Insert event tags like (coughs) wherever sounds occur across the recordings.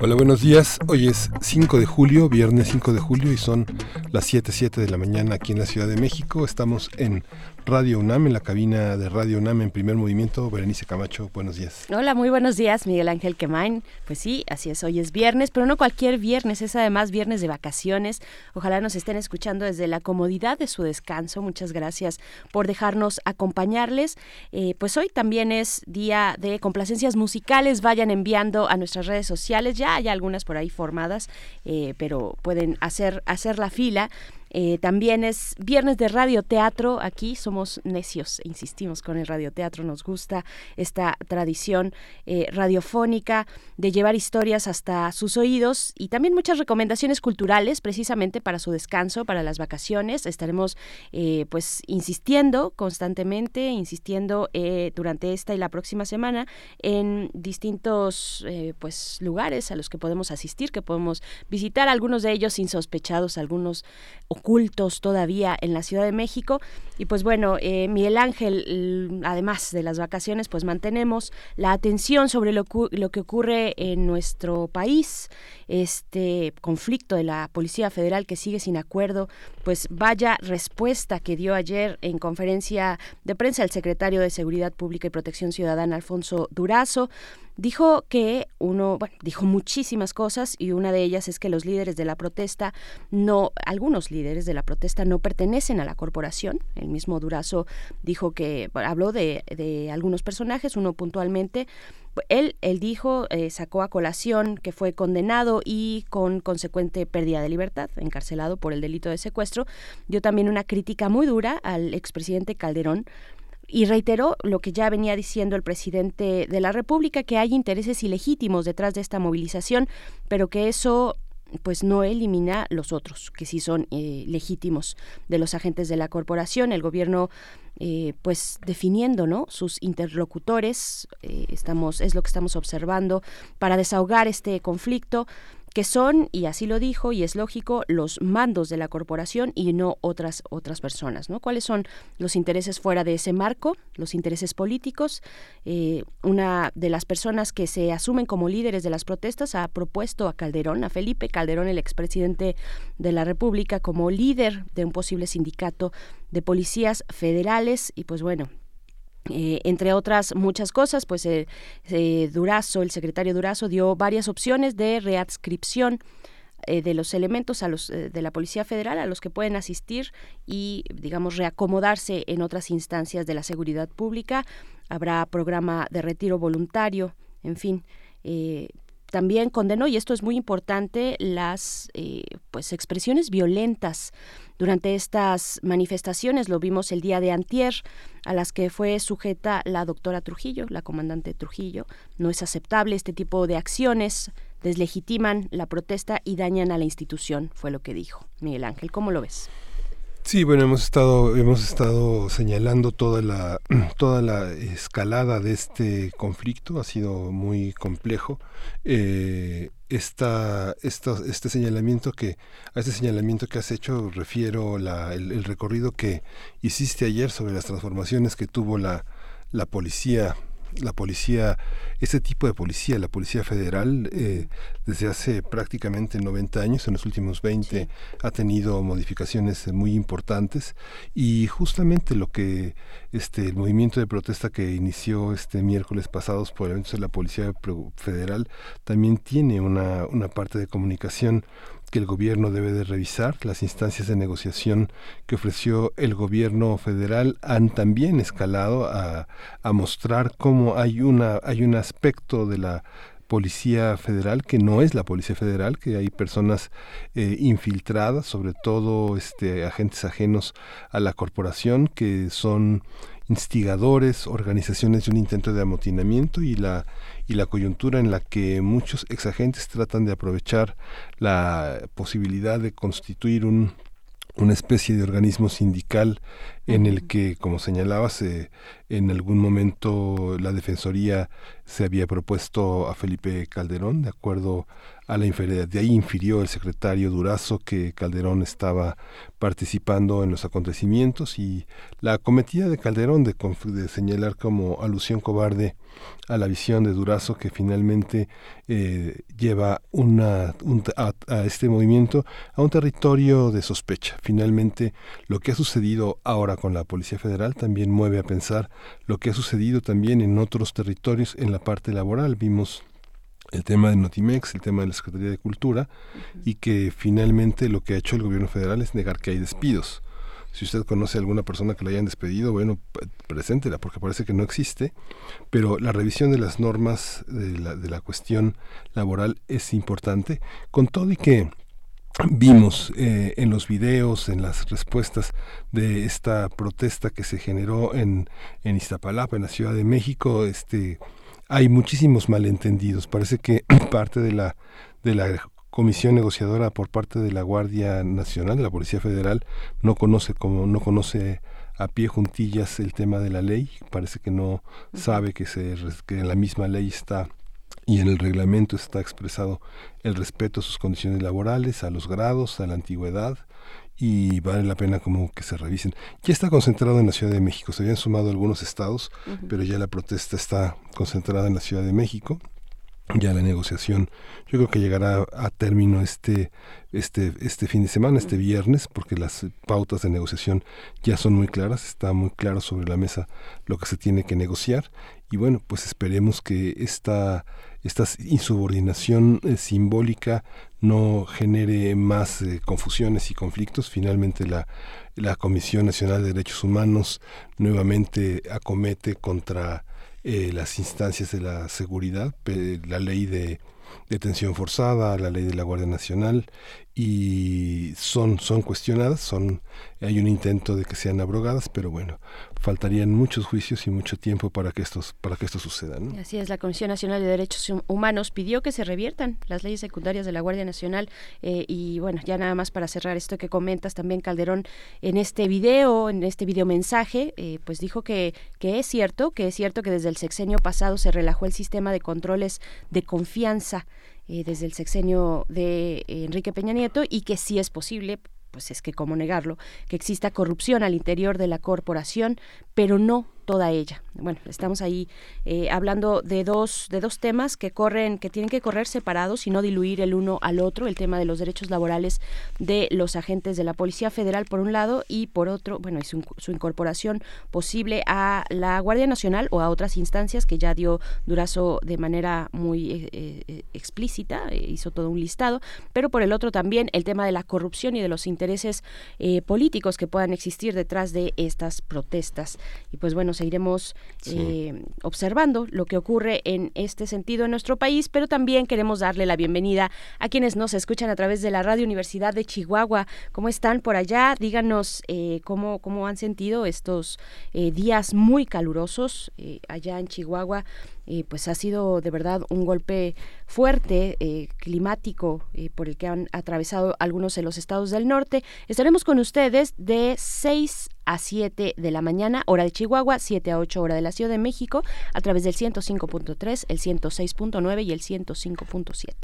Hola, buenos días. Hoy es 5 de julio, viernes 5 de julio, y son las 7, 7 de la mañana aquí en la Ciudad de México. Estamos en Radio UNAM, en la cabina de Radio UNAM en primer movimiento. Berenice Camacho, buenos días. Hola, muy buenos días, Miguel Ángel Quemain. Pues sí, así es, hoy es viernes, pero no cualquier viernes, es además viernes de vacaciones. Ojalá nos estén escuchando desde la comodidad de su descanso. Muchas gracias por dejarnos acompañarles. Eh, pues hoy también es día de complacencias musicales. Vayan enviando a nuestras redes sociales. Ya hay algunas por ahí formadas, eh, pero pueden hacer, hacer la fila. Eh, también es viernes de radioteatro. Aquí somos necios, e insistimos con el radioteatro. Nos gusta esta tradición eh, radiofónica de llevar historias hasta sus oídos y también muchas recomendaciones culturales precisamente para su descanso, para las vacaciones. Estaremos eh, pues insistiendo constantemente, insistiendo durante esta y la próxima semana en distintos pues lugares a los que podemos asistir, que podemos visitar, algunos de ellos insospechados, algunos ocultos todavía en la Ciudad de México. Y pues bueno, eh, Miguel Ángel, además de las vacaciones, pues mantenemos la atención sobre lo, lo que ocurre en nuestro país, este conflicto de la Policía Federal que sigue sin acuerdo, pues vaya respuesta que dio ayer en conferencia de prensa el secretario de Seguridad Pública y Protección Ciudadana, Alfonso Durazo. Dijo que uno, bueno, dijo muchísimas cosas y una de ellas es que los líderes de la protesta no, algunos líderes de la protesta no pertenecen a la corporación. El mismo Durazo dijo que habló de, algunos personajes, uno puntualmente él, él dijo, eh, sacó a colación que fue condenado y con consecuente pérdida de libertad, encarcelado por el delito de secuestro, dio también una crítica muy dura al expresidente Calderón y reiteró lo que ya venía diciendo el presidente de la República, que hay intereses ilegítimos detrás de esta movilización, pero que eso pues no elimina los otros, que sí son eh, legítimos de los agentes de la corporación. El gobierno eh, pues definiendo ¿no? sus interlocutores, eh, estamos, es lo que estamos observando para desahogar este conflicto que son, y así lo dijo, y es lógico, los mandos de la corporación y no otras, otras personas. ¿no? ¿Cuáles son los intereses fuera de ese marco? Los intereses políticos. Eh, una de las personas que se asumen como líderes de las protestas ha propuesto a Calderón, a Felipe Calderón, el expresidente de la República, como líder de un posible sindicato de policías federales. Y pues bueno, eh, entre otras muchas cosas, pues eh, eh, Durazo, el secretario Durazo, dio varias opciones de readscripción de los elementos a los de la Policía Federal a los que pueden asistir y digamos reacomodarse en otras instancias de la seguridad pública. Habrá programa de retiro voluntario en fin también condenó y esto es muy importante las pues expresiones violentas durante estas manifestaciones, lo vimos el día de antier, a las que fue sujeta la doctora Trujillo, la comandante Trujillo. No es aceptable este tipo de acciones, deslegitiman la protesta y dañan a la institución, fue lo que dijo Miguel Ángel. ¿Cómo lo ves? Sí, bueno, hemos estado, hemos estado señalando toda la, (clears throat) toda la escalada de este conflicto, ha sido muy complejo. Eh, esta, este señalamiento que, a este señalamiento que has hecho refiero la, el, recorrido que hiciste ayer sobre las transformaciones que tuvo la, la policía la policía, este tipo de policía, la policía federal, eh, desde hace prácticamente 90 años, en los últimos 20, ha tenido modificaciones muy importantes. Y justamente lo que este el movimiento de protesta que inició este miércoles pasados por eventos de la policía federal también tiene una, una parte de comunicación que el gobierno debe de revisar. Las instancias de negociación que ofreció el gobierno federal han también escalado a, mostrar cómo hay, una, hay un aspecto de la policía federal que no es la policía federal que hay personas eh, infiltradas sobre todo este agentes ajenos a la corporación que son instigadores, organizaciones de un intento de amotinamiento y la y la coyuntura en la que muchos exagentes tratan de aprovechar la posibilidad de constituir un una especie de organismo sindical en el que, como señalabas, eh, en algún momento la Defensoría se había propuesto a Felipe Calderón, de acuerdo a la inferioridad. De ahí infirió el secretario Durazo que Calderón estaba participando en los acontecimientos y la cometida de Calderón de, de señalar como alusión cobarde a la visión de Durazo que finalmente eh, lleva una, a, a, este movimiento a un territorio de sospecha. Finalmente, lo que ha sucedido ahora con la Policía Federal también mueve a pensar lo que ha sucedido también en otros territorios en la parte laboral. Vimos el tema de Notimex, el tema de la Secretaría de Cultura, y que finalmente lo que ha hecho el gobierno federal es negar que hay despidos. Si usted conoce a alguna persona que la hayan despedido, bueno, preséntela, porque parece que no existe, pero la revisión de las normas de la, de la cuestión laboral es importante, con todo y que vimos eh, en los videos, en las respuestas de esta protesta que se generó en, en Iztapalapa, en la Ciudad de México, este hay muchísimos malentendidos. Parece que (clears throat) parte de la de la comisión negociadora por parte de la Guardia Nacional, de la Policía Federal, no conoce como no conoce a pie juntillas el tema de la ley, parece que no sabe que se que en la misma ley está y en el reglamento está expresado el respeto a sus condiciones laborales, a los grados, a la antigüedad y vale la pena como que se revisen. Ya está concentrado en la Ciudad de México, se habían sumado algunos estados, pero ya la protesta está concentrada en la Ciudad de México. Ya la negociación, yo creo que llegará a término este este este fin de semana, este viernes, porque las pautas de negociación ya son muy claras, está muy claro sobre la mesa lo que se tiene que negociar y bueno, pues esperemos que esta esta insubordinación eh, simbólica no genere más eh, confusiones y conflictos. Finalmente la, la Comisión Nacional de Derechos Humanos nuevamente acomete contra eh, las instancias de la seguridad, la ley de detención forzada, la ley de la Guardia Nacional y son, son cuestionadas, son, hay un intento de que sean abrogadas, pero bueno, faltarían muchos juicios y mucho tiempo para que, estos, para que esto suceda. Así es, la Comisión Nacional de Derechos Humanos pidió que se reviertan las leyes secundarias de la Guardia Nacional eh, y bueno, ya nada más para cerrar esto que comentas también Calderón en este video, en este video mensaje, eh, pues dijo que, que es cierto, que es cierto que desde el sexenio pasado se relajó el sistema de controles de confianza eh, desde el sexenio de eh, Enrique Peña Nieto y que sí es posible pues es que cómo negarlo, que exista corrupción al interior de la corporación, pero no toda ella. Bueno, estamos ahí eh, hablando de dos, de dos temas que corren, que tienen que correr separados y no diluir el uno al otro, el tema de los derechos laborales de los agentes de la Policía Federal por un lado y por otro, bueno, su, su incorporación posible a la Guardia Nacional o a otras instancias que ya dio Durazo de manera muy eh, eh, explícita, hizo todo un listado, pero por el otro también el tema de la corrupción y de los intereses políticos que puedan existir detrás de estas protestas. Y pues bueno, seguiremos eh, observando lo que ocurre en este sentido en nuestro país, pero también queremos darle la bienvenida a quienes nos escuchan a través de la Radio Universidad de Chihuahua. ¿Cómo están por allá? Díganos eh, cómo, cómo han sentido estos eh, días muy calurosos allá en Chihuahua. Pues ha sido de verdad un golpe fuerte climático por el que han atravesado algunos de los estados del norte. Estaremos con ustedes de 6 a 7 de la mañana, hora de Chihuahua, 7 a 8 hora de la Ciudad de México, a través del 105.3, el 106.9 y el 105.7.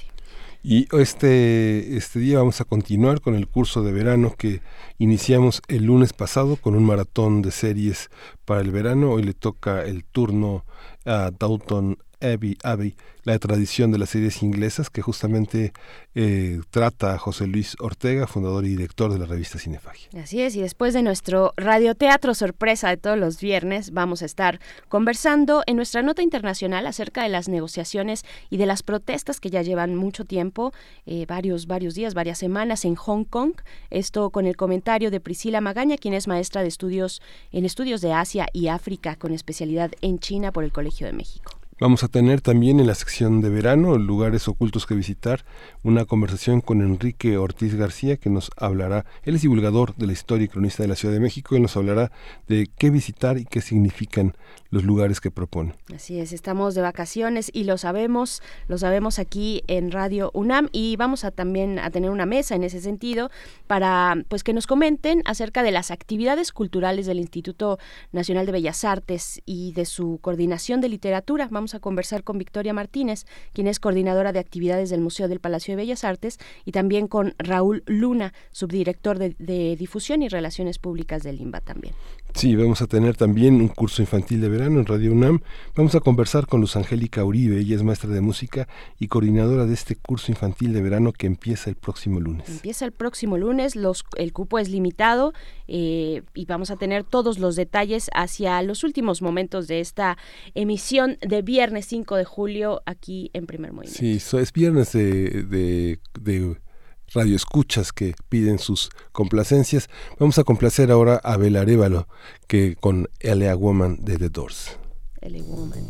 Y este, este día vamos a continuar con el curso de verano que iniciamos el lunes pasado con un maratón de series para el verano. Hoy le toca el turno Uh, Dalton Abbey, Abbey la tradición de las series inglesas que justamente eh, trata a José Luis Ortega, fundador y director de la revista Cinefagia. Así es, y después de nuestro radioteatro sorpresa de todos los viernes, vamos a estar conversando en nuestra nota internacional acerca de las negociaciones y de las protestas que ya llevan mucho tiempo, eh, varios, varios días, varias semanas en Hong Kong. Esto con el comentario de Priscila Magaña, quien es maestra de estudios en estudios de Asia y África con especialidad en China por el Colegio de México. Vamos a tener también en la sección de verano, lugares ocultos que visitar, una conversación con Enrique Ortiz García que nos hablará, él es divulgador de la historia y cronista de la Ciudad de México y nos hablará de qué visitar y qué significan los lugares que propone. Así es, estamos de vacaciones y lo sabemos, lo sabemos aquí en Radio UNAM y vamos a también a tener una mesa en ese sentido para pues que nos comenten acerca de las actividades culturales del Instituto Nacional de Bellas Artes y de su coordinación de literatura. Vamos a conversar con Victoria Martínez, quien es coordinadora de actividades del Museo del Palacio de Bellas Artes y también con Raúl Luna, subdirector de, difusión y relaciones públicas del INBA también. Sí, vamos a tener también un curso infantil de verano en Radio UNAM. Vamos a conversar con Luz Angélica Uribe, ella es maestra de música y coordinadora de este curso infantil de verano que empieza el próximo lunes. Empieza el próximo lunes, los, el cupo es limitado eh, y vamos a tener todos los detalles hacia los últimos momentos de esta emisión de viernes 5 de julio aquí en Primer Movimiento. Sí, es viernes de, de, de radioescuchas que piden sus complacencias. Vamos a complacer ahora a Bel Arevalo que con L.A. Woman de The Doors. L.A. Woman.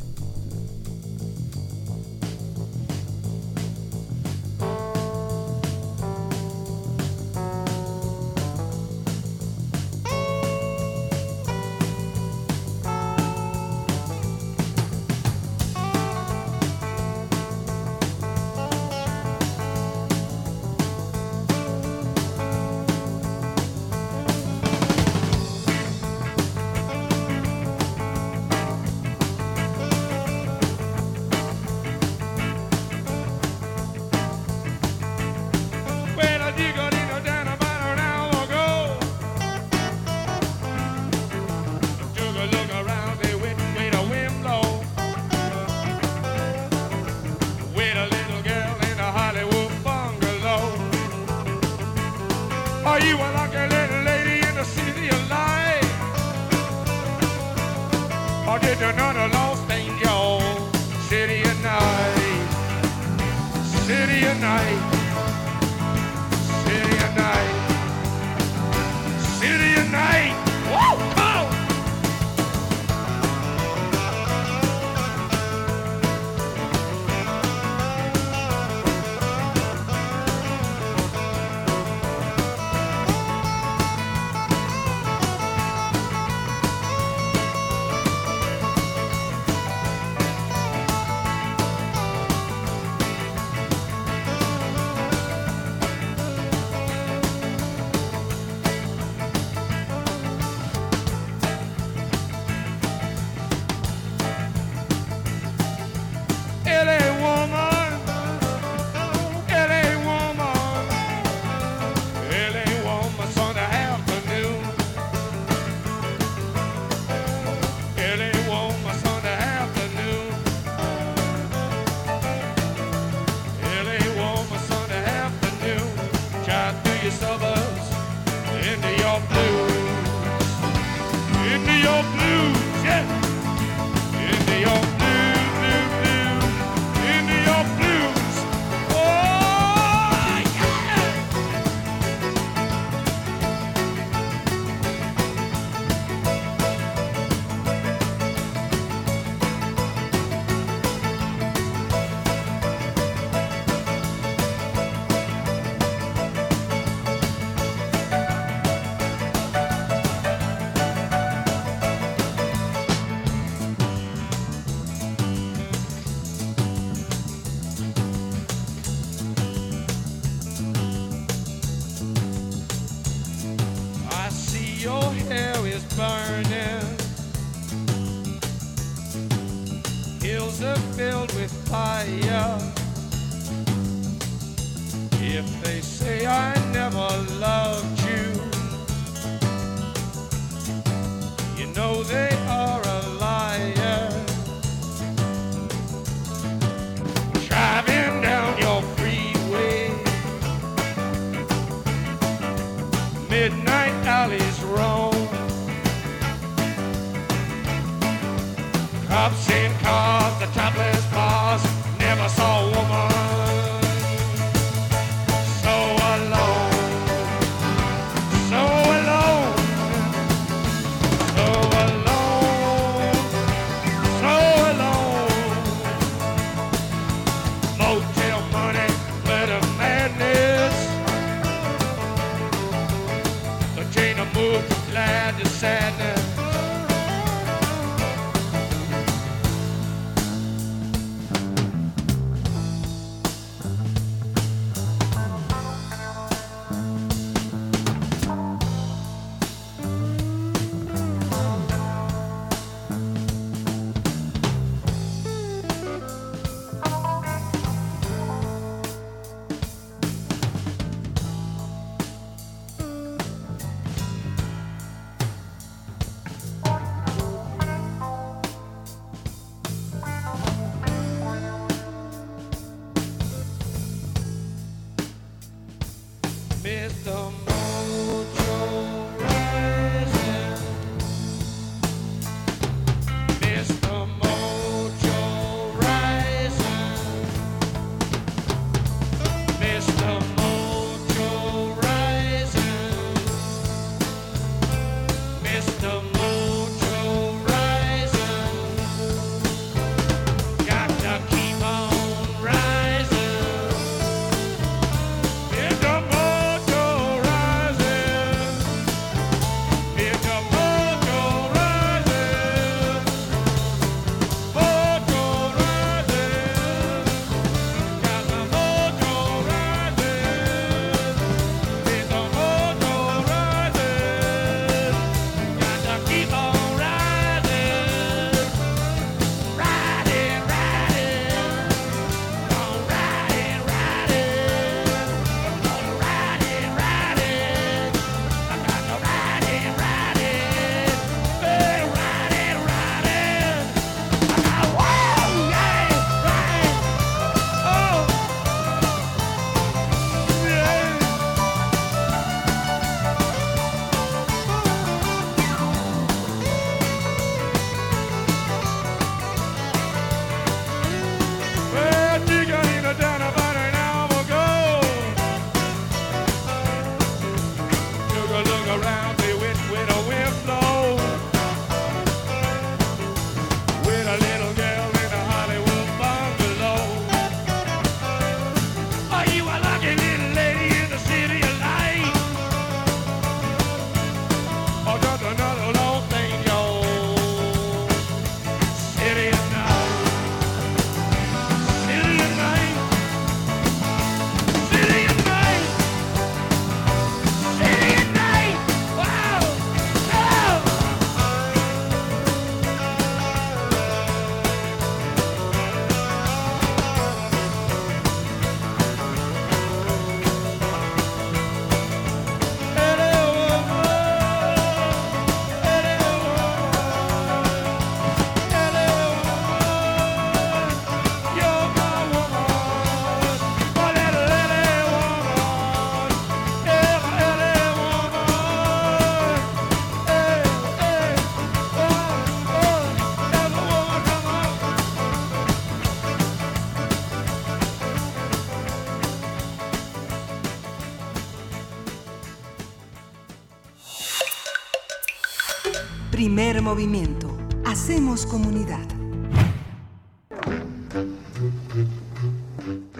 Movimiento. Hacemos comunidad.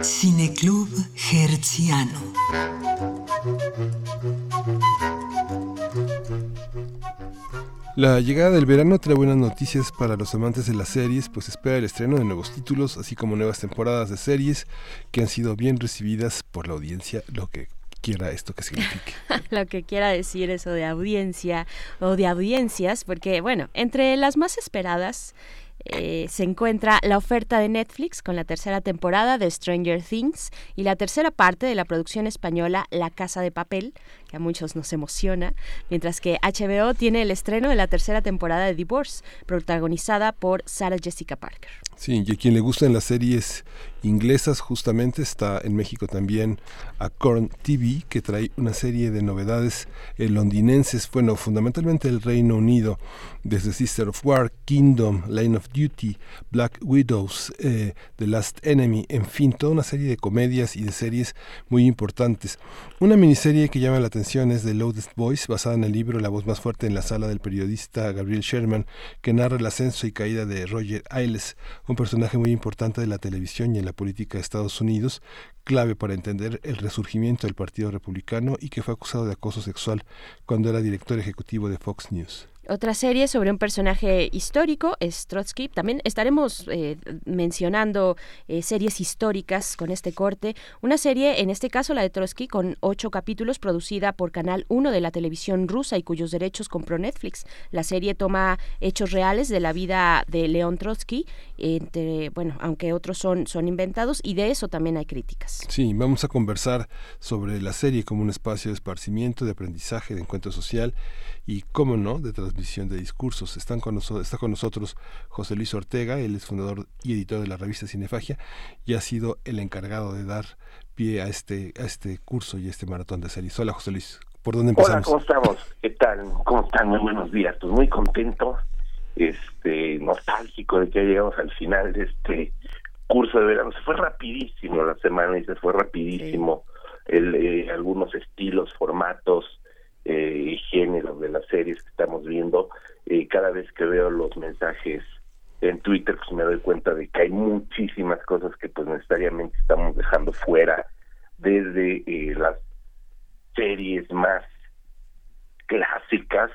Cineclub Herziano. La llegada del verano trae buenas noticias para los amantes de las series, pues espera el estreno de nuevos títulos, así como nuevas temporadas de series que han sido bien recibidas por la audiencia, lo que quiera esto que signifique. (laughs) Lo que quiera decir eso de audiencia o de audiencias, porque bueno, entre las más esperadas eh, se encuentra la oferta de Netflix con la tercera temporada de Stranger Things y la tercera parte de la producción española La Casa de Papel, que a muchos nos emociona, mientras que HBO tiene el estreno de la tercera temporada de Divorce, protagonizada por Sarah Jessica Parker. Sí, y a quien le gustan las series inglesas justamente está en México también a Corn TV que trae una serie de novedades eh, londinenses, bueno, fundamentalmente el Reino Unido, desde Sister of War, Kingdom, Line of Duty, Black Widows, eh, The Last Enemy, en fin, toda una serie de comedias y de series muy importantes. Una miniserie que llama la atención es The Loudest Voice, basada en el libro La voz más fuerte en la sala del periodista Gabriel Sherman, que narra el ascenso y caída de Roger Ailes, un personaje muy importante de la televisión y en la política de Estados Unidos, clave para entender el resurgimiento del Partido Republicano y que fue acusado de acoso sexual cuando era director ejecutivo de Fox News. Otra serie sobre un personaje histórico es Trotsky. También estaremos eh, mencionando eh, series históricas con este corte. Una serie, en este caso la de Trotsky, con ocho capítulos, producida por Canal 1 de la televisión rusa y cuyos derechos compró Netflix. La serie toma hechos reales de la vida de León Trotsky, entre, bueno, aunque otros son, son inventados, y de eso también hay críticas. Sí, vamos a conversar sobre la serie como un espacio de esparcimiento, de aprendizaje, de encuentro social y, cómo no, de transmisión de discursos. Están con está con nosotros José Luis Ortega, él es fundador y editor de la revista Cinefagia y ha sido el encargado de dar pie a este, a este curso y a este maratón de series. Hola José Luis, ¿por dónde empezamos? Hola, ¿cómo estamos? ¿Qué tal? ¿Cómo están? Muy buenos días. Pues muy contento, este, nostálgico de que llegamos al final de este curso de verano. Se fue rapidísimo la semana y se fue rapidísimo el, eh, algunos estilos, formatos eh, géneros de las series que estamos viendo. Cada vez que veo los mensajes en Twitter, pues me doy cuenta de que hay muchísimas cosas que pues necesariamente estamos dejando fuera, desde eh, las series más clásicas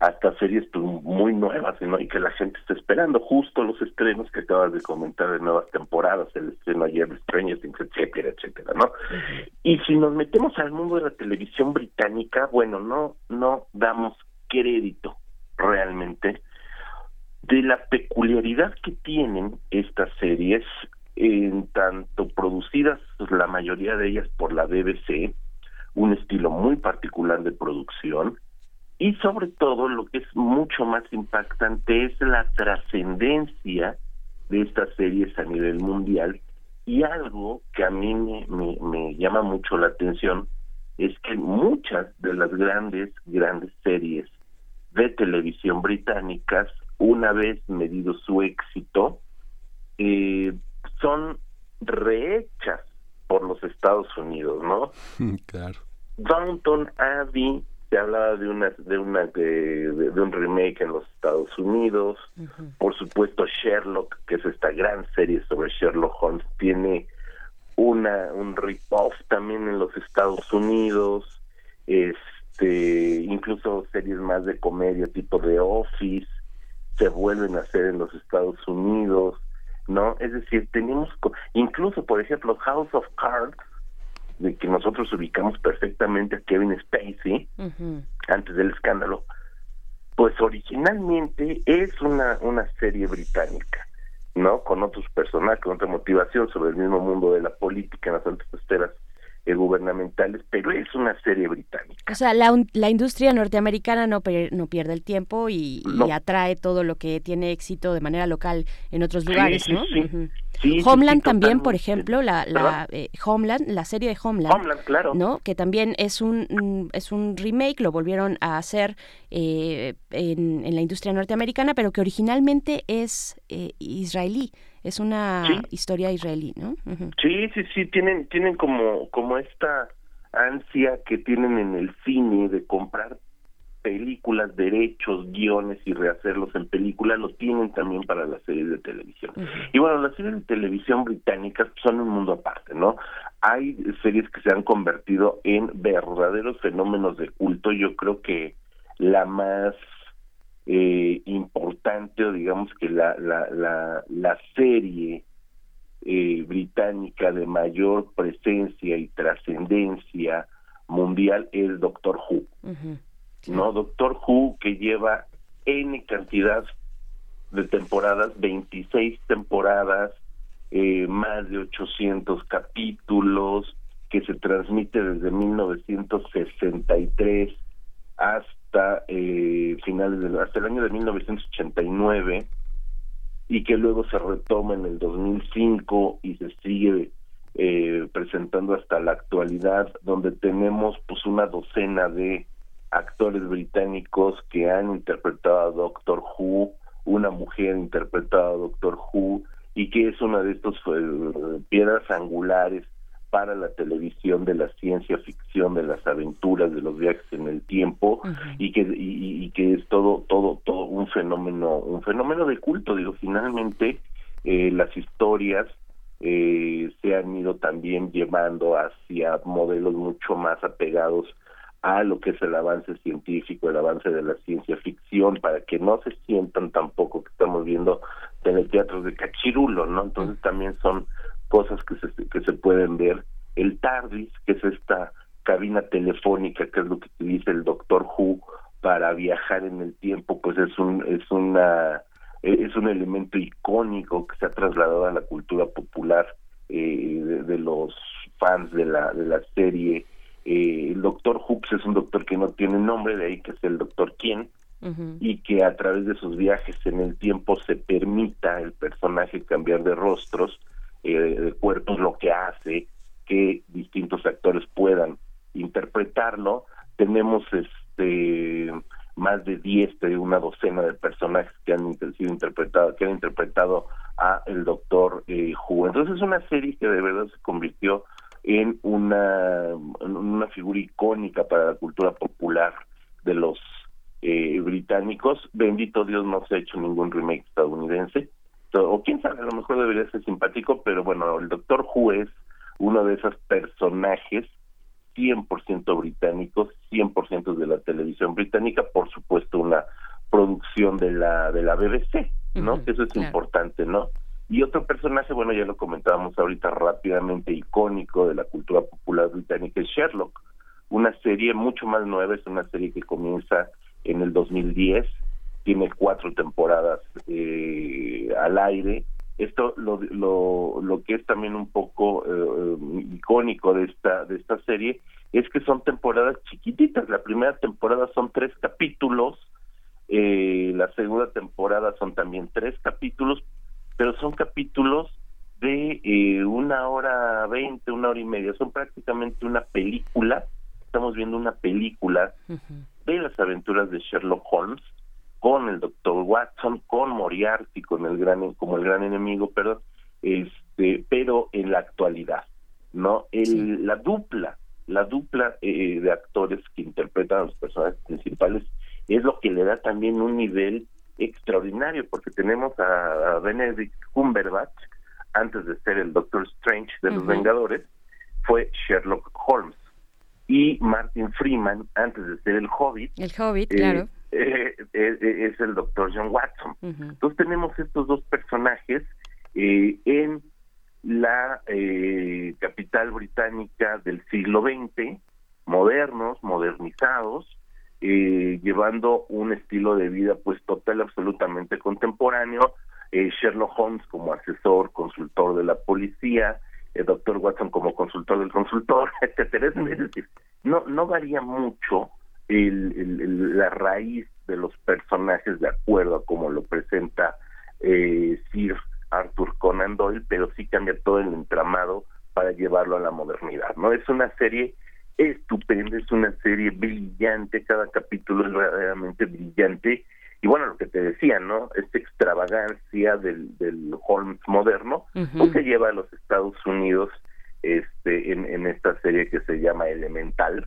hasta series pues, muy nuevas ¿no? y que la gente está esperando justo los estrenos que acabas de comentar de nuevas temporadas el estreno ayer de Stranger Things etcétera etcétera no y si nos metemos al mundo de la televisión británica bueno no no damos crédito realmente de la peculiaridad que tienen estas series en tanto producidas la mayoría de ellas por la BBC un estilo muy particular de producción y sobre todo lo que es mucho más impactante es la trascendencia de estas series a nivel mundial y algo que a mí me, me, llama mucho la atención es que muchas de las grandes, grandes series de televisión británicas, una vez medido su éxito, eh, son rehechas por los Estados Unidos, ¿no? (laughs) Claro. Downton Abbey se hablaba de una de una de, un remake en los Estados Unidos. Por supuesto Sherlock que es esta gran serie sobre Sherlock Holmes tiene una un rip-off también en los Estados Unidos. Este incluso series más de comedia tipo The Office se vuelven a hacer en los Estados Unidos no es decir tenemos incluso por ejemplo House of Cards de que nosotros ubicamos perfectamente a Kevin Spacey antes del escándalo, pues originalmente es una, una serie británica, ¿no? Con otros personajes, con otra motivación sobre el mismo mundo de la política en las altas esferas eh, gubernamentales, pero es una serie británica. O sea, la, la industria norteamericana no, no pierde el tiempo y, atrae todo lo que tiene éxito de manera local en otros lugares, ¿no? Homeland también, por ejemplo, la, la eh, Homeland, la serie de Homeland, claro. ¿no? Que también es un mm, es un remake, lo volvieron a hacer eh, en, en, la industria norteamericana, pero que originalmente es israelí es una historia israelí, ¿no? Sí, sí, sí, tienen, tienen como, como esta ansia que tienen en el cine de comprar películas, derechos, guiones y rehacerlos en película, lo tienen también para las series de televisión. Y bueno, las series de televisión británicas son un mundo aparte, ¿no? Hay series que se han convertido en verdaderos fenómenos de culto. Yo creo que la más eh, importante o digamos que la, la, la, la serie eh, británica de mayor presencia y trascendencia mundial es Doctor Who. ¿No? Doctor Who que lleva N cantidad de temporadas, 26 temporadas, eh, más de 800 capítulos, que se transmite desde 1963 hasta hasta eh, finales del hasta el año de 1989 y que luego se retoma en el 2005 y se sigue eh, presentando hasta la actualidad donde tenemos pues una docena de actores británicos que han interpretado a Doctor Who una mujer interpretada a Doctor Who y que es una de estas eh, piedras angulares para la televisión de la ciencia ficción, de las aventuras, de los viajes en el tiempo y que y, que es todo todo todo un fenómeno un fenómeno de culto. Digo, finalmente eh, las historias eh, se han ido también llevando hacia modelos mucho más apegados a lo que es el avance científico, el avance de la ciencia ficción, para que no se sientan tampoco que estamos viendo teatros de cachirulo, ¿no? Entonces también son cosas que se, que se pueden ver. El TARDIS, que es esta cabina telefónica, que es lo que dice el Doctor Who para viajar en el tiempo, pues es un es una es un elemento icónico que se ha trasladado a la cultura popular eh, de, los fans de la de la serie. Eh, el Doctor Who pues, es un doctor que no tiene nombre, de ahí que es el Doctor Quién, y que a través de sus viajes en el tiempo se permita el personaje cambiar de rostros, eh, de cuerpos, lo que hace que distintos actores puedan interpretarlo. Tenemos este más de 10, de una docena de personajes que han sido interpretados, que han interpretado a el doctor eh, Entonces es una serie que de verdad se convirtió en una, una figura icónica para la cultura popular de los eh, británicos. Bendito Dios no se ha hecho ningún remake estadounidense. O quién sabe, a lo mejor debería ser simpático, pero bueno, el Doctor Who es uno de esos personajes 100% británicos, 100% de la televisión británica, por supuesto una producción de la de la BBC, ¿no? que eso es importante, ¿no? Y otro personaje, bueno, ya lo comentábamos ahorita rápidamente, icónico de la cultura popular británica es Sherlock, una serie mucho más nueva, es una serie que comienza en el 2010, tiene cuatro temporadas eh, al aire. Esto lo, lo, lo que es también un poco eh, icónico de esta de esta serie es que son temporadas chiquititas. La primera temporada son tres capítulos eh, la segunda temporada son también tres capítulos pero son capítulos de eh, una hora veinte una hora y media. Son prácticamente una película. Estamos viendo una película de las aventuras de Sherlock Holmes con el doctor Watson, con Moriarty, con el gran, como el gran enemigo, perdón, este, pero en la actualidad, ¿no? El, La dupla, la dupla eh, de actores que interpretan a los personajes principales es lo que le da también un nivel extraordinario, porque tenemos a, Benedict Cumberbatch, antes de ser el Doctor Strange de los Vengadores, fue Sherlock Holmes. Y Martin Freeman, antes de ser el Hobbit. El Hobbit, claro eh, eh, eh, es el doctor John Watson. Entonces tenemos estos dos personajes en la capital británica del siglo XX, modernos, modernizados, llevando un estilo de vida pues total, absolutamente contemporáneo. Sherlock Holmes como asesor, consultor de la policía, el doctor Watson como consultor del consultor, (laughs) etcétera. Es decir, no, no varía mucho el, la raíz de los personajes de acuerdo a como lo presenta eh, Sir Arthur Conan Doyle, pero sí cambia todo el entramado para llevarlo a la modernidad, ¿no? Es una serie estupenda, es una serie brillante, cada capítulo es verdaderamente brillante, y bueno, lo que te decía, ¿no? Esta extravagancia del, del Holmes moderno, pues se lleva a los Estados Unidos este en, en esta serie que se llama Elemental,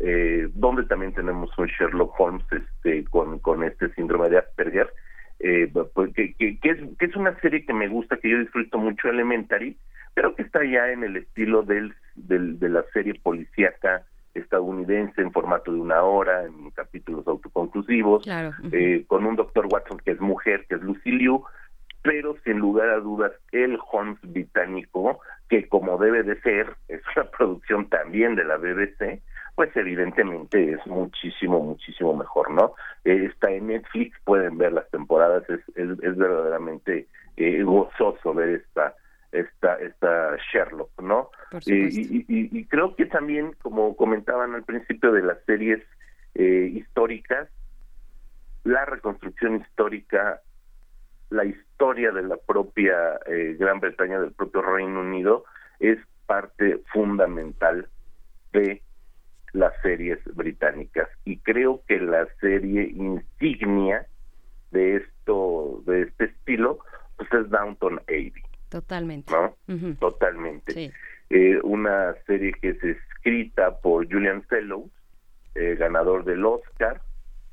eh, donde también tenemos un Sherlock Holmes este, con, con este síndrome de Asperger, eh, pues, que, que, es, que es una serie que me gusta, que yo disfruto mucho Elementary, pero que está ya en el estilo del, del, de la serie policíaca estadounidense en formato de una hora, en capítulos autoconclusivos, eh, con un doctor Watson que es mujer, que es Lucy Liu, pero sin lugar a dudas el Holmes británico, que como debe de ser, (laughs) es una producción también de la BBC, pues evidentemente es muchísimo, muchísimo mejor, ¿no? Eh, está en Netflix, pueden ver las temporadas, es, es, verdaderamente eh, gozoso ver esta, esta, esta Sherlock, ¿no? Eh, y, y, creo que también, como comentaban al principio de las series históricas, la reconstrucción histórica, la historia de la propia Gran Bretaña, del propio Reino Unido, es parte fundamental de las series británicas. Y creo que la serie insignia de esto de este estilo pues es Downton Abbey totalmente. no totalmente. Eh, una serie que es escrita por Julian Fellows eh, ganador del Oscar.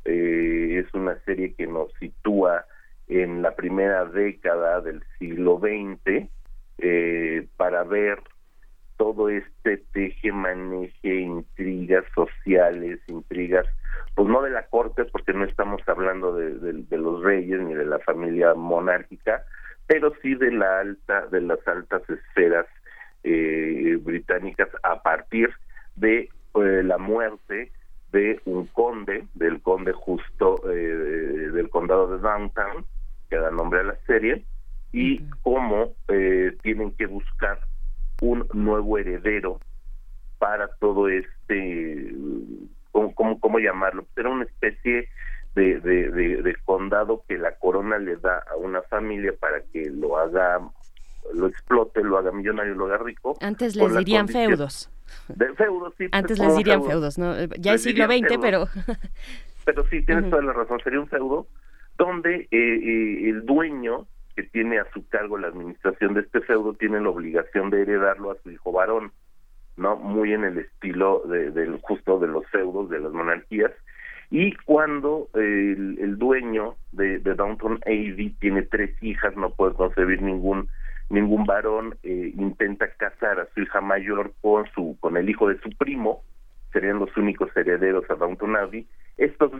Eh, es una serie que nos sitúa en la primera década del siglo XX para ver todo este teje, maneje, intrigas sociales, intrigas, pues no de la corte, porque no estamos hablando de, los reyes ni de la familia monárquica, pero sí de la alta, de las altas esferas eh, británicas a partir de eh, la muerte de un conde, del conde justo eh, del condado de Downtown, que da nombre a la serie, y cómo tienen que buscar un nuevo heredero para todo este, ¿cómo, cómo, llamarlo? Era una especie de, de, condado que la corona le da a una familia para que lo haga, lo explote, lo haga millonario, lo haga rico. Antes les dirían feudos. De feudos, sí. Antes les dirían feudos, ¿no? Ya es siglo XX, pero... pero sí, tienes toda la razón, sería un feudo donde eh, eh, el dueño que tiene a su cargo la administración de este feudo tiene la obligación de heredarlo a su hijo varón, ¿no? Muy en el estilo de, del justo de los feudos, de las monarquías. Y cuando el, dueño de, Downton Abbey tiene tres hijas, no puede concebir ningún ningún varón, eh, intenta casar a su hija mayor con su con el hijo de su primo, serían los únicos herederos a Downton Abbey. Estos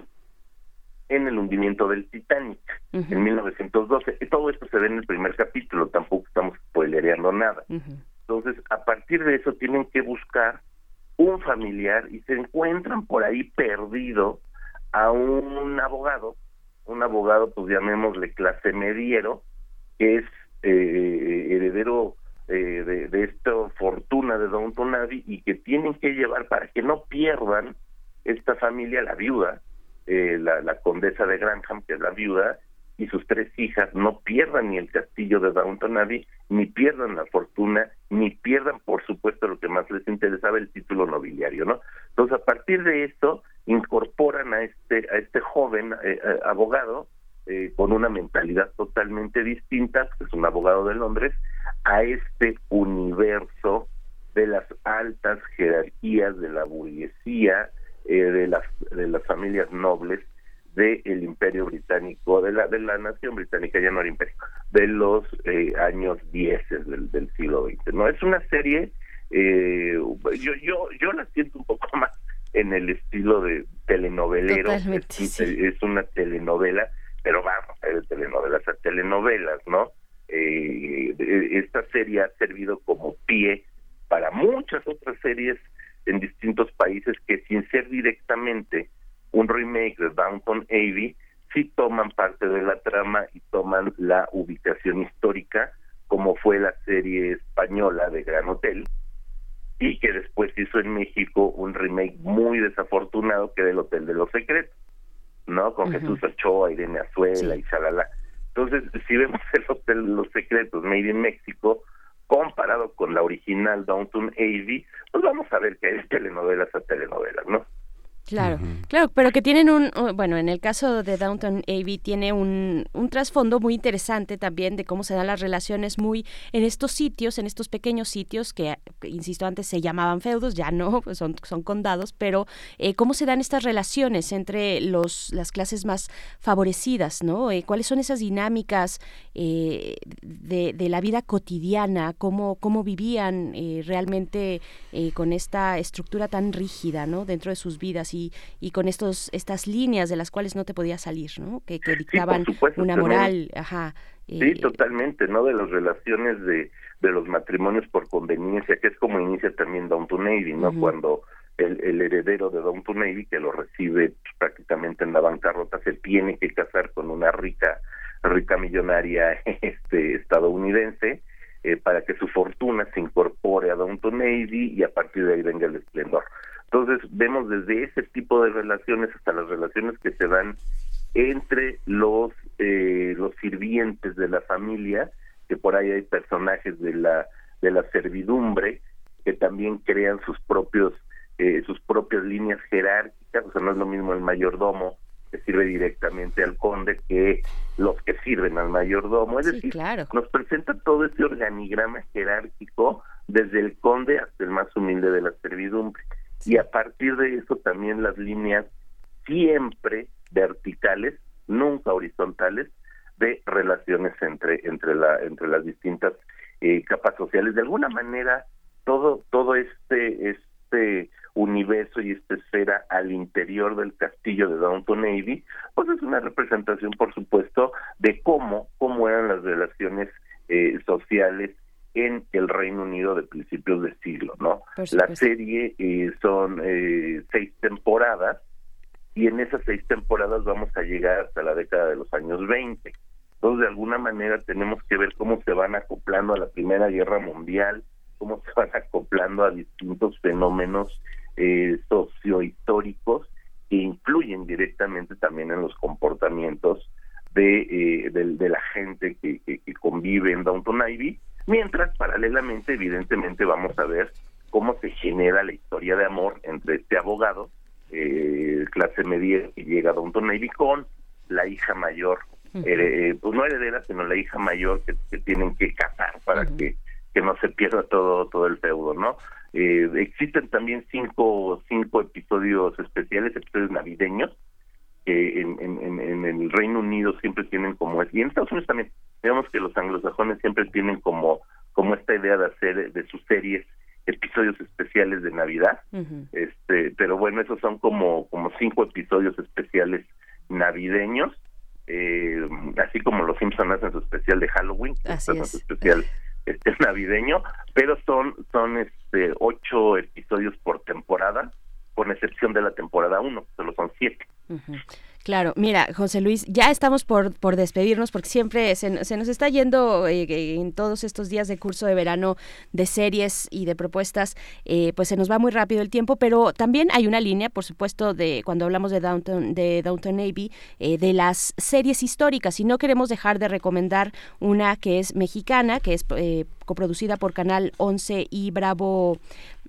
en el hundimiento del Titanic en 1912. Y todo esto se ve en el primer capítulo, tampoco estamos spoilereando nada. Entonces, a partir de eso tienen que buscar un familiar y se encuentran por ahí perdido a un abogado, un abogado, pues llamémosle clase mediero, que es eh, heredero eh, de, de, esta fortuna de Don Tonavi y que tienen que llevar para que no pierdan esta familia, la viuda, eh, la, condesa de Grantham, que es la viuda, y sus tres hijas no pierdan ni el castillo de Downton Abbey, ni pierdan la fortuna, ni pierdan, por supuesto, lo que más les interesaba, el título nobiliario, ¿no? Entonces, a partir de esto, incorporan a este, a este joven eh, eh, abogado, con una mentalidad totalmente distinta, que es un abogado de Londres, a este universo de las altas jerarquías de la burguesía, eh, de las de las familias nobles del imperio británico de la de la nación británica ya no era imperio de los eh, años 10 del, del siglo XX no es una serie eh, yo yo yo la siento un poco (laughs) más en el estilo de telenovelero es, es, una telenovela pero vamos de telenovelas a telenovelas no esta serie ha servido como pie para muchas otras series en distintos países que sin ser directamente un remake de Downton Abbey, sí toman parte de la trama y toman la ubicación histórica, como fue la serie española de Gran Hotel, y que después hizo en México un remake muy desafortunado que del Hotel de los Secretos, ¿no? Con Jesús Ochoa, Irene Azuela y chalala. Entonces, si vemos el Hotel de los Secretos, Made in México, comparado con la original Downton Abbey, pues vamos a ver que hay telenovelas a telenovelas, ¿no? Claro, claro, pero que tienen un, bueno, en el caso de Downton Abbey tiene un, un trasfondo muy interesante también de cómo se dan las relaciones muy en estos sitios, en estos pequeños sitios que, insisto, antes se llamaban feudos, ya no, pues (laughs) son, son condados, pero eh, cómo se dan estas relaciones entre los, las clases más favorecidas, ¿no? Eh, ¿Cuáles son esas dinámicas eh, de, de, la vida cotidiana? ¿Cómo, cómo vivían realmente con esta estructura tan rígida, ¿no? Dentro de sus vidas y, con estos estas líneas de las cuales no te podías salir, ¿no? Que, dictaban una moral, ajá. sí, eh, totalmente, ¿no? De las relaciones de, de los matrimonios por conveniencia, que es como inicia también Downton Abbey, ¿no? Cuando el, el, heredero de Downton Abbey, que lo recibe prácticamente en la bancarrota, se tiene que casar con una rica rica millonaria (laughs) este estadounidense eh, para que su fortuna se incorpore a Downton Abbey y a partir de ahí venga el esplendor. Entonces vemos desde ese tipo de relaciones hasta las relaciones que se dan entre los eh, los sirvientes de la familia, que por ahí hay personajes de la de la servidumbre que también crean sus propios eh, sus propias líneas jerárquicas, o sea, no es lo mismo el mayordomo que sirve directamente al conde que los que sirven al mayordomo. Es decir, nos presenta todo este organigrama jerárquico desde el conde hasta el más humilde de la servidumbre y a partir de eso también las líneas siempre verticales, nunca horizontales, de relaciones entre entre la entre las distintas eh, capas sociales. De alguna manera todo todo este este universo y esta esfera al interior del castillo de Downton Abbey, pues es una representación, por supuesto, de cómo cómo eran las relaciones eh, sociales en el Reino Unido de principios de siglo, ¿no? La serie eh, son eh, seis temporadas y en esas seis temporadas vamos a llegar hasta la década de los años 20. Entonces, de alguna manera tenemos que ver cómo se van acoplando a la Primera Guerra Mundial, cómo se van acoplando a distintos fenómenos eh, sociohistóricos que influyen directamente también en los comportamientos de, eh, de, la gente que, que, convive en Downton Ivy, mientras paralelamente, evidentemente, vamos a ver cómo se genera la historia de amor entre este abogado, eh, clase media que llega a Downton con la hija mayor, eh, pues no heredera, sino la hija mayor que, tienen que casar para que, que no se pierda todo, todo el feudo, ¿no? Eh, existen también cinco, cinco episodios especiales, episodios navideños, que en, en, en, el Reino Unido siempre tienen como, y en Estados Unidos también, digamos que los anglosajones siempre tienen como, como esta idea de hacer de sus series episodios especiales de Navidad, este, pero bueno, esos son como, como cinco episodios especiales navideños, eh, así como los Simpsons hacen su especial de Halloween, así su especial este (laughs) navideño, pero son son este ocho episodios por temporada, con excepción de la temporada uno, solo son siete. Claro, mira, José Luis, ya estamos por, por despedirnos porque siempre se, nos está yendo eh, en todos estos días de curso de verano de series y de propuestas, eh, pues se nos va muy rápido el tiempo, pero también hay una línea, por supuesto, de cuando hablamos de Downton, de Downton Navy, eh, de las series históricas y no queremos dejar de recomendar una que es mexicana, que es coproducida por Canal 11 y Bravo,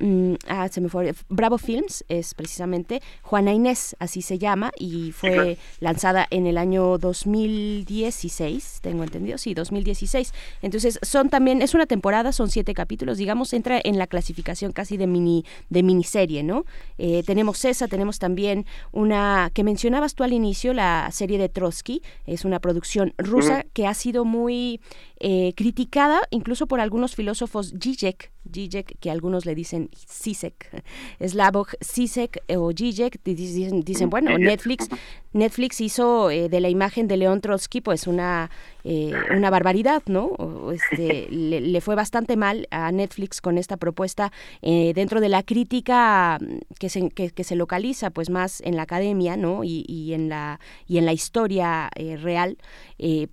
mm, ah, se me fue, Bravo Films, es precisamente Juana Inés, así se llama, y fue lanzada en el año 2016, tengo entendido, sí, 2016. Entonces, son también, es una temporada, son siete capítulos, digamos, entra en la clasificación casi de mini, de miniserie, ¿no? Eh, tenemos esa, tenemos también una que mencionabas tú al inicio, la serie de Trotsky, es una producción rusa que ha sido muy eh, criticada incluso por algunos filósofos Zizek, Zizek que algunos le dicen Sisek, Slavoj Sisek o Zizek, dicen, dicen bueno, Netflix, Netflix hizo eh, de la imagen de León Trotsky pues una, eh, una barbaridad, ¿no? Este, (laughs) le, fue bastante mal a Netflix con esta propuesta dentro de la crítica que se, que, se localiza pues más en la academia, ¿no? Y, y en, la, y en la historia real.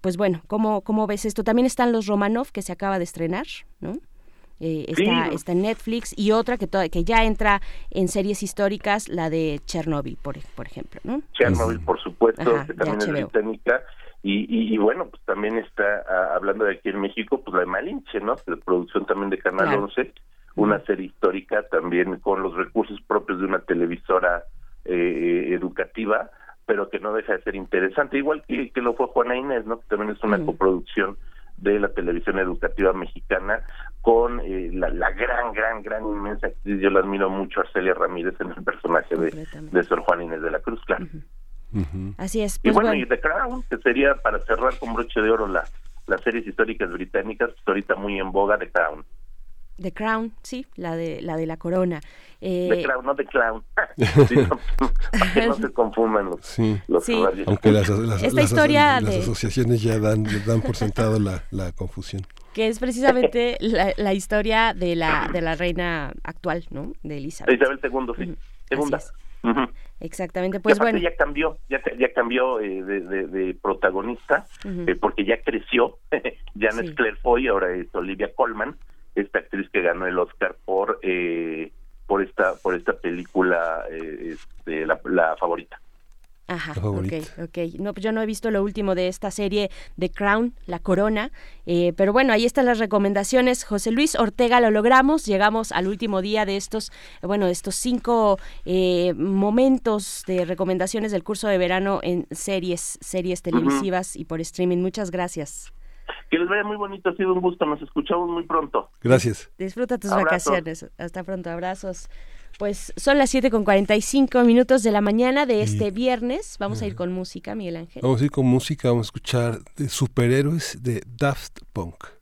pues bueno, ¿cómo, ¿cómo ves esto? También están los Romanov, que se acaba de estrenar, ¿no? Eh, está, está, en Netflix y otra que, que ya entra en series históricas, la de Chernobyl, por, por ejemplo, ¿no? Chernobyl, por supuesto, que también es británica. Y, y, bueno, pues también está, ah, hablando de aquí en México, pues la de Malinche, ¿no? De producción también de Canal 11, una serie histórica también con los recursos propios de una televisora eh, eh, educativa, pero que no deja de ser interesante, igual que, que lo fue Juana Inés, ¿no? Que también es una coproducción de la televisión educativa mexicana con eh, la, gran, gran, gran, inmensa actriz, yo la admiro mucho, Arcelia Ramírez en el personaje de, de Sor Juan Inés de la Cruz, claro. Así es. y pues bueno, y The Crown, que sería para cerrar con broche de oro la, las series históricas británicas, pues ahorita muy en boga, The Crown. The Crown, sí, la de la de la corona. Eh... The Crown, no The Clown. (laughs) (laughs) para (laughs) que no se confundan los, sí. sí. Aunque las, las, Esta historia las asociaciones ya dan, dan por sentado la, la confusión. Que es precisamente la, la, historia de la de la reina actual, ¿no? De Elizabeth. Isabel II, sí. Segunda. Exactamente, pues bueno. Ya cambió, ya, ya cambió eh, de, de, de, protagonista, eh, porque ya creció. ya no es Claire Foy, ahora es Olivia Colman esta actriz que ganó el Oscar por eh, por esta por esta película eh, este, la, favorita. Ajá, ok, ok. No, pues yo no he visto lo último de esta serie The Crown, La Corona, eh, pero bueno, ahí están las recomendaciones. José Luis Ortega, lo logramos, llegamos al último día de estos, bueno, de estos cinco momentos de recomendaciones del curso de verano en series, series televisivas y por streaming. Muchas gracias. Que les vaya muy bonito, ha sido un gusto, nos escuchamos muy pronto. Gracias. Disfruta tus vacaciones. Hasta pronto, abrazos. Pues son las 7 con 45 minutos de la mañana de este viernes. Vamos a ir con música, Miguel Ángel. Vamos a ir con música, vamos a escuchar de superhéroes de Daft Punk.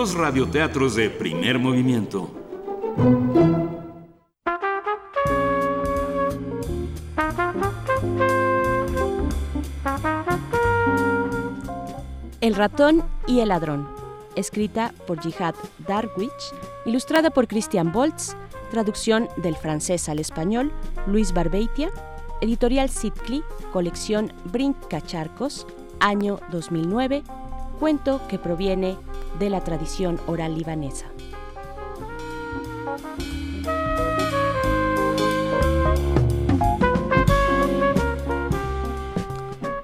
Los radioteatros de primer movimiento. El ratón y el ladrón, escrita por Jihad Darwich, ilustrada por Christian Boltz, traducción del francés al español, Luis Barbeitia, editorial Sitcli, colección Brincacharcos, año 2009, cuento que proviene la tradición oral libanesa.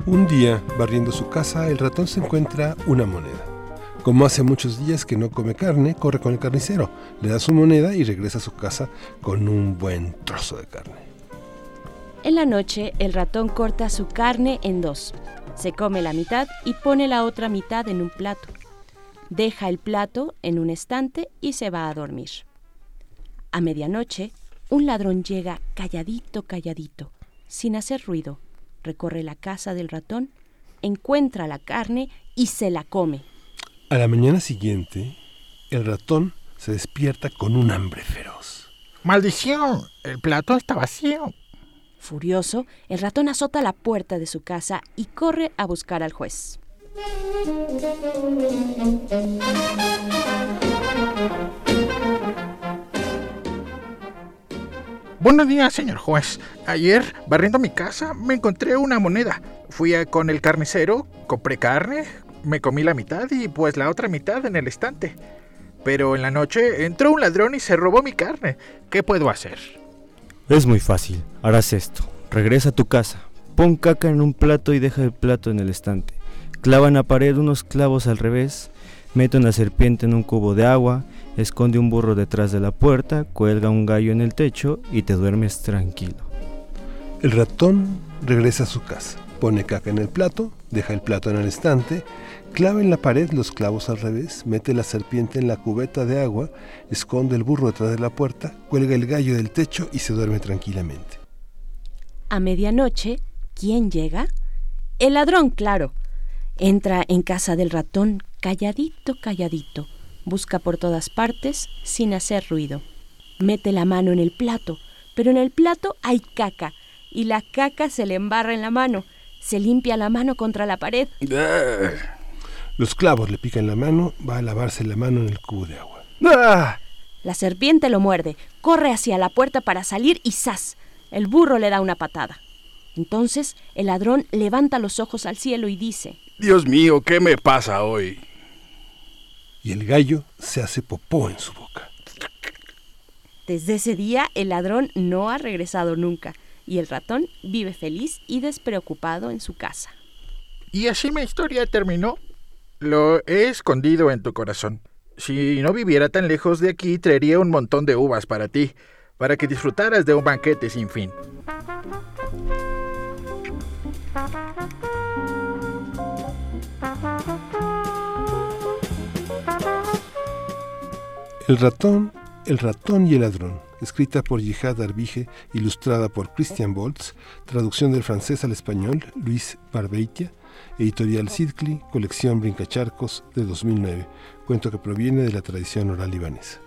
Un día, barriendo su casa, el ratón se encuentra una moneda. Como hace muchos días que no come carne, corre con el carnicero, le da su moneda y regresa a su casa con un buen trozo de carne. En la noche, el ratón corta su carne en dos. Se come la mitad y pone la otra mitad en un plato. Deja el plato en un estante y se va a dormir. A medianoche, un ladrón llega calladito, calladito, sin hacer ruido. Recorre la casa del ratón, encuentra la carne y se la come. A la mañana siguiente, el ratón se despierta con un hambre feroz. ¡Maldición! El plato está vacío. Furioso, el ratón azota la puerta de su casa y corre a buscar al juez. Buenos días, señor juez. Ayer, barriendo mi casa, me encontré una moneda. Fui con el carnicero, compré carne, me comí la mitad y pues la otra mitad en el estante. Pero en la noche entró un ladrón y se robó mi carne. ¿Qué puedo hacer? Es muy fácil. Harás esto. Regresa a tu casa. Pon caca en un plato y deja el plato en el estante. Clava en la pared unos clavos al revés. Mete una serpiente en un cubo de agua. Esconde un burro detrás de la puerta. Cuelga un gallo en el techo y te duermes tranquilo. El ratón regresa a su casa, pone caca en el plato, deja el plato en el estante, clava en la pared los clavos al revés, mete la serpiente en la cubeta de agua, esconde el burro detrás de la puerta, cuelga el gallo del techo y se duerme tranquilamente. A medianoche, ¿quién llega? El ladrón, claro. Entra en casa del ratón, calladito, calladito. Busca por todas partes, sin hacer ruido. Mete la mano en el plato, pero en el plato hay caca, y la caca se le embarra en la mano. Se limpia la mano contra la pared. Los clavos le pican la mano, va a lavarse la mano en el cubo de agua. La serpiente lo muerde, corre hacia la puerta para salir y ¡zas! El burro le da una patada. Entonces el ladrón levanta los ojos al cielo y dice, Dios mío, ¿qué me pasa hoy? Y el gallo se hace popó en su boca. Desde ese día el ladrón no ha regresado nunca y el ratón vive feliz y despreocupado en su casa. Y así mi historia terminó. Lo he escondido en tu corazón. Si no viviera tan lejos de aquí, traería un montón de uvas para ti, para que disfrutaras de un banquete sin fin. El ratón, el ratón y el ladrón, escrita por Jihad Arbige, ilustrada por Christian Boltz, traducción del francés al español, Luis Barbeitia, editorial Sidcli, colección Brincacharcos de 2009, cuento que proviene de la tradición oral libanesa.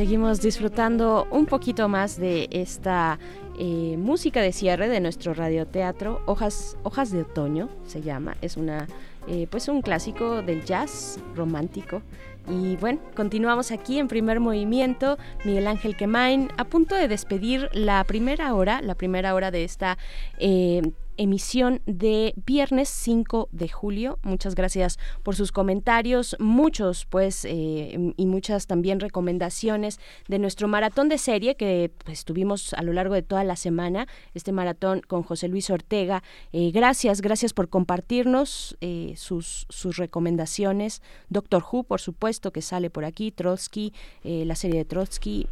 Seguimos disfrutando un poquito más de esta eh, música de cierre de nuestro radioteatro, Hojas, Hojas de Otoño se llama, es una eh, pues un clásico del jazz romántico. Y bueno, continuamos aquí en primer movimiento. Miguel Ángel Quemain, a punto de despedir la primera hora, la primera hora de esta eh, emisión de viernes 5 de julio. Muchas gracias por sus comentarios, muchos pues eh, y muchas también recomendaciones de nuestro maratón de serie que pues tuvimos a lo largo de toda la semana, este maratón con José Luis Ortega. Eh, gracias, gracias por compartirnos sus, sus recomendaciones. Doctor Who, por supuesto, que sale por aquí, Trotsky, la serie de Trotsky.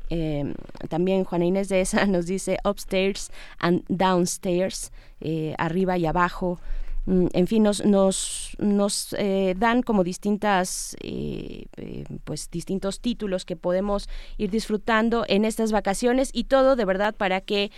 también Juana Inés de esa (laughs) nos dice Upstairs and Downstairs. Eh, arriba y abajo. Mm, en fin, nos, nos, nos eh, dan como distintas, eh, eh, pues distintos títulos que podemos ir disfrutando en estas vacaciones y todo de verdad para que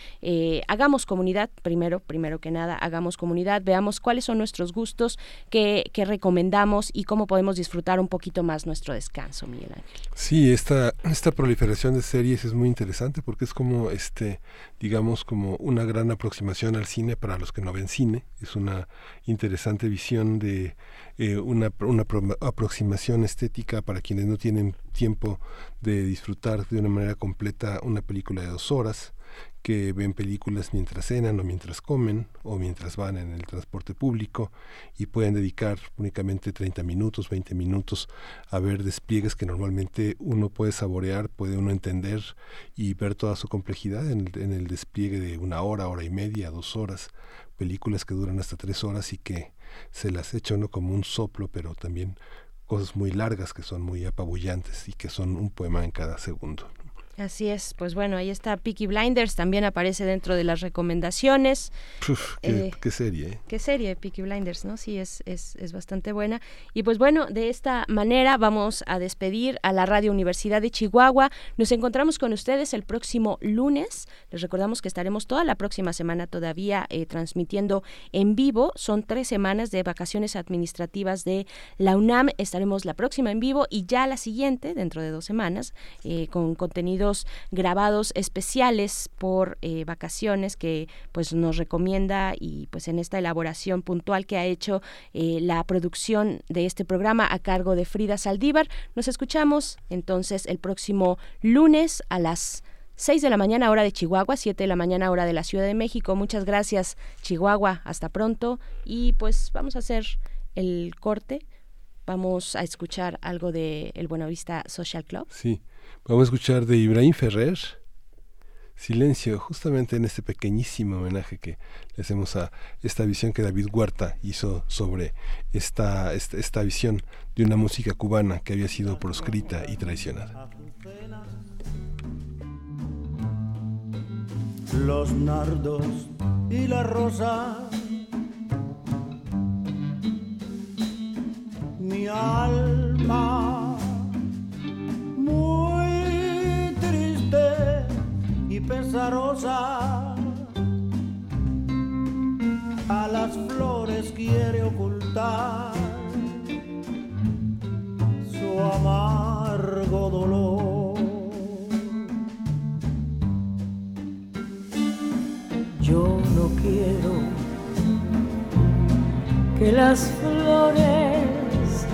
hagamos comunidad, primero, primero que nada, hagamos comunidad, veamos cuáles son nuestros gustos, qué, qué recomendamos y cómo podemos disfrutar un poquito más nuestro descanso, Miguel Ángel. Sí, esta, esta proliferación de series es muy interesante porque es como, este, digamos, como una gran aproximación al cine para los que no ven cine, es una interesante visión de eh, una, aproximación estética para quienes no tienen tiempo de disfrutar de una manera completa una película de dos horas que ven películas mientras cenan o mientras comen o mientras van en el transporte público y pueden dedicar únicamente 30 minutos, 20 minutos a ver despliegues que normalmente uno puede saborear, puede uno entender y ver toda su complejidad en el, en el despliegue de una hora, hora y media, dos horas películas que duran hasta tres horas y que se las echa uno como un soplo, pero también cosas muy largas que son muy apabullantes y que son un poema en cada segundo. Así es, pues bueno, ahí está Peaky Blinders, también aparece dentro de las recomendaciones. qué, eh, serie. ¿eh? Qué serie, Peaky Blinders, ¿no? Sí, es, es, es, bastante buena. Y pues bueno, de esta manera vamos a despedir a la Radio Universidad de Chihuahua. Nos encontramos con ustedes el próximo lunes. Les recordamos que estaremos toda la próxima semana todavía eh, transmitiendo en vivo. Son tres semanas de vacaciones administrativas de la UNAM. Estaremos la próxima en vivo y ya la siguiente, dentro de dos semanas, con contenido grabados especiales por eh, vacaciones que pues nos recomienda y pues en esta elaboración puntual que ha hecho eh, la producción de este programa a cargo de Frida Saldívar. Nos escuchamos entonces el próximo lunes a las 6 de la mañana hora de Chihuahua, 7 de la mañana hora de la Ciudad de México. Muchas gracias Chihuahua, hasta pronto y pues vamos a hacer el corte. Vamos a escuchar algo de El Buenavista Social Club. Sí. Vamos a escuchar de Ibrahim Ferrer, Silencio, justamente en este pequeñísimo homenaje que le hacemos a esta visión que David Huerta hizo sobre esta, esta, visión de una música cubana que había sido proscrita y traicionada. Los nardos y la rosa, mi alma muy pesarosa. A las flores quiere ocultar su amargo dolor. Yo no quiero que las flores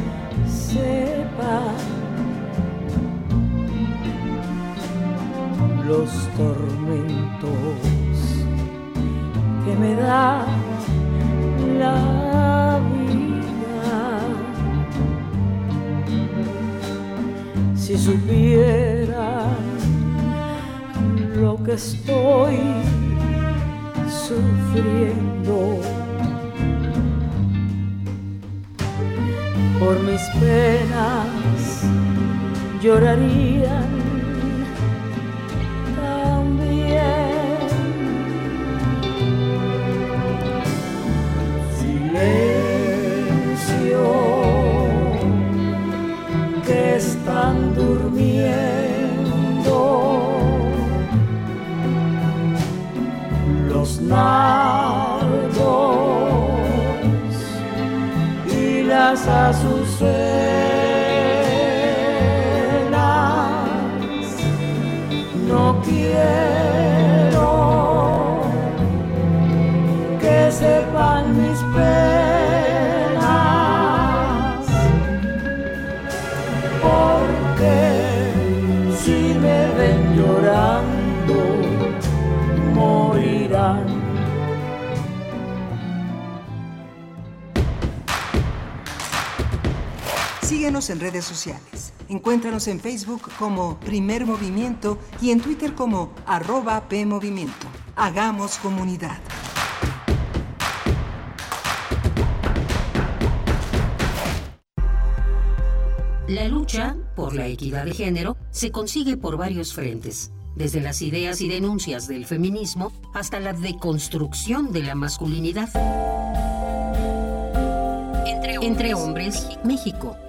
sepan los tormentos que me da la vida. Si supieran lo que estoy sufriendo por mis penas, llorarían silencio que están durmiendo. Los nardos y las azucenas Síguenos en redes sociales. Encuéntranos en Facebook como Primer Movimiento y en Twitter como arroba PMovimiento. Hagamos comunidad. La lucha por la equidad de género se consigue por varios frentes, desde las ideas y denuncias del feminismo hasta la deconstrucción de la masculinidad. Entre hombres, México,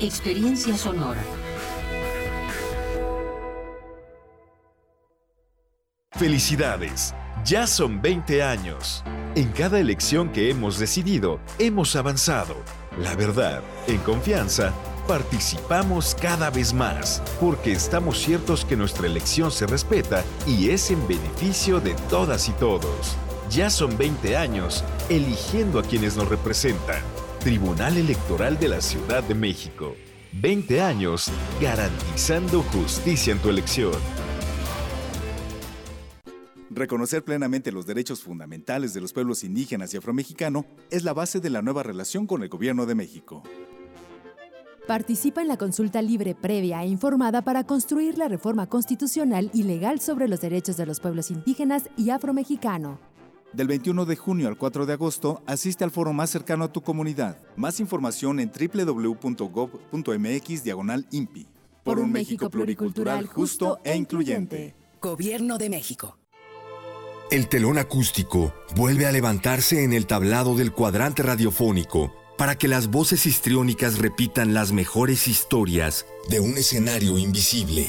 experiencia sonora. Felicidades, ya son 20 años. En cada elección que hemos decidido, hemos avanzado. La verdad, en confianza, participamos cada vez más, porque estamos ciertos que nuestra elección se respeta y es en beneficio de todas y todos. Ya son 20 años eligiendo a quienes nos representan. Tribunal Electoral de la Ciudad de México. 20 años garantizando justicia en tu elección. Reconocer plenamente los derechos fundamentales de los pueblos indígenas y afromexicano es la base de la nueva relación con el Gobierno de México. Participa en la consulta libre, previa e informada para construir la reforma constitucional y legal sobre los derechos de los pueblos indígenas y afromexicano. Del 21 de junio al 4 de agosto, asiste al foro más cercano a tu comunidad. Más información en www.gov.mx diagonal INPI. Por un México pluricultural, justo e incluyente. Gobierno de México. El telón acústico vuelve a levantarse en el tablado del cuadrante radiofónico para que las voces histriónicas repitan las mejores historias de un escenario invisible.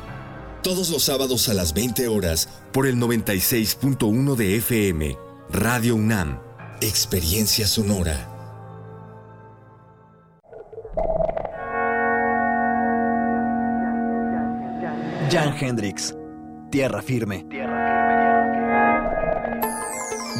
Todos los sábados a las 20 horas por el 96.1 de FM, Radio UNAM, Experiencia Sonora. Jan Hendrix, Tierra Firme.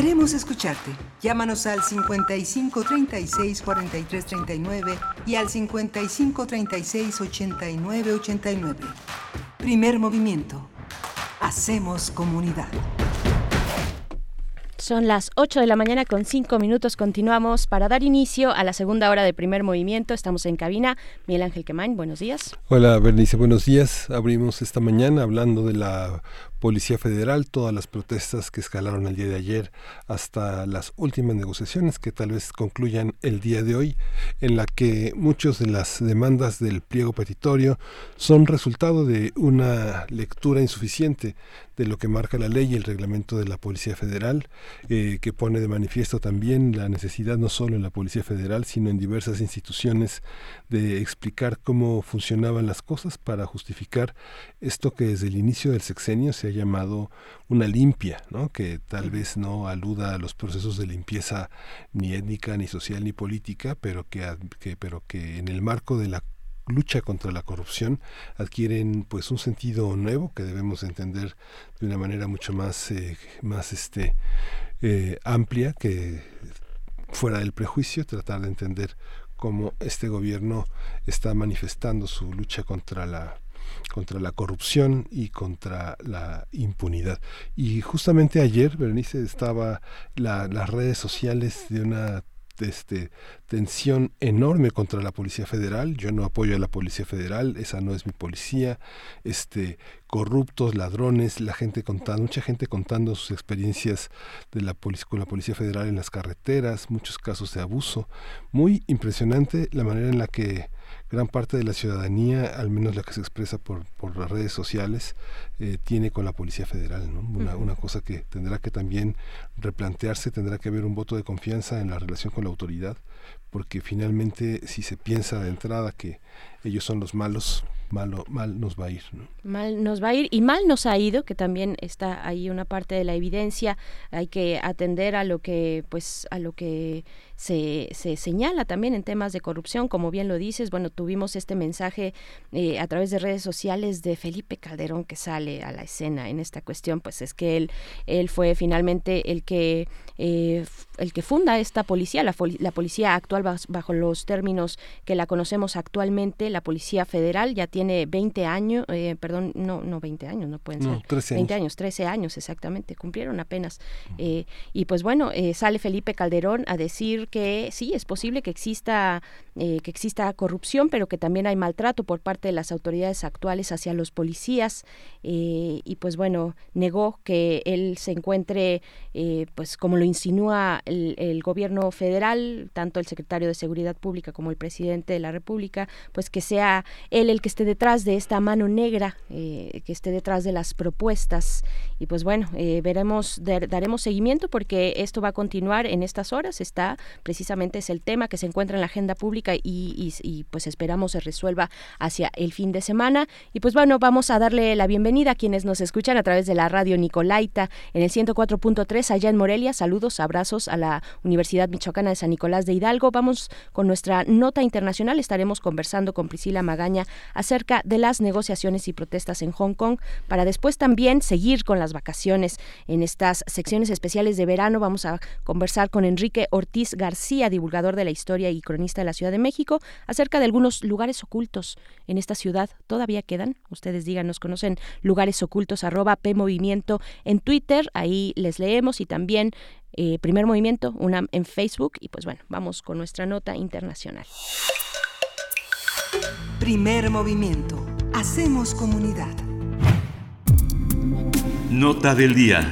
Queremos escucharte. Llámanos al 55 36 43 39 y al 55 36 89 89. Primer movimiento. Hacemos comunidad. Son las 8 de la mañana con 5 minutos. Continuamos para dar inicio a la segunda hora de primer movimiento. Estamos en cabina. Miguel Ángel Quemain, buenos días. Hola, Bernice, buenos días. Abrimos esta mañana hablando de la Policía Federal, todas las protestas que escalaron el día de ayer hasta las últimas negociaciones que tal vez concluyan el día de hoy, en la que muchas de las demandas del pliego petitorio son resultado de una lectura insuficiente de lo que marca la ley y el reglamento de la Policía Federal. eh, que pone de manifiesto también la necesidad no solo en la Policía Federal, sino en diversas instituciones de explicar cómo funcionaban las cosas para justificar esto que desde el inicio del sexenio se ha llamado una limpia, ¿no? que tal vez no aluda a los procesos de limpieza ni étnica, ni social, ni política, pero que, que pero que en el marco de la lucha contra la corrupción adquieren pues un sentido nuevo que debemos entender de una manera mucho más eh, más este eh, amplia que fuera del prejuicio tratar de entender cómo este gobierno está manifestando su lucha contra la contra la corrupción y contra la impunidad. Y justamente ayer, Berenice, estaba las redes sociales de una este, tensión enorme contra la Policía Federal. Yo no apoyo a la Policía Federal, esa no es mi policía. Este, corruptos, ladrones, la gente contando, mucha gente contando sus experiencias de la con la Policía Federal en las carreteras, muchos casos de abuso. Muy impresionante la manera en la que gran parte de la ciudadanía, al menos la que se expresa por, por las redes sociales, eh, tiene con la Policía Federal. ¿no? Una, una cosa que tendrá que también replantearse, tendrá que haber un voto de confianza en la relación con la autoridad, porque finalmente si se piensa de entrada que ellos son los malos, malo, mal nos va a ir. Mal nos va a ir y mal nos ha ido, que también está ahí una parte de la evidencia. Hay que atender a lo que, pues, a lo que se, se, señala también en temas de corrupción, como bien lo dices. Bueno, tuvimos este mensaje eh, a través de redes sociales de Felipe Calderón que sale a la escena en esta cuestión, pues es que él, él fue finalmente el que, eh, el que funda esta policía, la, la policía actual bajo los términos que la conocemos actualmente, la Policía Federal, ya tiene 20 años, eh, perdón, no, no 20 años, no pueden ser. 13 20 años. 13 años exactamente, cumplieron apenas. y pues bueno, sale Felipe Calderón a decir que sí, es posible que exista, eh, que exista corrupción, pero que también hay maltrato por parte de las autoridades actuales hacia los policías. Eh, y pues bueno, negó que él se encuentre, eh, pues como lo insinúa el, el, gobierno federal, tanto el secretario de Seguridad Pública como el presidente de la República, pues que sea él el que esté detrás de esta mano negra, que esté detrás de las propuestas. Y pues bueno, veremos, daremos seguimiento porque esto va a continuar en estas horas. Está precisamente es el tema que se encuentra en la agenda pública y, pues esperamos se resuelva hacia el fin de semana. Y pues bueno, vamos a darle la bienvenida a quienes nos escuchan a través de la radio Nicolaita en el 104.3 allá en Morelia. Saludos, abrazos a la Universidad Michoacana de San Nicolás de Hidalgo. Vamos con nuestra nota internacional. Estaremos conversando con Priscila Magaña acerca de las negociaciones y protestas en Hong Kong para después también seguir con las vacaciones en estas secciones especiales de verano. Vamos a conversar con Enrique Ortiz García divulgador de la historia y cronista de la Ciudad de México, acerca de algunos lugares ocultos en esta ciudad. ¿Todavía quedan? Ustedes díganos, conocen lugares ocultos, arroba P Movimiento en Twitter, ahí les leemos y también eh, Primer Movimiento, UNAM en Facebook. Y pues bueno, vamos con nuestra nota internacional. Primer Movimiento. Hacemos comunidad. Nota del día.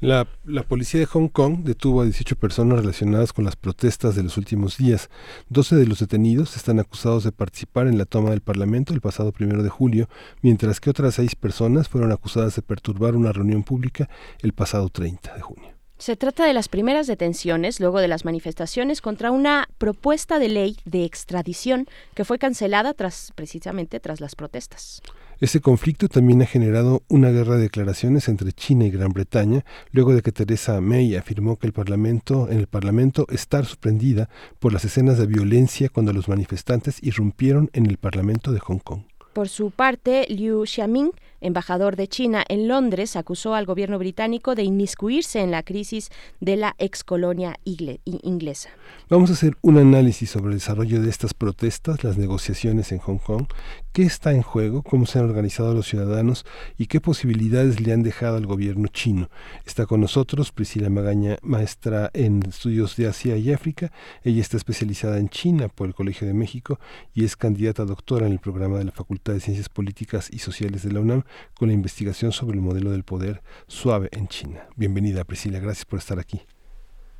La, policía de Hong Kong detuvo a 18 personas relacionadas con las protestas de los últimos días. 12 de los detenidos están acusados de participar en la toma del Parlamento el pasado primero de julio, mientras que otras seis personas fueron acusadas de perturbar una reunión pública el pasado 30 de junio. Se trata de las primeras detenciones luego de las manifestaciones contra una propuesta de ley de extradición que fue cancelada tras precisamente tras las protestas. Ese conflicto también ha generado una guerra de declaraciones entre China y Gran Bretaña, luego de que Teresa May afirmó que el Parlamento, en el Parlamento estar sorprendida por las escenas de violencia cuando los manifestantes irrumpieron en el Parlamento de Hong Kong. Por su parte, Liu Xiaoming embajador de China en Londres, acusó al gobierno británico de inmiscuirse en la crisis de la excolonia inglesa. Vamos a hacer un análisis sobre el desarrollo de estas protestas, las negociaciones en Hong Kong, qué está en juego, cómo se han organizado los ciudadanos y qué posibilidades le han dejado al gobierno chino. Está con nosotros Priscila Magaña, maestra en estudios de Asia y África. Ella está especializada en China por el Colegio de México y es candidata a doctora en el programa de la Facultad de Ciencias Políticas y Sociales de la UNAM con la investigación sobre el modelo del poder suave en China. Bienvenida, Priscila, gracias por estar aquí.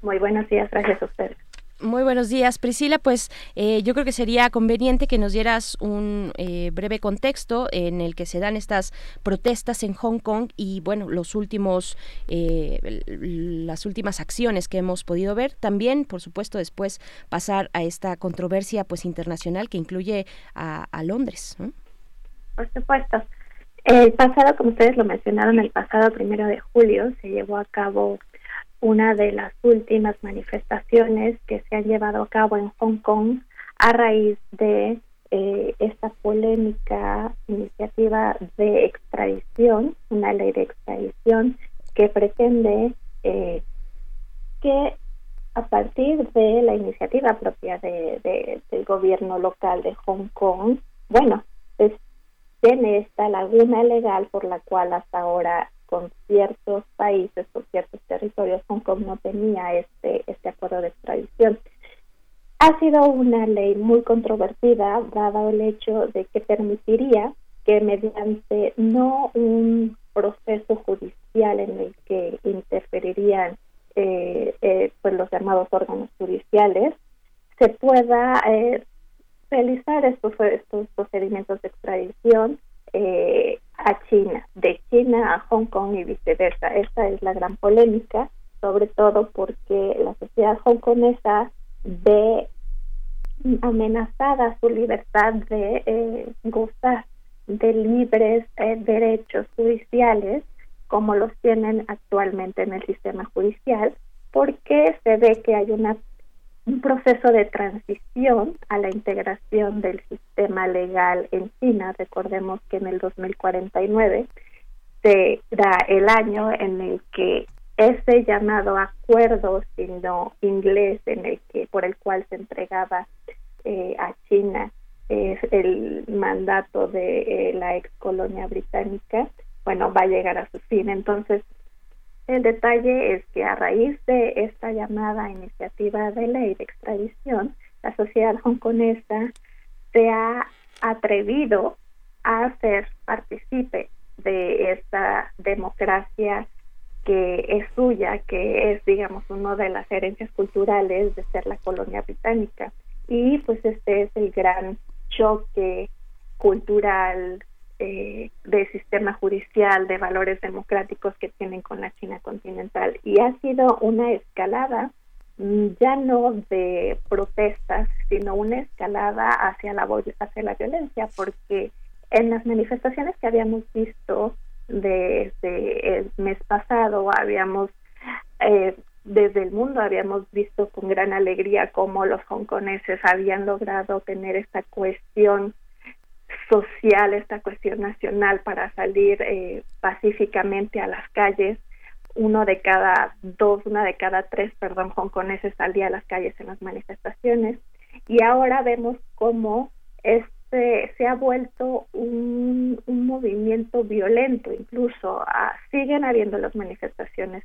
Muy buenos días, gracias a ustedes. Muy buenos días, Priscila. Pues eh, yo creo que sería conveniente que nos dieras un eh, breve contexto en el que se dan estas protestas en Hong Kong y, bueno, los últimos, eh, las últimas acciones que hemos podido ver. También, por supuesto, después pasar a esta controversia, pues, internacional que incluye a, a Londres. Por supuesto. El pasado, como ustedes lo mencionaron, el pasado primero de julio se llevó a cabo una de las últimas manifestaciones que se han llevado a cabo en Hong Kong a raíz de eh, esta polémica iniciativa de extradición, una ley de extradición que pretende eh, que a partir de la iniciativa propia de, del gobierno local de Hong Kong, bueno, pues tiene esta laguna legal por la cual hasta ahora con ciertos países, con ciertos territorios, Hong Kong no tenía este, este acuerdo de extradición. Ha sido una ley muy controvertida, dado el hecho de que permitiría que mediante no un proceso judicial en el que interferirían eh, eh, pues los llamados órganos judiciales, se pueda eh, realizar estos, estos procedimientos de extradición eh, a China, de China a Hong Kong y viceversa. Esta es la gran polémica, sobre todo porque la sociedad hongkonesa ve amenazada su libertad de eh, gozar de libres eh, derechos judiciales como los tienen actualmente en el sistema judicial, porque se ve que hay una un proceso de transición a la integración del sistema legal en China. Recordemos que en el 2049 se da el año en el que ese llamado acuerdo sino inglés en el que por el cual se entregaba eh, a China el mandato de eh, la ex colonia británica bueno va a llegar a su fin entonces el detalle es que a raíz de esta llamada iniciativa de ley de extradición, la sociedad hongkonesa se ha atrevido a ser partícipe de esta democracia que es suya, que es, digamos, una de las herencias culturales de ser la colonia británica. Y pues este es el gran choque cultural, eh, de sistema judicial, de valores democráticos que tienen con la China continental. Y ha sido una escalada mm, ya no de protestas, sino una escalada hacia la, hacia la violencia, porque en las manifestaciones que habíamos visto desde el mes pasado, habíamos eh, desde el mundo habíamos visto con gran alegría cómo los hongkoneses habían logrado tener esta cuestión social, esta cuestión nacional para salir eh, pacíficamente a las calles. Uno de cada dos, una de cada tres, perdón, hongkoneses salía a las calles en las manifestaciones. Y ahora vemos cómo este se ha vuelto un, un movimiento violento, incluso ah, siguen habiendo las manifestaciones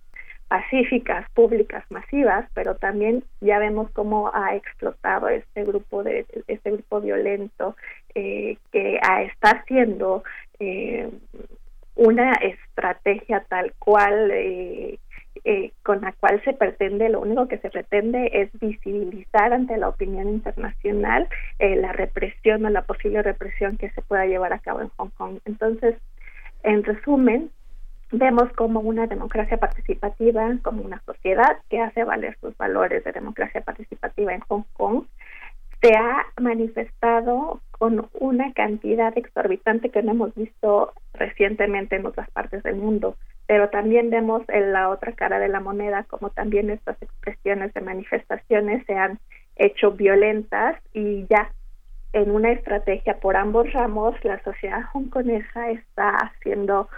pacíficas, públicas, masivas, pero también ya vemos cómo ha explotado este grupo de este grupo violento eh, que está haciendo eh, una estrategia tal cual eh, con la cual se pretende, lo único que se pretende es visibilizar ante la opinión internacional la represión o la posible represión que se pueda llevar a cabo en Hong Kong. Entonces, en resumen, vemos como una democracia participativa, como una sociedad que hace valer sus valores de democracia participativa en Hong Kong, se ha manifestado con una cantidad exorbitante que no hemos visto recientemente en otras partes del mundo, pero también vemos en la otra cara de la moneda como también estas expresiones de manifestaciones se han hecho violentas y ya en una estrategia por ambos ramos la sociedad hongkonesa está haciendo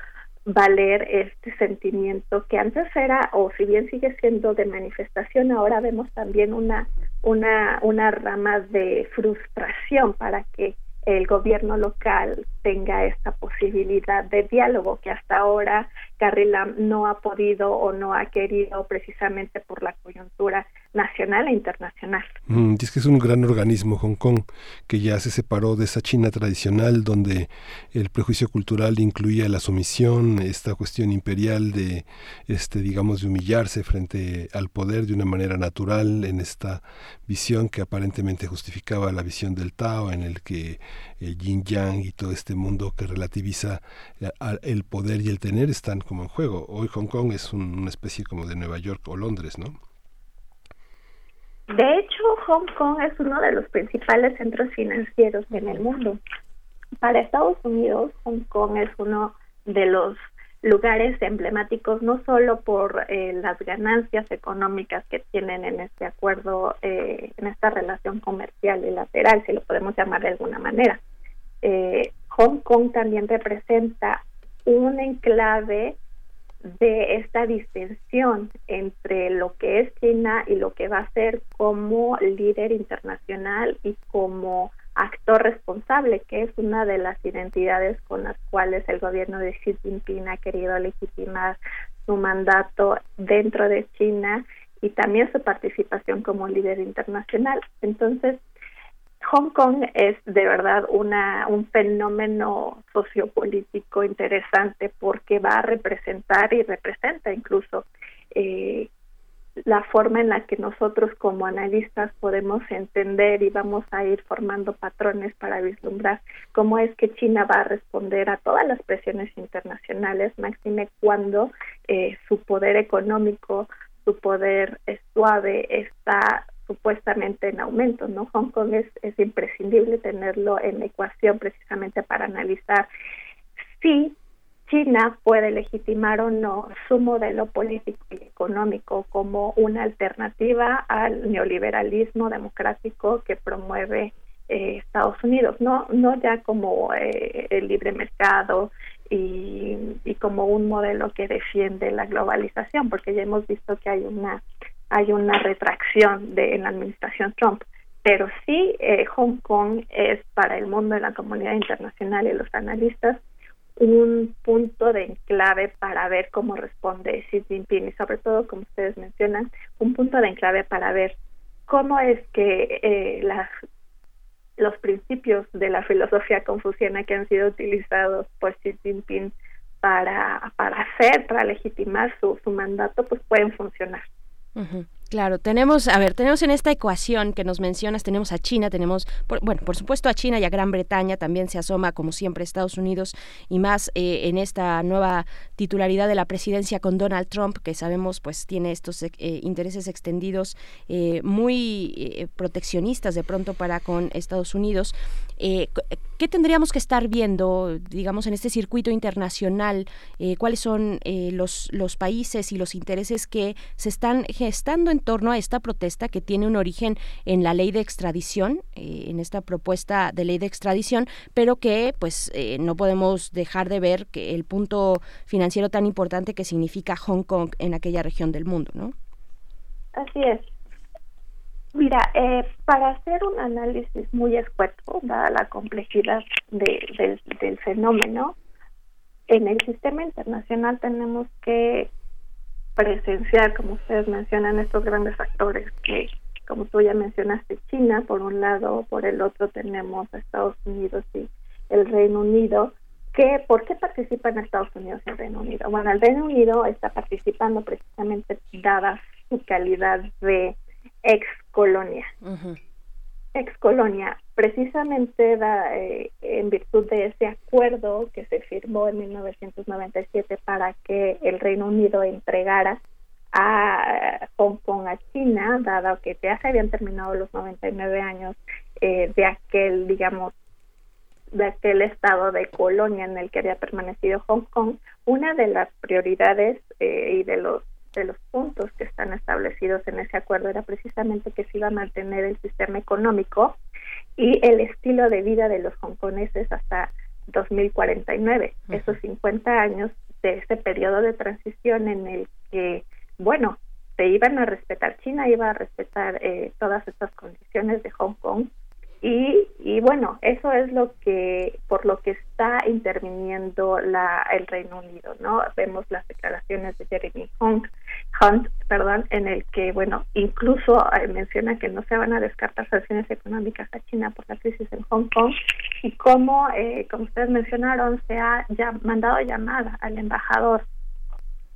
valer este sentimiento que antes era o si bien sigue siendo de manifestación ahora vemos también una una una rama de frustración para que el gobierno local tenga esta posibilidad de diálogo que hasta ahora Carrilam no ha podido o no ha querido precisamente por la coyuntura nacional e internacional. Mm, es que es un gran organismo Hong Kong que ya se separó de esa China tradicional donde el prejuicio cultural incluía la sumisión, esta cuestión imperial de este digamos de humillarse frente al poder de una manera natural en esta visión que aparentemente justificaba la visión del Tao en el que el yin yang y todo este mundo que relativiza eh, el poder y el tener están como en juego. Hoy Hong Kong es una especie como de Nueva York o Londres, ¿no? De hecho, Hong Kong es uno de los principales centros financieros en el mundo. Para Estados Unidos, Hong Kong es uno de los lugares emblemáticos no solo por eh, las ganancias económicas que tienen en este acuerdo, eh, en esta relación comercial bilateral, si lo podemos llamar de alguna manera. Eh, Hong Kong también representa un enclave de esta distinción entre lo que es China y lo que va a ser como líder internacional y como actor responsable, que es una de las identidades con las cuales el gobierno de Xi Jinping ha querido legitimar su mandato dentro de China y también su participación como líder internacional. Entonces, Hong Kong es de verdad una, un fenómeno sociopolítico interesante porque va a representar y representa incluso eh, la forma en la que nosotros como analistas podemos entender y vamos a ir formando patrones para vislumbrar cómo es que China va a responder a todas las presiones internacionales, máxime cuando eh, su poder económico, su poder suave está supuestamente en aumento, ¿no? Hong Kong es, es imprescindible tenerlo en la ecuación precisamente para analizar si China puede legitimar o no su modelo político y económico como una alternativa al neoliberalismo democrático que promueve eh, Estados Unidos, no no ya como eh, el libre mercado y, y, como un modelo que defiende la globalización, porque ya hemos visto que hay una hay una retracción de en la administración Trump, pero sí eh, Hong Kong es para el mundo de la comunidad internacional y los analistas un punto de enclave para ver cómo responde Xi Jinping y sobre todo, como ustedes mencionan, un punto de enclave para ver cómo es que eh, las, los principios de la filosofía confuciana que han sido utilizados por Xi Jinping para, para hacer, para legitimar su, su mandato, pues pueden funcionar. Mm-hmm. Claro, tenemos, a ver, tenemos en esta ecuación que nos mencionas, tenemos a China, tenemos, bueno, por supuesto a China y a Gran Bretaña, también se asoma, como siempre, Estados Unidos y más eh, en esta nueva titularidad de la presidencia con Donald Trump, que sabemos pues tiene estos eh, intereses extendidos eh, muy proteccionistas de pronto para con Estados Unidos. ¿Qué tendríamos que estar viendo, digamos, en este circuito internacional? ¿Cuáles son los, los países y los intereses que se están gestando en torno a esta protesta que tiene un origen en la ley de extradición, eh, en esta propuesta de ley de extradición, pero que pues eh, no podemos dejar de ver que el punto financiero tan importante que significa Hong Kong en aquella región del mundo, ¿no? Así es. Mira, eh, para hacer un análisis muy escueto, dada la complejidad del, del fenómeno, en el sistema internacional tenemos que presenciar, como ustedes mencionan, estos grandes actores que, como tú ya mencionaste, China por un lado, por el otro tenemos a Estados Unidos y el Reino Unido. que ¿Por qué participan Estados Unidos y el Reino Unido? Bueno, el Reino Unido está participando precisamente dada su calidad de ex colonia ex colonia, precisamente da, eh, en virtud de ese acuerdo que se firmó en 1997 para que el Reino Unido entregara a Hong Kong a China, dado que ya se habían terminado los 99 años eh, de aquel, digamos, de aquel estado de colonia en el que había permanecido Hong Kong, una de las prioridades eh, y de los de los puntos que están establecidos en ese acuerdo era precisamente que se iba a mantener el sistema económico y el estilo de vida de los hongkoneses hasta 2049, esos 50 años de ese periodo de transición en el que, bueno, se iban a respetar, China iba a respetar eh, todas estas condiciones de Hong Kong y, y bueno, eso es lo que, por lo que está interviniendo la, el Reino Unido, ¿no? Vemos las declaraciones de Jeremy Hunt, perdón, en el que, bueno, incluso eh, menciona que no se van a descartar sanciones económicas a China por la crisis en Hong Kong y cómo, eh, como ustedes mencionaron, se ha mandado llamada al embajador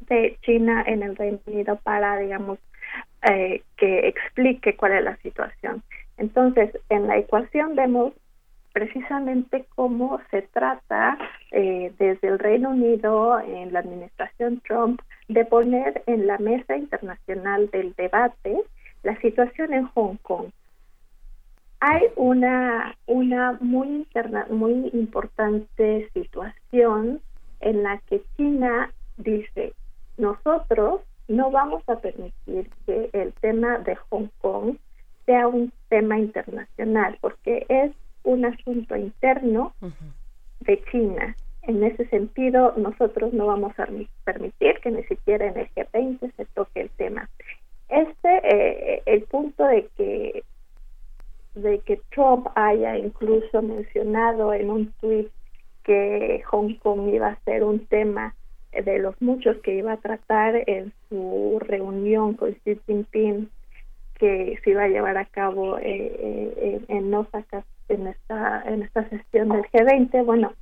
de China en el Reino Unido para, digamos, eh, que explique cuál es la situación. Entonces, en la ecuación vemos precisamente cómo se trata eh, desde el Reino Unido en la administración Trump de poner en la mesa internacional del debate la situación en Hong Kong. Hay una, una muy, interna, muy importante situación en la que China dice, nosotros no vamos a permitir que el tema de Hong Kong sea un tema internacional, porque es un asunto interno de China. En ese sentido, nosotros no vamos a permitir que ni siquiera en el G20 se toque el tema. Este, eh, el punto de que de que Trump haya incluso mencionado en un tweet que Hong Kong iba a ser un tema de los muchos que iba a tratar en su reunión con Xi Jinping que se iba a llevar a cabo eh, eh, en Osaka en esta en esta sesión del G20 bueno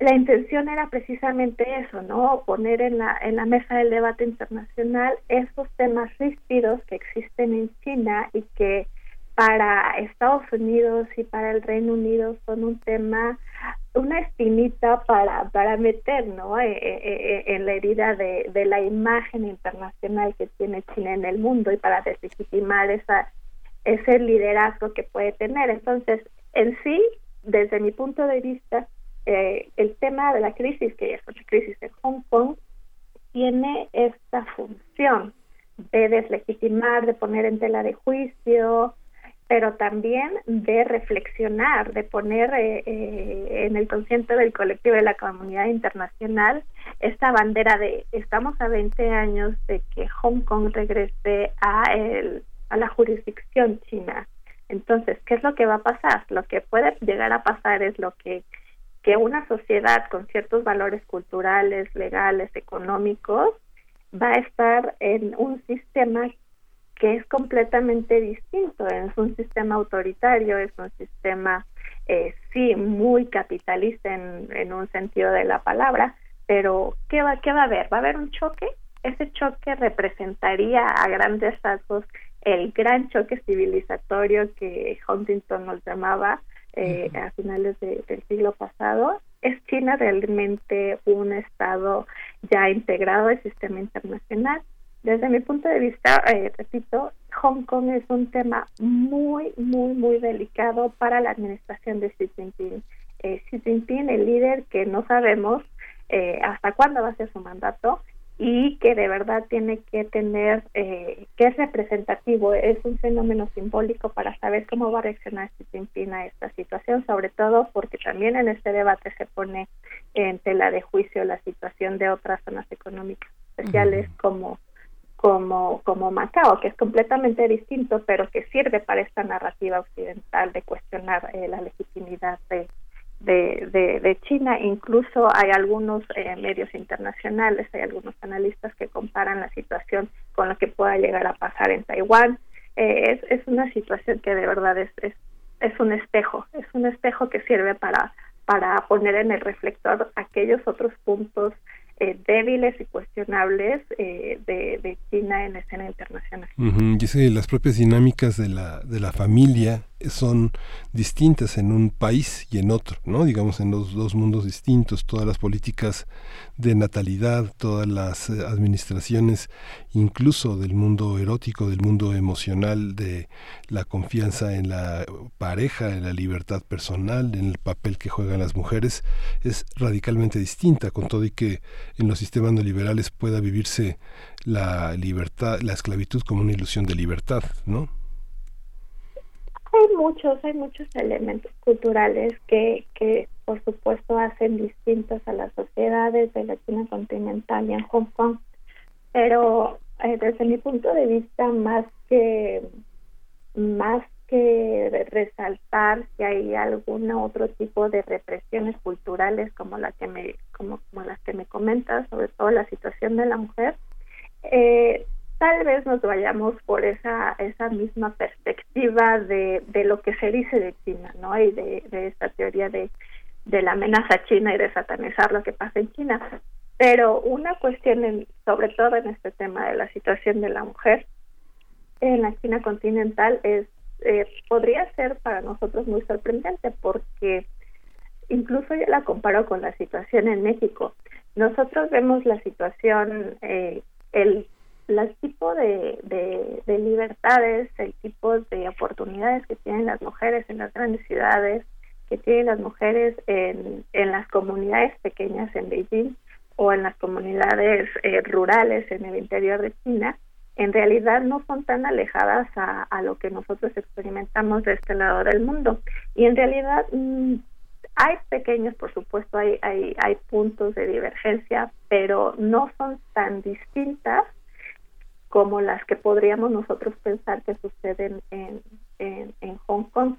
la intención era precisamente eso no poner en la en la mesa del debate internacional esos temas ríspidos que existen en China y que para Estados Unidos y para el Reino Unido son un tema, una espinita para, para meter ¿no? Eh, eh, eh, en la herida de, de la imagen internacional que tiene China en el mundo y para deslegitimar esa, ese liderazgo que puede tener. Entonces, en sí, desde mi punto de vista, el tema de la crisis, que es una crisis en Hong Kong, tiene esta función de deslegitimar, de poner en tela de juicio, pero también de reflexionar, de poner eh, eh, en el consciente del colectivo de la comunidad internacional esta bandera de estamos a 20 años de que Hong Kong regrese a, el, a la jurisdicción china. Entonces, ¿qué es lo que va a pasar? Lo que puede llegar a pasar es lo que que una sociedad con ciertos valores culturales, legales, económicos, va a estar en un sistema que es completamente distinto, es un sistema autoritario, es un sistema, eh, sí, muy capitalista en, en un sentido de la palabra, pero ¿qué va, ¿qué va a haber? ¿Va a haber un choque? Ese choque representaría a grandes rasgos el gran choque civilizatorio que Huntington nos llamaba eh, a finales del siglo pasado. ¿Es China realmente un Estado ya integrado al sistema internacional? Desde mi punto de vista, eh, repito, Hong Kong es un tema muy, muy, muy delicado para la administración de Xi Jinping. Eh, Xi Jinping, el líder que no sabemos eh, hasta cuándo va a ser su mandato y que de verdad tiene que tener, eh, que es representativo, es un fenómeno simbólico para saber cómo va a reaccionar Xi Jinping a esta situación, sobre todo porque también en este debate se pone en tela de juicio la situación de otras zonas económicas especiales como como, como Macao, que es completamente distinto, pero que sirve para esta narrativa occidental de cuestionar eh, la legitimidad de, de, China. Incluso hay algunos eh, medios internacionales, hay algunos analistas que comparan la situación con lo que pueda llegar a pasar en Taiwán. Eh, es, es una situación que de verdad es, es, es un espejo, es un espejo que sirve para, para poner en el reflector aquellos otros puntos eh, débiles y cuestionables eh, de, de, China en la escena internacional. y las propias dinámicas de la, de la familia son distintas en un país y en otro, ¿no? Digamos, en los dos mundos distintos, todas las políticas de natalidad, todas las eh, administraciones, incluso del mundo erótico, del mundo emocional, de la confianza en la pareja, en la libertad personal, en el papel que juegan las mujeres, es radicalmente distinta, con todo y que en los sistemas neoliberales pueda vivirse la libertad, la esclavitud como una ilusión de libertad, ¿no? Hay muchos, hay muchos elementos culturales que, que por supuesto hacen distintas a las sociedades de la China continental y en Hong Kong, pero eh, desde mi punto de vista más que más que resaltar si hay algún otro tipo de represiones culturales como la que me como, como las que me comentas sobre todo la situación de la mujer eh, tal vez nos vayamos por esa esa misma perspectiva de, de lo que se dice de China, ¿no? Y de, esta teoría de, de la amenaza china y de satanizar lo que pasa en China. Pero una cuestión, sobre todo en este tema de la situación de la mujer en la China continental, es eh, podría ser para nosotros muy sorprendente porque incluso yo la comparo con la situación en México. Nosotros vemos la situación, eh, el, el tipo de, de, libertades, el tipo de oportunidades que tienen las mujeres en las grandes ciudades, que tienen las mujeres en, en las comunidades pequeñas en Beijing o en las comunidades eh, rurales en el interior de China, en realidad no son tan alejadas a, lo que nosotros experimentamos de este lado del mundo. Y en realidad mm, hay pequeños, por supuesto, hay, hay, hay puntos de divergencia, pero no son tan distintas como las que podríamos nosotros pensar que suceden en, en, Hong Kong.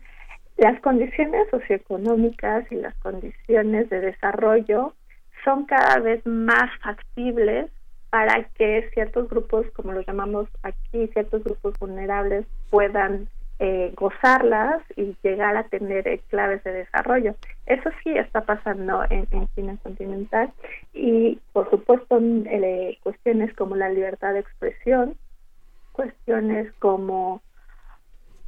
Las condiciones socioeconómicas y las condiciones de desarrollo son cada vez más factibles para que ciertos grupos, como los llamamos aquí, ciertos grupos vulnerables puedan eh, gozarlas y llegar a tener eh, claves de desarrollo. Eso sí está pasando en, China continental y, por supuesto, eh, cuestiones como la libertad de expresión, cuestiones como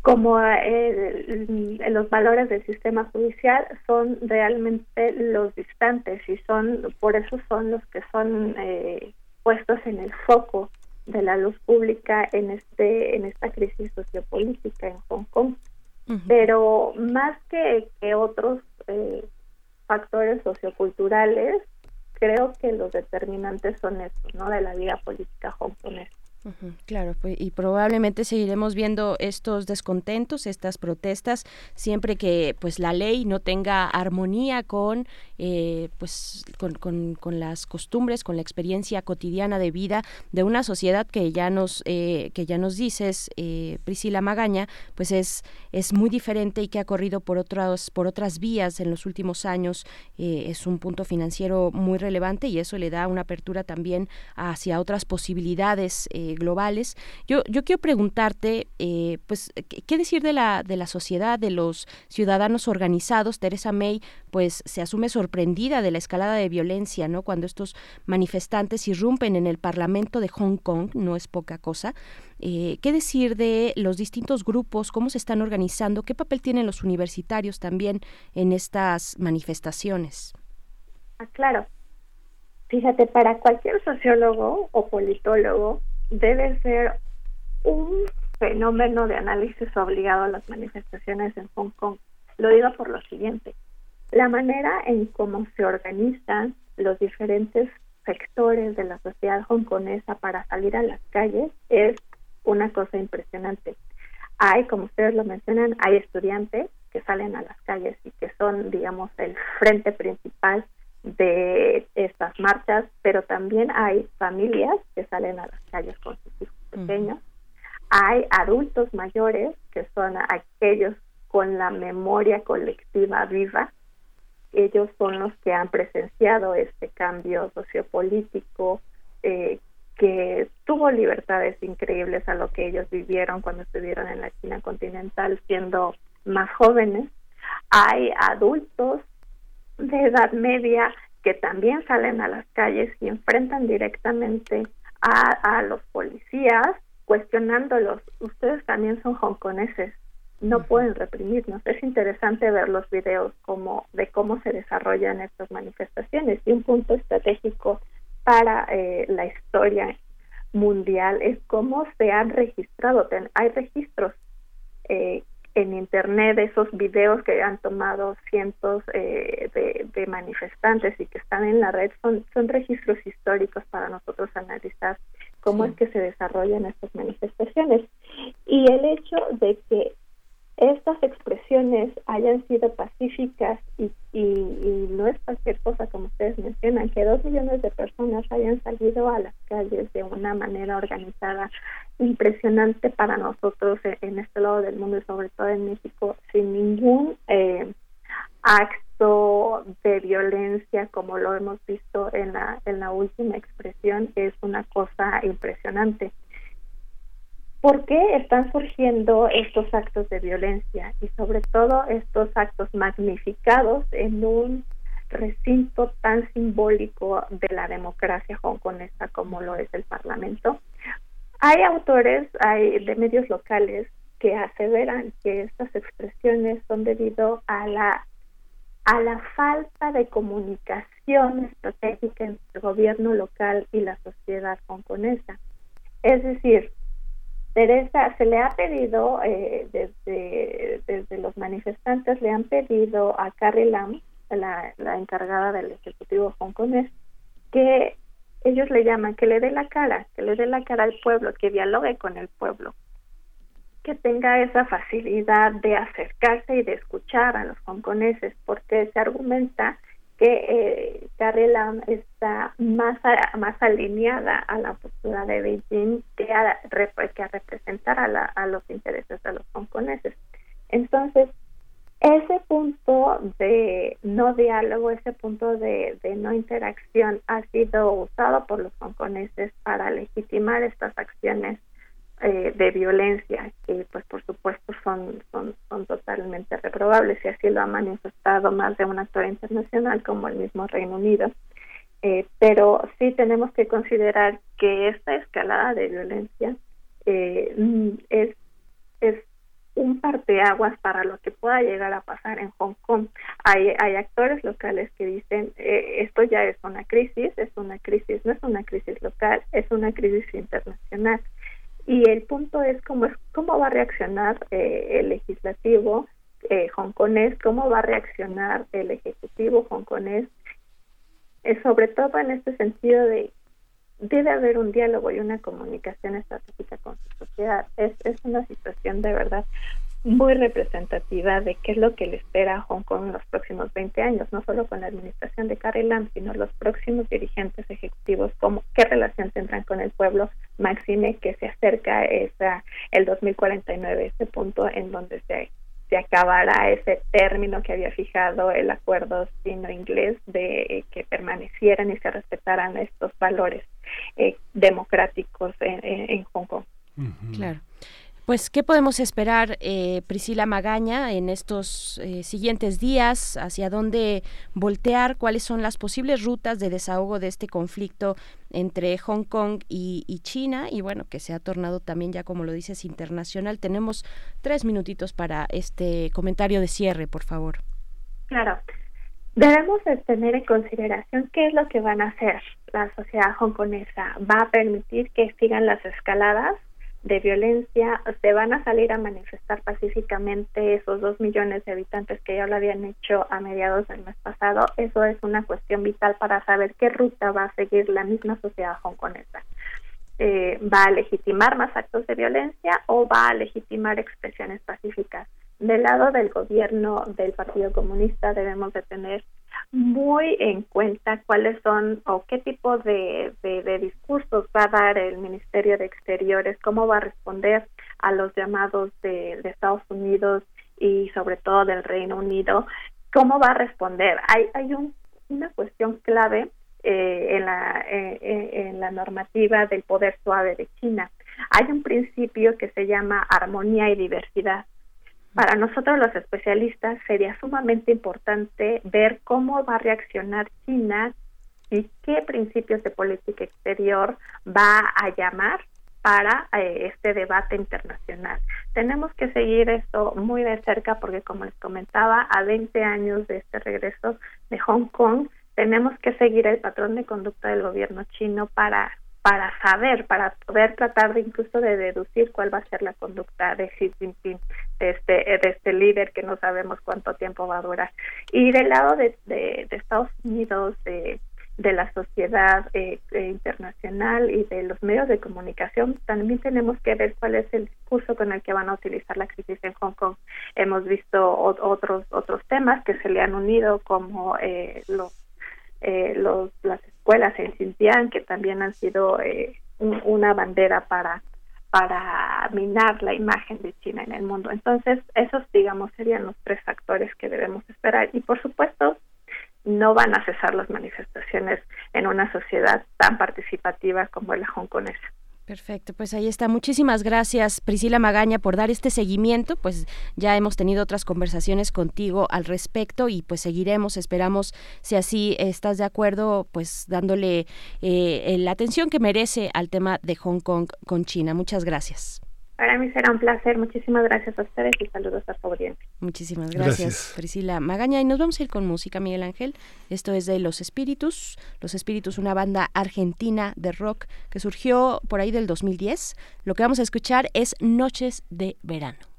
como los valores del sistema judicial son realmente los distantes y son por eso son los que son eh, puestos en el foco de la luz pública en este en esta crisis sociopolítica en Hong Kong. Pero más que, que otros eh, factores socioculturales creo que los determinantes son estos no de la vida política hongkonesa claro, pues, y probablemente seguiremos viendo estos descontentos, estas protestas, siempre que pues la ley no tenga armonía con eh, pues con, con, las costumbres, con la experiencia cotidiana de vida de una sociedad que ya nos eh, que ya nos dices, eh, Priscila Magaña, pues es es muy diferente y que ha corrido por otras por otras vías en los últimos años. es un punto financiero muy relevante y eso le da una apertura también hacia otras posibilidades. Eh, globales. Yo, yo quiero preguntarte, eh, pues, ¿qué decir de la, de la sociedad, de los ciudadanos organizados? Teresa May, pues, se asume sorprendida de la escalada de violencia, ¿no? Cuando estos manifestantes irrumpen en el Parlamento de Hong Kong, no es poca cosa. Eh, ¿Qué decir de los distintos grupos? ¿Cómo se están organizando? ¿Qué papel tienen los universitarios también en estas manifestaciones? Ah, claro. Fíjate, para cualquier sociólogo o politólogo, debe ser un fenómeno de análisis obligado a las manifestaciones en Hong Kong. Lo digo por lo siguiente. La manera en cómo se organizan los diferentes sectores de la sociedad hongkonesa para salir a las calles es una cosa impresionante. Hay, como ustedes lo mencionan, hay estudiantes que salen a las calles y que son, digamos, el frente principal de estas marchas, pero también hay familias que salen a las calles con sus hijos pequeños. Hay adultos mayores que son aquellos con la memoria colectiva viva. Ellos son los que han presenciado este cambio sociopolítico eh, que tuvo libertades increíbles a lo que ellos vivieron cuando estuvieron en la China continental siendo más jóvenes. Hay adultos de edad media que también salen a las calles y enfrentan directamente a, los policías cuestionándolos. Ustedes también son hongkoneses, no pueden reprimirnos. Es interesante ver los videos como de cómo se desarrollan estas manifestaciones y un punto estratégico para eh, la historia mundial es cómo se han registrado. hay registros eh, en internet esos videos que han tomado cientos eh, de, manifestantes y que están en la red son, son registros históricos para nosotros analizar cómo es que se desarrollan estas manifestaciones. Y el hecho de que estas expresiones hayan sido pacíficas y, y, no es cualquier cosa como ustedes mencionan, que dos millones de personas hayan salido a las calles de una manera organizada impresionante para nosotros en este lado del mundo y sobre todo en México sin ningún eh, acto de violencia como lo hemos visto en la, en la última expresión es una cosa impresionante ¿Por qué están surgiendo estos actos de violencia y sobre todo estos actos magnificados en un recinto tan simbólico de la democracia hongkonesa como lo es el Parlamento? Hay autores hay de medios locales que aseveran que estas expresiones son debido a la a la falta de comunicación estratégica entre el gobierno local y la sociedad hongkonesa. Es decir, Teresa, se le ha pedido, eh, desde, desde los manifestantes, le han pedido a Carrie Lam, la, la encargada del Ejecutivo hongkonés, que ellos le llaman que le dé la cara, que le dé la cara al pueblo, que dialogue con el pueblo, que tenga esa facilidad de acercarse y de escuchar a los hongkoneses, porque se argumenta que eh, Carrie Lam está más, más alineada a la postura de Beijing que a, que a representar a, a los intereses de los hongkoneses. Entonces, ese punto de no diálogo, ese punto de, de, no interacción ha sido usado por los hongkoneses para legitimar estas acciones eh, de violencia que pues por supuesto son, son, son totalmente reprobables y así lo ha manifestado más de un actor internacional como el mismo Reino Unido. Eh, pero sí tenemos que considerar que esta escalada de violencia eh, mm, es, es un parteaguas para lo que pueda llegar a pasar en Hong Kong. Hay, hay actores locales que dicen esto ya es una crisis, es una crisis, no es una crisis local, es una crisis internacional y el punto es cómo, es, cómo va a reaccionar eh, el legislativo eh, hongkonés, cómo va a reaccionar el ejecutivo hongkonés, eh, sobre todo en este sentido de debe haber un diálogo y una comunicación estratégica con su sociedad. Es, es una situación de verdad muy representativa de qué es lo que le espera a Hong Kong en los próximos 20 años, no solo con la administración de Carrie Lam, sino los próximos dirigentes ejecutivos, cómo, qué relación tendrán con el pueblo, máxime que se acerca esa, el 2049, ese punto en donde se, se acabará ese término que había fijado el acuerdo sino-inglés de eh, que permanecieran y se respetaran estos valores eh, democráticos en, en, Hong Kong. Claro. Pues, ¿qué podemos esperar, eh, Priscila Magaña, en estos eh, siguientes días? ¿Hacia dónde voltear? ¿Cuáles son las posibles rutas de desahogo de este conflicto entre Hong Kong y, China? Y bueno, que se ha tornado también ya, como lo dices, internacional. Tenemos tres minutitos para este comentario de cierre, por favor. Claro. Debemos tener en consideración qué es lo que van a hacer la sociedad hongkonesa. ¿Va a permitir que sigan las escaladas? De violencia, se van a salir a manifestar pacíficamente esos dos millones de habitantes que ya lo habían hecho a mediados del mes pasado. Eso es una cuestión vital para saber qué ruta va a seguir la misma sociedad hongkonesa. Eh, ¿Va a legitimar más actos de violencia o va a legitimar expresiones pacíficas? Del lado del gobierno del Partido Comunista debemos de tener muy en cuenta cuáles son o qué tipo de, de, discursos va a dar el Ministerio de Exteriores, cómo va a responder a los llamados de, Estados Unidos y sobre todo del Reino Unido, cómo va a responder. Hay, hay un, una cuestión clave eh, en, la, eh, eh, en la normativa del poder suave de China. Hay un principio que se llama armonía y diversidad para nosotros los especialistas sería sumamente importante ver cómo va a reaccionar China y qué principios de política exterior va a llamar para eh, este debate internacional. Tenemos que seguir esto muy de cerca porque, como les comentaba, a 20 años de este regreso de Hong Kong, tenemos que seguir el patrón de conducta del gobierno chino para para saber, para poder tratar incluso de deducir cuál va a ser la conducta de Xi Jinping, de este, este líder que no sabemos cuánto tiempo va a durar. Y del lado de, de, Estados Unidos, de, de la sociedad eh, eh, internacional y de los medios de comunicación, también tenemos que ver cuál es el discurso con el que van a utilizar la crisis en Hong Kong. Hemos visto otros otros temas que se le han unido como eh, los eh, los, las escuelas en Xinjiang, que también han sido eh, una bandera para, para minar la imagen de China en el mundo. Entonces, esos, digamos, serían los tres factores que debemos esperar. Y, por supuesto, no van a cesar las manifestaciones en una sociedad tan participativa como la hongkonesa. Perfecto, pues ahí está. Muchísimas gracias Priscila Magaña por dar este seguimiento. Pues ya hemos tenido otras conversaciones contigo al respecto y pues seguiremos, esperamos, si así estás de acuerdo, pues dándole eh, la atención que merece al tema de Hong Kong con China. Muchas gracias. Para mí será un placer. Muchísimas gracias a ustedes y saludos a su audiencia. Muchísimas gracias, Priscila Magaña. Y nos vamos a ir con música, Miguel Ángel. Esto es de Los Espíritus. Los Espíritus, una banda argentina de rock que surgió por ahí del 2010. Lo que vamos a escuchar es Noches de Verano.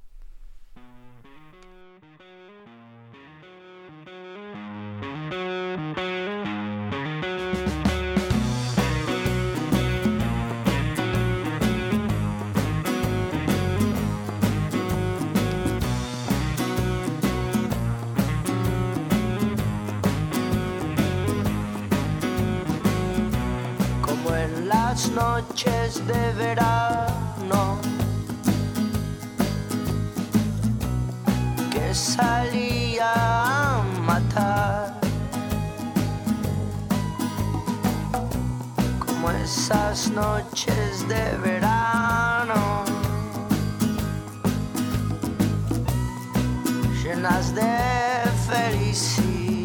Noches de verano. Que salía a matar. Como esas noches de verano. Llenas de felicidad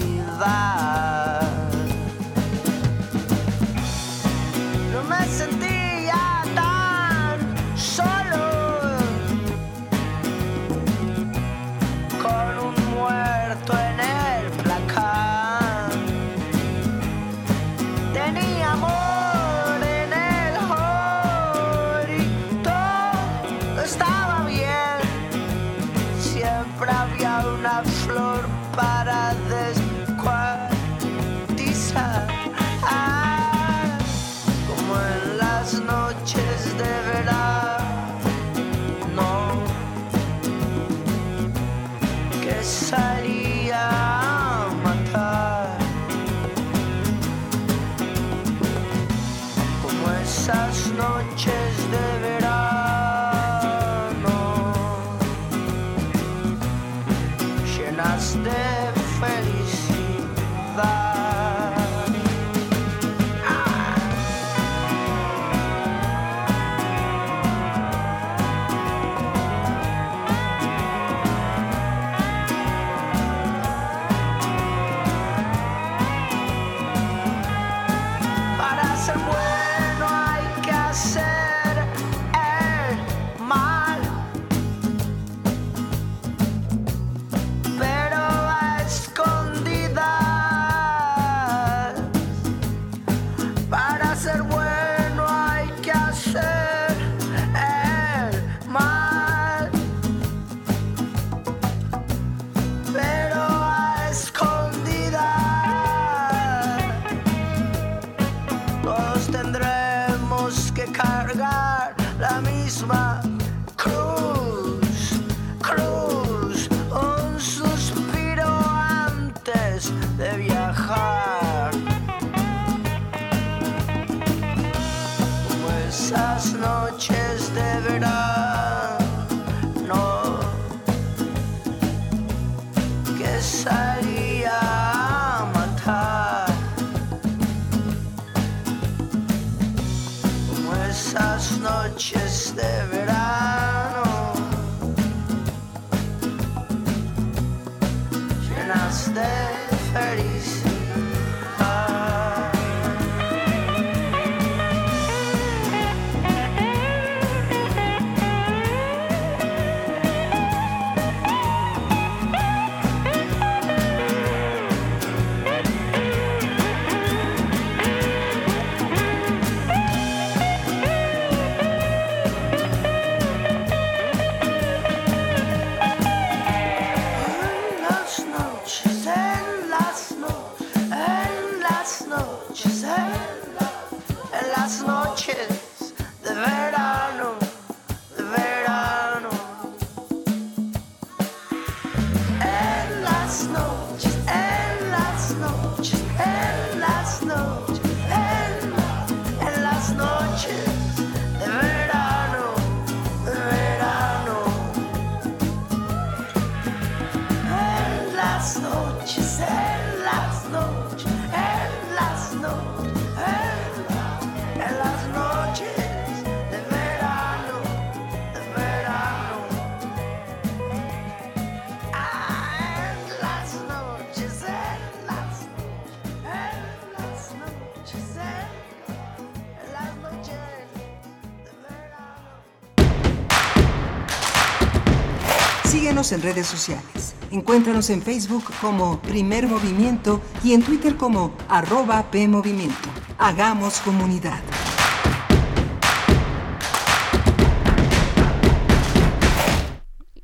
En redes sociales. Encuéntranos en Facebook como Primer Movimiento y en Twitter como arroba PMovimiento. Hagamos comunidad.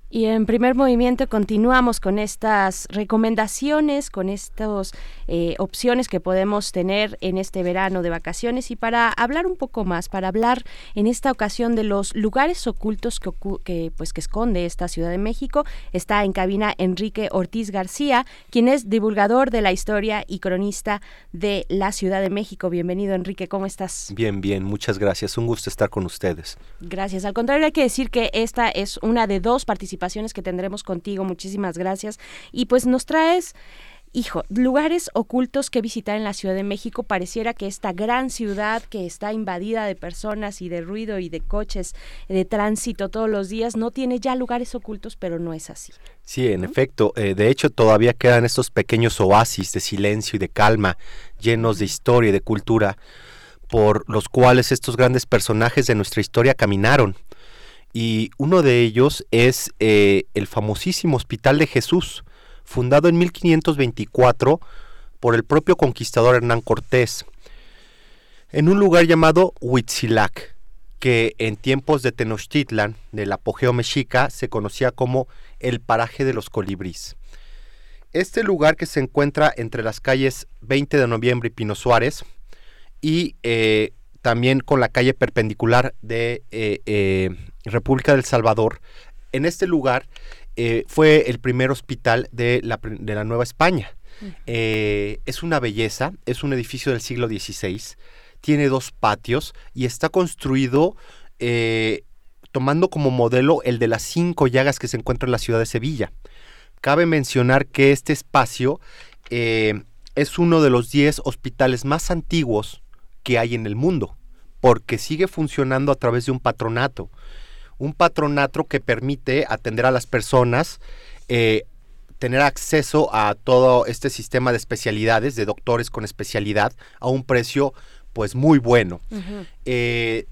Y en primer movimiento continuamos con estas recomendaciones, con estas eh, opciones que podemos tener en este verano de vacaciones y para hablar un poco más, para hablar en esta ocasión de los lugares ocultos que, que, pues, que esconde esta Ciudad de México, está en cabina Enrique Ortiz García, quien es divulgador de la historia y cronista de la Ciudad de México. Bienvenido Enrique, ¿cómo estás? Bien, bien, muchas gracias. Un gusto estar con ustedes. Gracias. Al contrario, hay que decir que esta es una de dos participaciones que tendremos contigo. Muchísimas gracias. Y pues nos traes hijo, lugares ocultos que visitar en la Ciudad de México. Pareciera que esta gran ciudad que está invadida de personas y de ruido y de coches, de tránsito todos los días, no tiene ya lugares ocultos, pero no es así. Sí, en efecto. Eh, de hecho, todavía quedan estos pequeños oasis de silencio y de calma, llenos de historia y de cultura, por los cuales estos grandes personajes de nuestra historia caminaron y uno de ellos es eh, el famosísimo Hospital de Jesús, fundado en 1524 por el propio conquistador Hernán Cortés, en un lugar llamado Huitzilac, que en tiempos de Tenochtitlan, del apogeo mexica, se conocía como el paraje de los colibríes. Este lugar que se encuentra entre las calles 20 de noviembre y Pino Suárez, y eh, también con la calle perpendicular de eh, República del Salvador. En este lugar eh, fue el primer hospital de la, de la Nueva España. Eh, es una belleza, es un edificio del siglo XVI, tiene dos patios y está construido eh, tomando como modelo el de las cinco llagas que se encuentra en la ciudad de Sevilla. Cabe mencionar que este espacio es uno de los diez hospitales más antiguos que hay en el mundo, porque sigue funcionando a través de un patronato un patronato que permite atender a las personas, eh, tener acceso a todo este sistema de especialidades, de doctores con especialidad, a un precio pues muy bueno. Eh,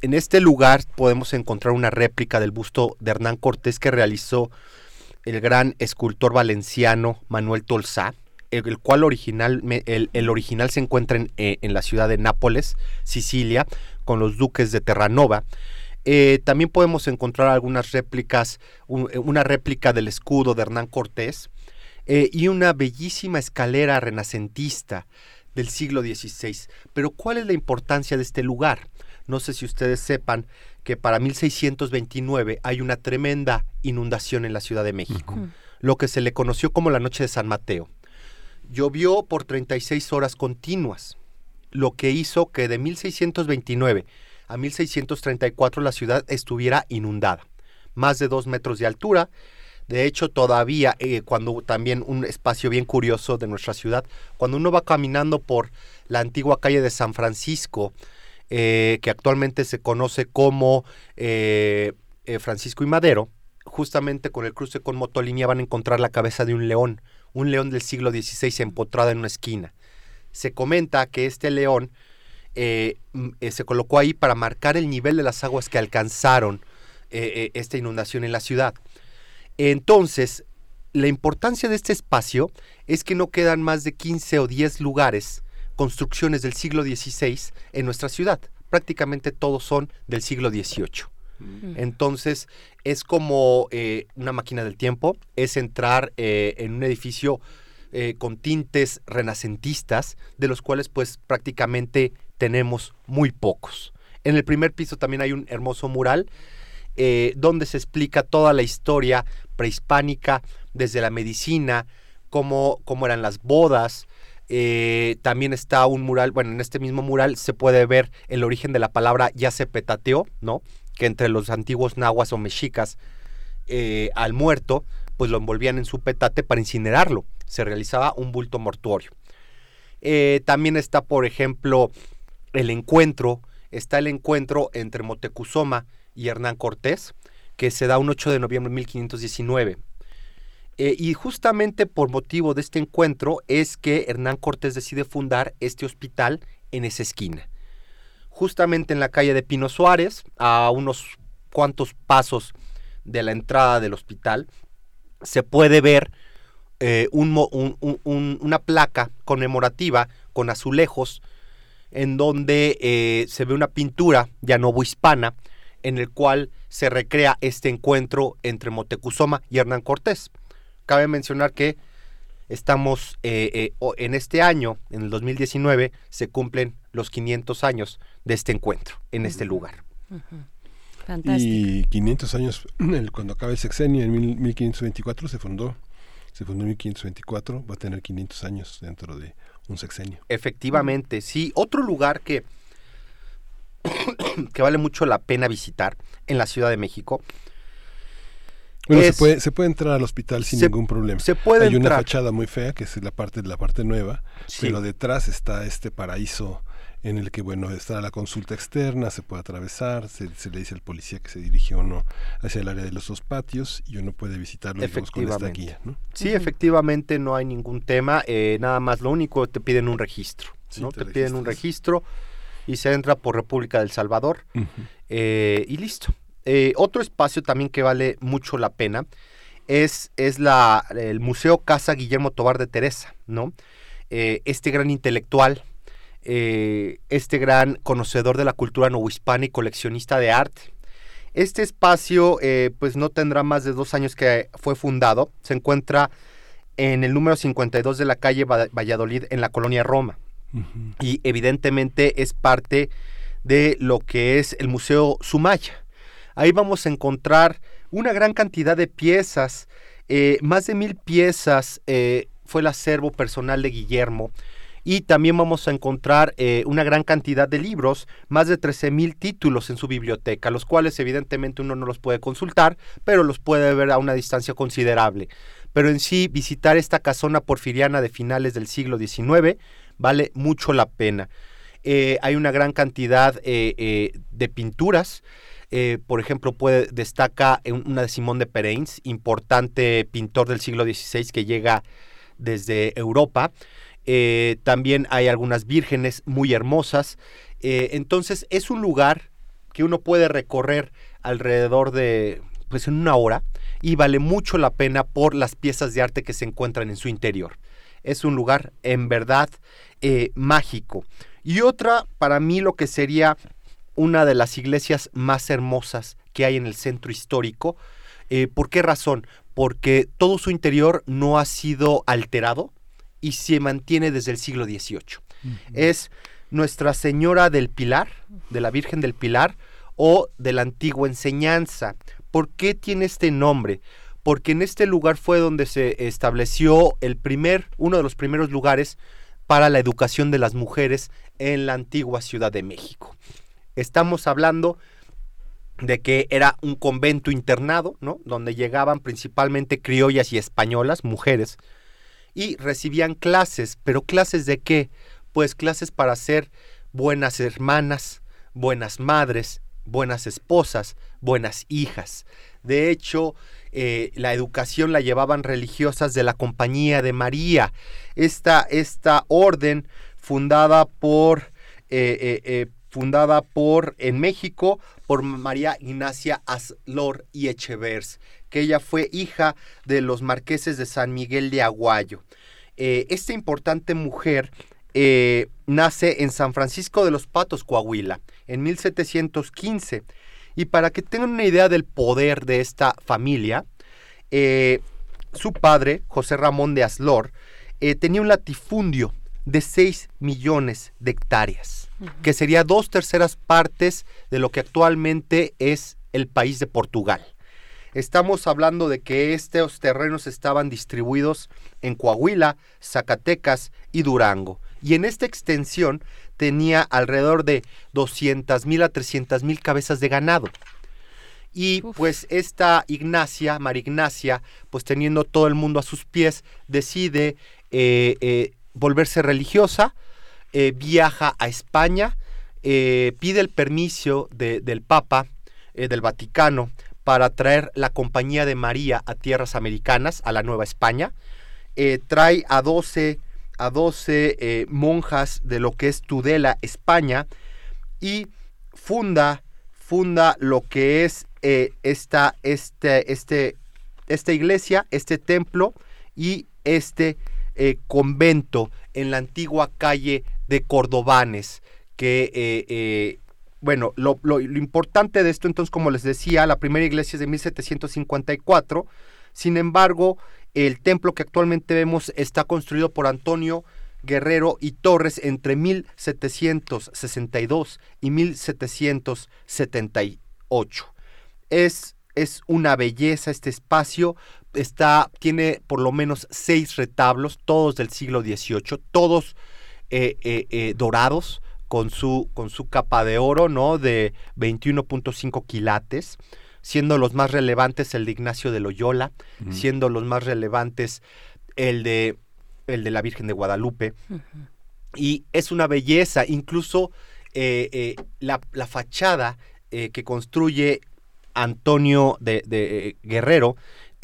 en este lugar podemos encontrar una réplica del busto de Hernán Cortés que realizó el gran escultor valenciano Manuel Tolsá, el, cual original, el, original se encuentra en, eh, en, la ciudad de Nápoles, Sicilia, con los duques de Terranova. Eh, también podemos encontrar algunas réplicas, eh, una réplica del escudo de Hernán Cortés eh, y una bellísima escalera renacentista del siglo XVI. Pero ¿cuál es la importancia de este lugar? No sé si ustedes sepan que para 1629 hay una tremenda inundación en la Ciudad de México, lo que se le conoció como la Noche de San Mateo. Llovió por 36 horas continuas, lo que hizo que de 1629 a 1634 la ciudad estuviera inundada, más de dos metros de altura. De hecho, todavía, eh, cuando también un espacio bien curioso de nuestra ciudad, cuando uno va caminando por la antigua calle de San Francisco, eh, que actualmente se conoce como eh, Francisco y Madero, justamente con el cruce con Motolinia van a encontrar la cabeza de un león, un león del siglo XVI empotrada en una esquina. Se comenta que este león eh, eh, se colocó ahí para marcar el nivel de las aguas que alcanzaron eh, esta inundación en la ciudad. Entonces, la importancia de este espacio es que no quedan más de 15 o 10 lugares, construcciones del siglo XVI en nuestra ciudad. Prácticamente todos son del siglo XVIII. Mm. Entonces, es como una máquina del tiempo, es entrar en un edificio con tintes renacentistas, de los cuales pues prácticamente tenemos muy pocos. En el primer piso también hay un hermoso mural eh, donde se explica toda la historia prehispánica, desde la medicina, cómo, cómo eran las bodas. Eh, también está un mural, bueno, en este mismo mural se puede ver el origen de la palabra ya se petateó, ¿no? Que entre los antiguos nahuas o mexicas eh, al muerto, pues lo envolvían en su petate para incinerarlo. Se realizaba un bulto mortuorio. también está, por ejemplo, el encuentro, está el encuentro entre Motecuzoma y Hernán Cortés, que se da un 8 de noviembre de 1519. Eh, y justamente por motivo de este encuentro es que Hernán Cortés decide fundar este hospital en esa esquina. Justamente en la calle de Pino Suárez, a unos cuantos pasos de la entrada del hospital, se puede ver eh, un un- un- una placa conmemorativa con azulejos en donde eh, se ve una pintura ya hispana en el cual se recrea este encuentro entre Motecuzoma y Hernán Cortés. Cabe mencionar que estamos eh, eh, o- en este año, en el 2019, se cumplen los 500 años de este encuentro en este lugar. Fantástico. Y 500 años, (clears throat) el- cuando acabe el sexenio, en mil- 1524 se fundó. Se fundó en 1524, va a tener 500 años dentro de un sexenio. Efectivamente, sí. Otro lugar que, (coughs) que vale mucho la pena visitar en la Ciudad de México. Bueno, es- se, puede, se puede entrar al hospital sin Se- ningún problema. se puede Hay una fachada muy fea, que es la parte, la parte nueva, Sí. pero detrás está este paraíso en el que, bueno, está la consulta externa, se puede atravesar, se, se le dice al policía que se dirige o no hacia el área de los dos patios y uno puede visitarlo digamos, con esta Efectivamente. guía. ¿no? Sí, efectivamente no hay ningún tema. eh, nada más lo único te piden un registro. Sí, ¿no? te Te, piden un registro y se entra por República del Salvador eh, y listo. Eh, otro espacio también que vale mucho la pena es, es la, el Museo Casa Guillermo Tobar de Teresa, ¿no? Eh, este gran intelectual, eh, este gran conocedor de la cultura novohispana y coleccionista de arte. Este espacio eh, pues no tendrá más de dos años que fue fundado. Se encuentra en el número 52 de la calle Va- Valladolid en la colonia Roma. Y evidentemente es parte de lo que es el Museo Sumaya. Ahí vamos a encontrar una gran cantidad de piezas, eh, más de mil piezas eh, fue el acervo personal de Guillermo. Y también vamos a encontrar eh, una gran cantidad de libros, más de 13 mil títulos en su biblioteca, los cuales evidentemente uno no los puede consultar, pero los puede ver a una distancia considerable. Pero en sí, visitar esta casona porfiriana de finales del siglo XIX vale mucho la pena. Eh, hay una gran cantidad eh, de pinturas. Por ejemplo, puede, destaca una de Simón de Pereins, importante pintor del siglo XVI que llega desde Europa. Eh, también hay algunas vírgenes muy hermosas. Eh, entonces es un lugar que uno puede recorrer alrededor de, pues en una hora y vale mucho la pena por las piezas de arte que se encuentran en su interior. Es un lugar en verdad eh, mágico. Y otra, para mí, lo que sería una de las iglesias más hermosas que hay en el centro histórico. ¿Por qué razón? Porque todo su interior no ha sido alterado y se mantiene desde el siglo XVIII. Es Nuestra Señora del Pilar, de la Virgen del Pilar, o de la antigua enseñanza. ¿Por qué tiene este nombre? Porque en este lugar fue donde se estableció el primer, uno de los primeros lugares para la educación de las mujeres en la antigua Ciudad de México. Estamos hablando de que era un convento internado, ¿no? Donde llegaban principalmente criollas y españolas, mujeres, y recibían clases, pero clases de qué? Pues clases para ser buenas hermanas, buenas madres, buenas esposas, buenas hijas. De hecho, eh, la educación la llevaban religiosas de la Compañía de María, esta, esta orden fundada por, eh, eh, fundada por, en México, por María Ignacia Aslor y Echevers, que ella fue hija de los marqueses de San Miguel de Aguayo. Eh, esta importante mujer eh, nace en San Francisco de los Patos, Coahuila, en 1715. Y para que tengan una idea del poder de esta familia, eh, su padre, José Ramón de Aslor, tenía un latifundio de 6 millones de hectáreas, que sería dos terceras partes de lo que actualmente es el país de Portugal. Estamos hablando de que estos terrenos estaban distribuidos en Coahuila, Zacatecas y Durango. Y en esta extensión tenía alrededor de 200 mil a 300 mil cabezas de ganado. Y pues esta Ignacia, María Ignacia, pues teniendo todo el mundo a sus pies, decide eh, eh, volverse religiosa, eh, viaja a España, pide el permiso de- del Papa, del Vaticano, para traer la Compañía de María a tierras americanas, a la Nueva España. Eh, trae a 12, a 12 eh, monjas de lo que es Tudela, España, y funda, funda lo que es eh, esta, este, este, esta iglesia, este templo y este convento en la antigua calle de Cordobanes, que, bueno, lo, importante de esto, entonces, como les decía, la primera iglesia es de 1754, sin embargo, el templo que actualmente vemos está construido por Antonio Guerrero y Torres entre 1762 y 1778. Es, es una belleza este espacio, está, tiene por lo menos seis retablos, todos del siglo XVIII, todos eh, eh, eh, dorados con su, con su capa de oro, ¿no? De 21.5 quilates, siendo los más relevantes el de Ignacio de Loyola, siendo los más relevantes el de, el de la Virgen de Guadalupe. Y es una belleza, incluso eh, eh, la, la fachada eh, que construye Antonio de, de, eh, Guerrero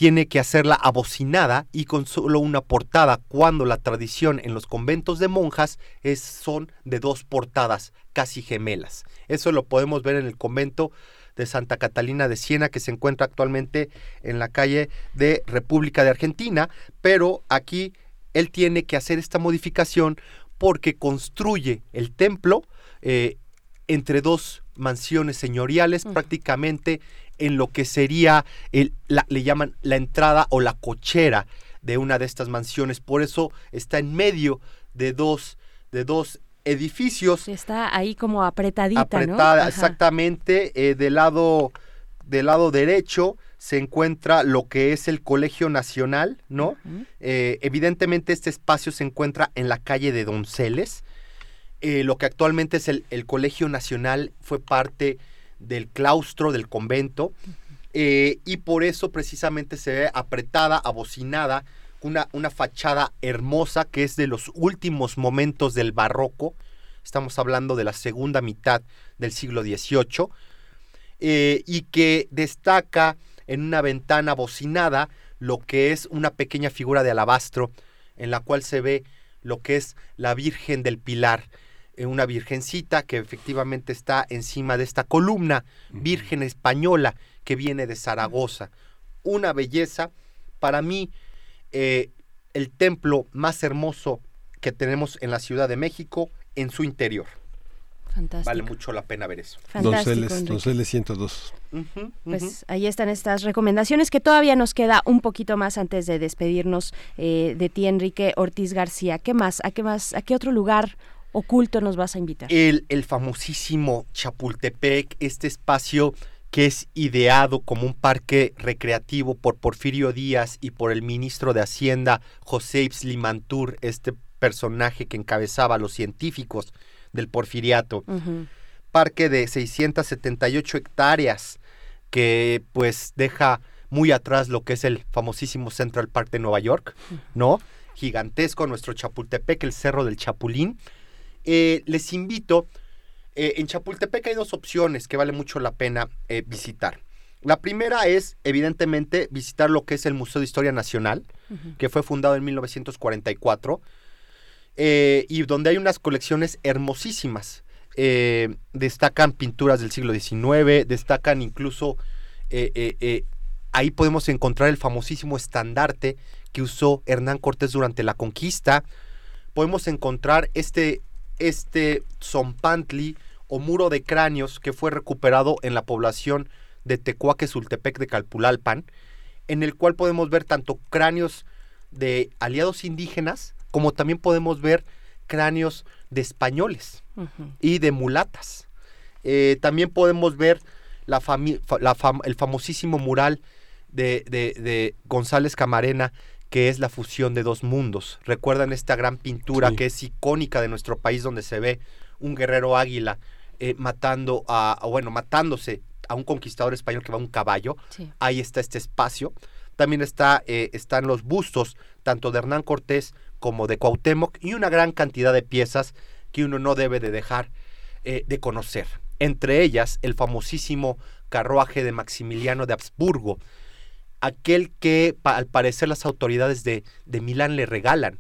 tiene que hacerla abocinada y con solo una portada, cuando la tradición en los conventos de monjas es, son de dos portadas casi gemelas. Eso lo podemos ver en el convento de Santa Catalina de Siena, que se encuentra actualmente en la calle de República de Argentina, pero aquí él tiene que hacer esta modificación porque construye el templo eh, entre dos mansiones señoriales, prácticamente en lo que sería, el, la- le llaman la entrada o la cochera de una de estas mansiones. Por eso está en medio de dos, de dos edificios. Está ahí como apretadita, ¿no? apretada, Ajá. exactamente. eh, del lado del lado derecho se encuentra lo que es el Colegio Nacional, ¿no? Eh, evidentemente este espacio se encuentra en la calle de Donceles. Eh, lo que actualmente es el, el Colegio Nacional fue parte del claustro del convento eh, y por eso precisamente se ve apretada, abocinada, una, una fachada hermosa que es de los últimos momentos del barroco. Estamos hablando de la segunda mitad del siglo XVIII eh, y que destaca en una ventana bocinada lo que es una pequeña figura de alabastro en la cual se ve lo que es la Virgen del Pilar, una virgencita que efectivamente está encima de esta columna, Virgen española que viene de Zaragoza. Una belleza, para mí, eh, el templo más hermoso que tenemos en la Ciudad de México en su interior. Fantástico. Vale mucho la pena ver eso. Fantástico, Enrique. Donceles 102. Pues ahí están estas recomendaciones que todavía nos queda un poquito más antes de despedirnos eh, de ti, Enrique Ortiz García. ¿Qué más? ¿A qué más? ¿A qué otro lugar oculto nos vas a invitar? El, el famosísimo Chapultepec, este espacio que es ideado como un parque recreativo por Porfirio Díaz y por el ministro de Hacienda José Ips Limantur, este personaje que encabezaba a los científicos del porfiriato. Parque de 678 hectáreas que pues deja muy atrás lo que es el famosísimo Central Park de Nueva York, ¿no? Gigantesco nuestro Chapultepec, el Cerro del Chapulín. Eh, les invito, eh, en Chapultepec hay dos opciones que vale mucho la pena eh, visitar. La primera es, evidentemente, visitar lo que es el Museo de Historia Nacional, que fue fundado en 1944, eh, y donde hay unas colecciones hermosísimas. Destacan pinturas del siglo XIX, destacan incluso, ahí podemos encontrar el famosísimo estandarte que usó Hernán Cortés durante la conquista. Podemos encontrar este, este zompantli o muro de cráneos que fue recuperado en la población de Tecuaque, Sultepec de Calpulalpan, en el cual podemos ver tanto cráneos de aliados indígenas como también podemos ver cráneos de españoles y de mulatas. Eh, también podemos ver la fami- la fam- el famosísimo mural de, de- de González Camarena, que es la fusión de dos mundos. Recuerdan esta gran pintura Sí. que es icónica de nuestro país, donde se ve un guerrero águila eh, matando a, bueno, matándose a un conquistador español que va a un caballo. Sí. Ahí está este espacio. También está, eh, están los bustos, tanto de Hernán Cortés como de Cuauhtémoc, y una gran cantidad de piezas que uno no debe de dejar eh, de conocer. Entre ellas, el famosísimo carruaje de Maximiliano de Habsburgo, aquel que al parecer las autoridades de, de Milán le regalan,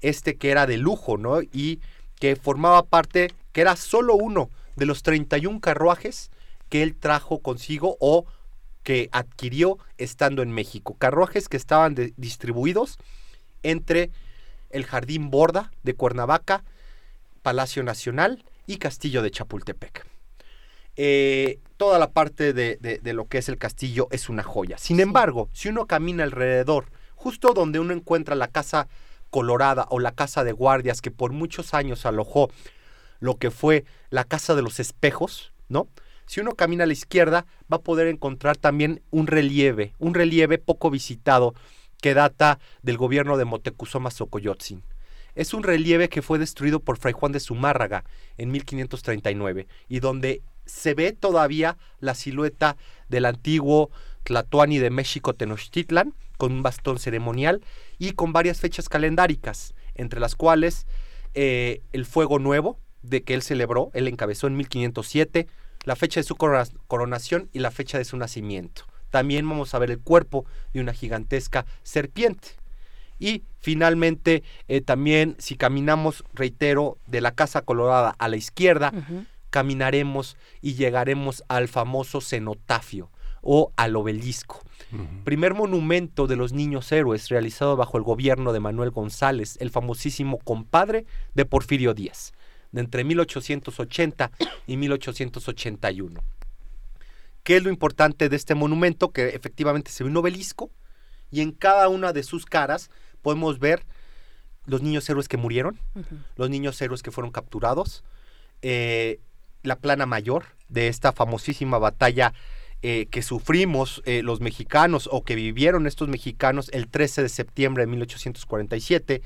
este que era de lujo, ¿no? Y que formaba parte, que era solo uno de los 31 carruajes que él trajo consigo o que adquirió estando en México. Carruajes que estaban distribuidos entre el Jardín Borda de Cuernavaca, Palacio Nacional y Castillo de Chapultepec. Eh, toda la parte de, de- de lo que es el castillo es una joya. Sin embargo, si uno camina alrededor, justo donde uno encuentra la casa colorada o la casa de guardias que por muchos años alojó lo que fue la casa de los espejos, ¿no? Si uno camina a la izquierda, va a poder encontrar también un relieve, un relieve poco visitado que data del gobierno de Moctezuma Xocoyotzin. Es un relieve que fue destruido por Fray Juan de Zumárraga en 1539 y donde se ve todavía la silueta del antiguo Tlatoani de México Tenochtitlan con un bastón ceremonial y con varias fechas calendáricas, entre las cuales eh, el Fuego Nuevo, de que él celebró, él encabezó en 1507, la fecha de su corona- coronación y la fecha de su nacimiento. También vamos a ver el cuerpo de una gigantesca serpiente. Y finalmente, eh, también si caminamos, reitero, de la Casa Colorada a la izquierda, caminaremos y llegaremos al famoso cenotafio o al obelisco. Primer monumento de los niños héroes realizado bajo el gobierno de Manuel González, el famosísimo compadre de Porfirio Díaz, de entre 1880 y 1881. ¿Qué es lo importante de este monumento? Que efectivamente se ve un obelisco y en cada una de sus caras podemos ver los niños héroes que murieron, los niños héroes que fueron capturados, eh, la plana mayor de esta famosísima batalla eh, que sufrimos eh, los mexicanos o que vivieron estos mexicanos el 13 de septiembre de 1847,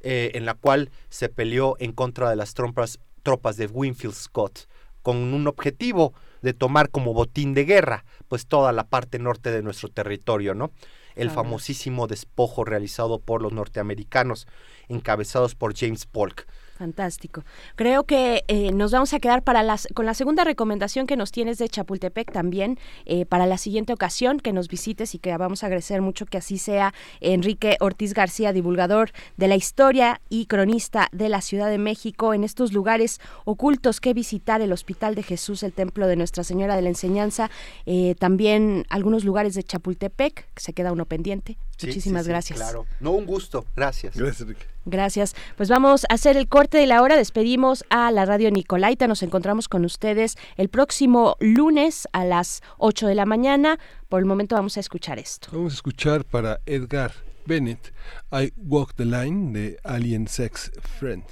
eh, en la cual se peleó en contra de las tropas, tropas de Winfield Scott con un objetivo de tomar como botín de guerra pues toda la parte norte de nuestro territorio, ¿no? El Claro. famosísimo despojo realizado por los norteamericanos, encabezados por James Polk. Fantástico. Creo que eh, nos vamos a quedar para las, con la segunda recomendación que nos tienes de Chapultepec también eh, para la siguiente ocasión que nos visites y que vamos a agradecer mucho que así sea. Enrique Ortiz García, divulgador de la historia y cronista de la Ciudad de México, en estos lugares ocultos que visitar, el Hospital de Jesús, el Templo de Nuestra Señora de la Enseñanza, eh, también algunos lugares de Chapultepec, que se queda uno pendiente. Sí, Muchísimas sí, sí, gracias. Claro. No, un gusto. Gracias. Gracias, Enrique. Gracias. Pues vamos a hacer el corte de la hora. Despedimos a la radio Nicolaita. Nos encontramos con ustedes el próximo lunes a las 8 de la mañana. Por el momento vamos a escuchar esto. Vamos a escuchar para Edgar Bennett I Walk the Line de Alien Sex Friend.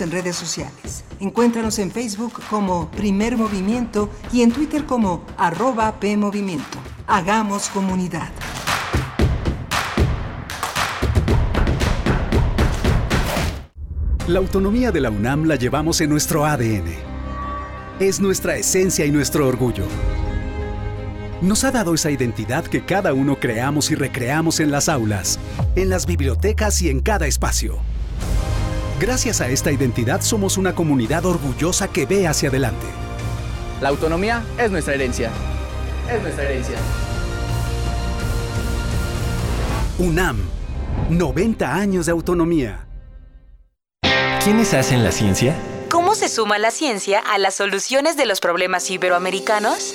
En redes sociales. Encuéntranos en Facebook como Primer Movimiento y en Twitter como arroba PMovimiento. Hagamos comunidad. La autonomía de la UNAM la llevamos en nuestro ADN. Es nuestra esencia y nuestro orgullo. Nos ha dado esa identidad que cada uno creamos y recreamos en las aulas, en las bibliotecas y en cada espacio. Gracias a esta identidad somos una comunidad orgullosa que ve hacia adelante. La autonomía es nuestra herencia. Es nuestra herencia. UNAM, 90 años de autonomía. ¿Quiénes hacen la ciencia? ¿Cómo se suma la ciencia a las soluciones de los problemas iberoamericanos?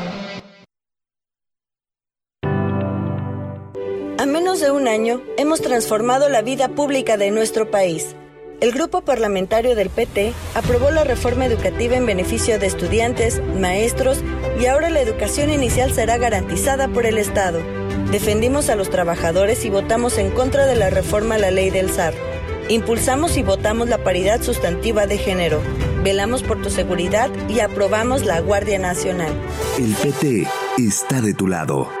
De un año, hemos transformado la vida pública de nuestro país. El grupo parlamentario del PT aprobó la reforma educativa en beneficio de estudiantes, maestros y ahora la educación inicial será garantizada por el Estado. Defendimos a los trabajadores y votamos en contra de la reforma a la ley del SAR. Impulsamos y votamos la paridad sustantiva de género. Velamos por tu seguridad y aprobamos la Guardia Nacional. El PT está de tu lado.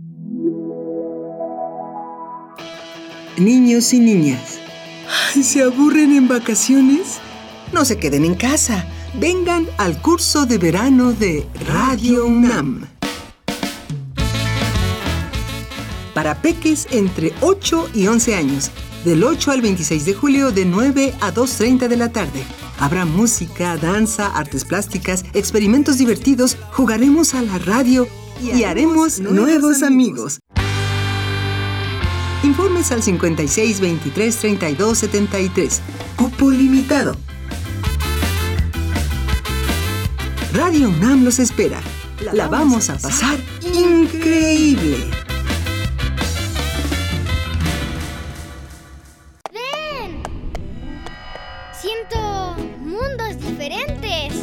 Niños y niñas, ¿se aburren en vacaciones? No se queden en casa. Vengan al curso de verano de Radio UNAM. Para peques entre 8 y 11 años, del 8 al 26 de julio de 9 a 2.30 de la tarde. Habrá música, danza, artes plásticas, experimentos divertidos, jugaremos a la radio y, haremos nuevos amigos. Informes al 56 23 32 73. Cupo limitado. Radio UNAM los espera. La vamos a pasar increíble. ¡Ven! Siento mundos diferentes.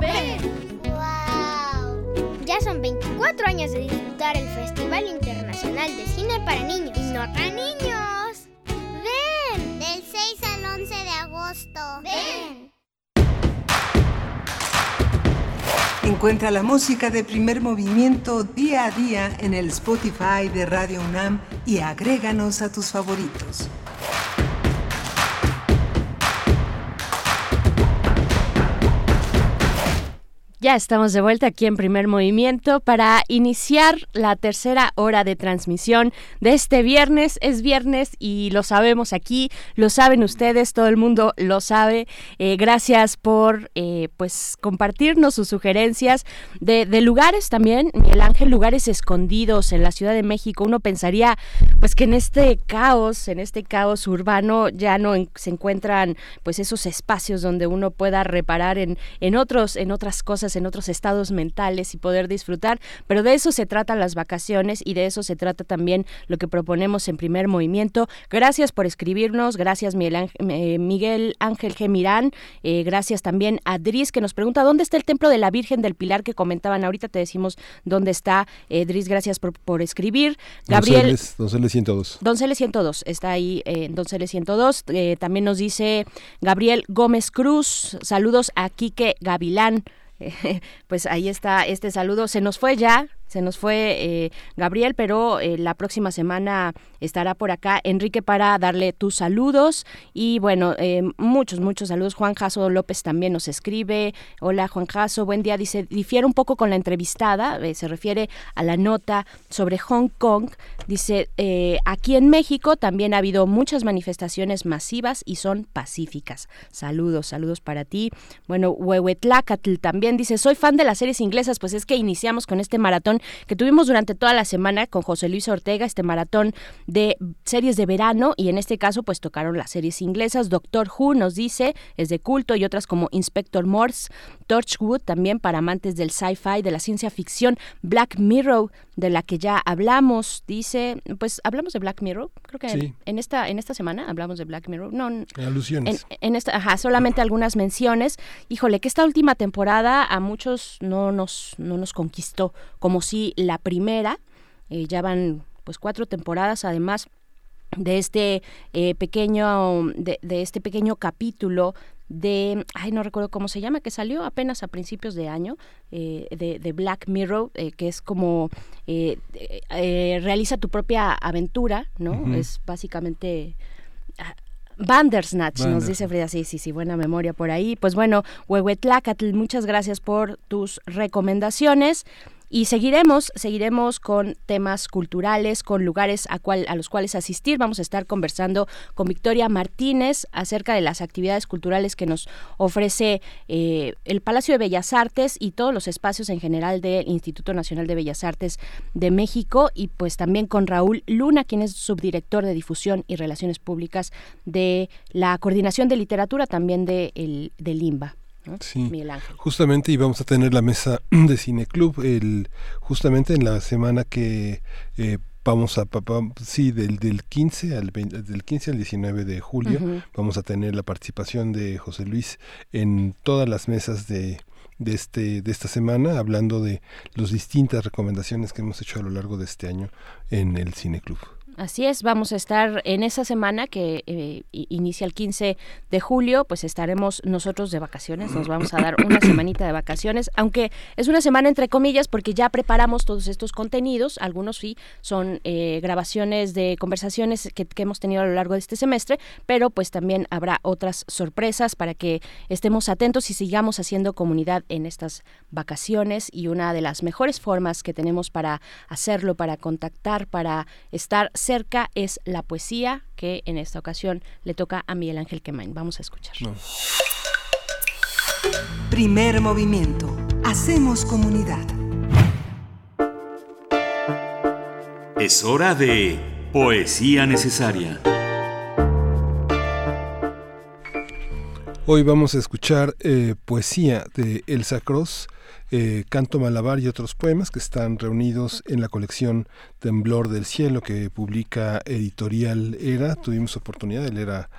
¡Ven! ¡Wow! Ya son 24 años de disfrutar el Festival Internacional de Cine para Niños. ¡Y no tan niños! ¡Ven! Del 6 al 11 de agosto. ¡Ven! Encuentra la música de primer movimiento día a día en el Spotify de Radio UNAM y agréganos a tus favoritos. Ya estamos de vuelta aquí en primer movimiento para iniciar la tercera hora de transmisión de este viernes. Es viernes y lo sabemos aquí, lo saben ustedes, todo el mundo lo sabe. Eh, gracias por eh, pues compartirnos sus sugerencias de, lugares también, Miguel Ángel, lugares escondidos en la Ciudad de México. Uno pensaría pues que en este caos, en este caos urbano ya no se encuentran pues esos espacios donde uno pueda reparar en, en otros, en otras cosas, en otros estados mentales y poder disfrutar. Pero de eso se tratan las vacaciones y de eso se trata también lo que proponemos en primer movimiento. Gracias por escribirnos, gracias Miguel Ángel, eh, Miguel Ángel G. Mirán, eh, gracias también a Dris que nos pregunta dónde está el templo de la Virgen del Pilar que comentaban. Ahorita te decimos dónde está. Eh, Dris, gracias por, por escribir. Gabriel. Donceles, Donceles 102. Donceles 102, está ahí eh, en Donceles 102. Eh, también nos dice Gabriel Gómez Cruz, saludos a Quique Gavilán. (laughs) pues ahí está este saludo. Se nos fue ya, se nos fue eh, Gabriel, pero eh, la próxima semana estará por acá Enrique para darle tus saludos y bueno, eh, muchos, muchos saludos. Juan Jaso López también nos escribe. Hola Juan Jaso, buen día. Dice, difiere un poco con la entrevistada, eh, se refiere a la nota sobre Hong Kong. Dice, eh, aquí en México también ha habido muchas manifestaciones masivas y son pacíficas. Saludos, saludos para ti. Bueno, Huehuetlacatl también dice, soy fan de las series inglesas, pues es que iniciamos con este maratón que tuvimos durante toda la semana con José Luis Ortega, este maratón de series de verano y en este caso pues tocaron las series inglesas. Doctor Who nos dice, es de culto y otras como Inspector Morse, Torchwood también para amantes del sci-fi, de la ciencia ficción, Black Mirror de la que ya hablamos, dice, pues hablamos de Black Mirror, creo que Sí. en esta en esta semana hablamos de Black Mirror. No, Alusiones. en, en esta, ajá, solamente algunas menciones. Híjole, que esta última temporada a muchos no nos, no nos conquistó como si la primera, eh, ya van pues cuatro temporadas además de este eh, pequeño de, de este pequeño capítulo de ay no recuerdo cómo se llama que salió apenas a principios de año eh, de, de Black Mirror eh, que es como eh, eh, eh, realiza tu propia aventura no es básicamente ah, Bandersnatch, nos dice Frida, sí, sí, sí, buena memoria por ahí. Pues bueno, Huehuetlacatl, muchas gracias por tus recomendaciones. Y seguiremos, seguiremos con temas culturales, con lugares a, cual, a los cuales asistir. Vamos a estar conversando con Victoria Martínez acerca de las actividades culturales que nos ofrece eh, el Palacio de Bellas Artes y todos los espacios en general del Instituto Nacional de Bellas Artes de México. Y pues también con Raúl Luna, quien es subdirector de difusión y relaciones públicas de la Coordinación de Literatura, también de el, del IMBA. ¿No? Sí. Miguel Ángel. Justamente íbamos a tener la mesa (clears throat) de Cineclub el, justamente en la semana que eh, vamos a sí del, del 15 al 20 del 15 al 19 de julio vamos a tener la participación de José Luis en todas las mesas de de este de esta semana hablando de las distintas recomendaciones que hemos hecho a lo largo de este año en el Cineclub. Así es, vamos a estar en esa semana que eh, inicia el 15 de julio, pues estaremos nosotros de vacaciones, nos vamos a dar una semanita de vacaciones, aunque es una semana entre comillas porque ya preparamos todos estos contenidos, algunos sí son eh, grabaciones de conversaciones que, que hemos tenido a lo largo de este semestre, pero pues también habrá otras sorpresas para que estemos atentos y sigamos haciendo comunidad en estas vacaciones y una de las mejores formas que tenemos para hacerlo, para contactar, para estar cerca es la poesía que en esta ocasión le toca a Miguel Ángel Quemain. Vamos a escuchar. Primer movimiento. Hacemos comunidad. Es hora de Poesía Necesaria. Hoy vamos a escuchar eh, poesía de Elsa Cross, eh, Canto Malabar y otros poemas que están reunidos en la colección Temblor del Cielo que publica Editorial Era. Tuvimos oportunidad de leer a,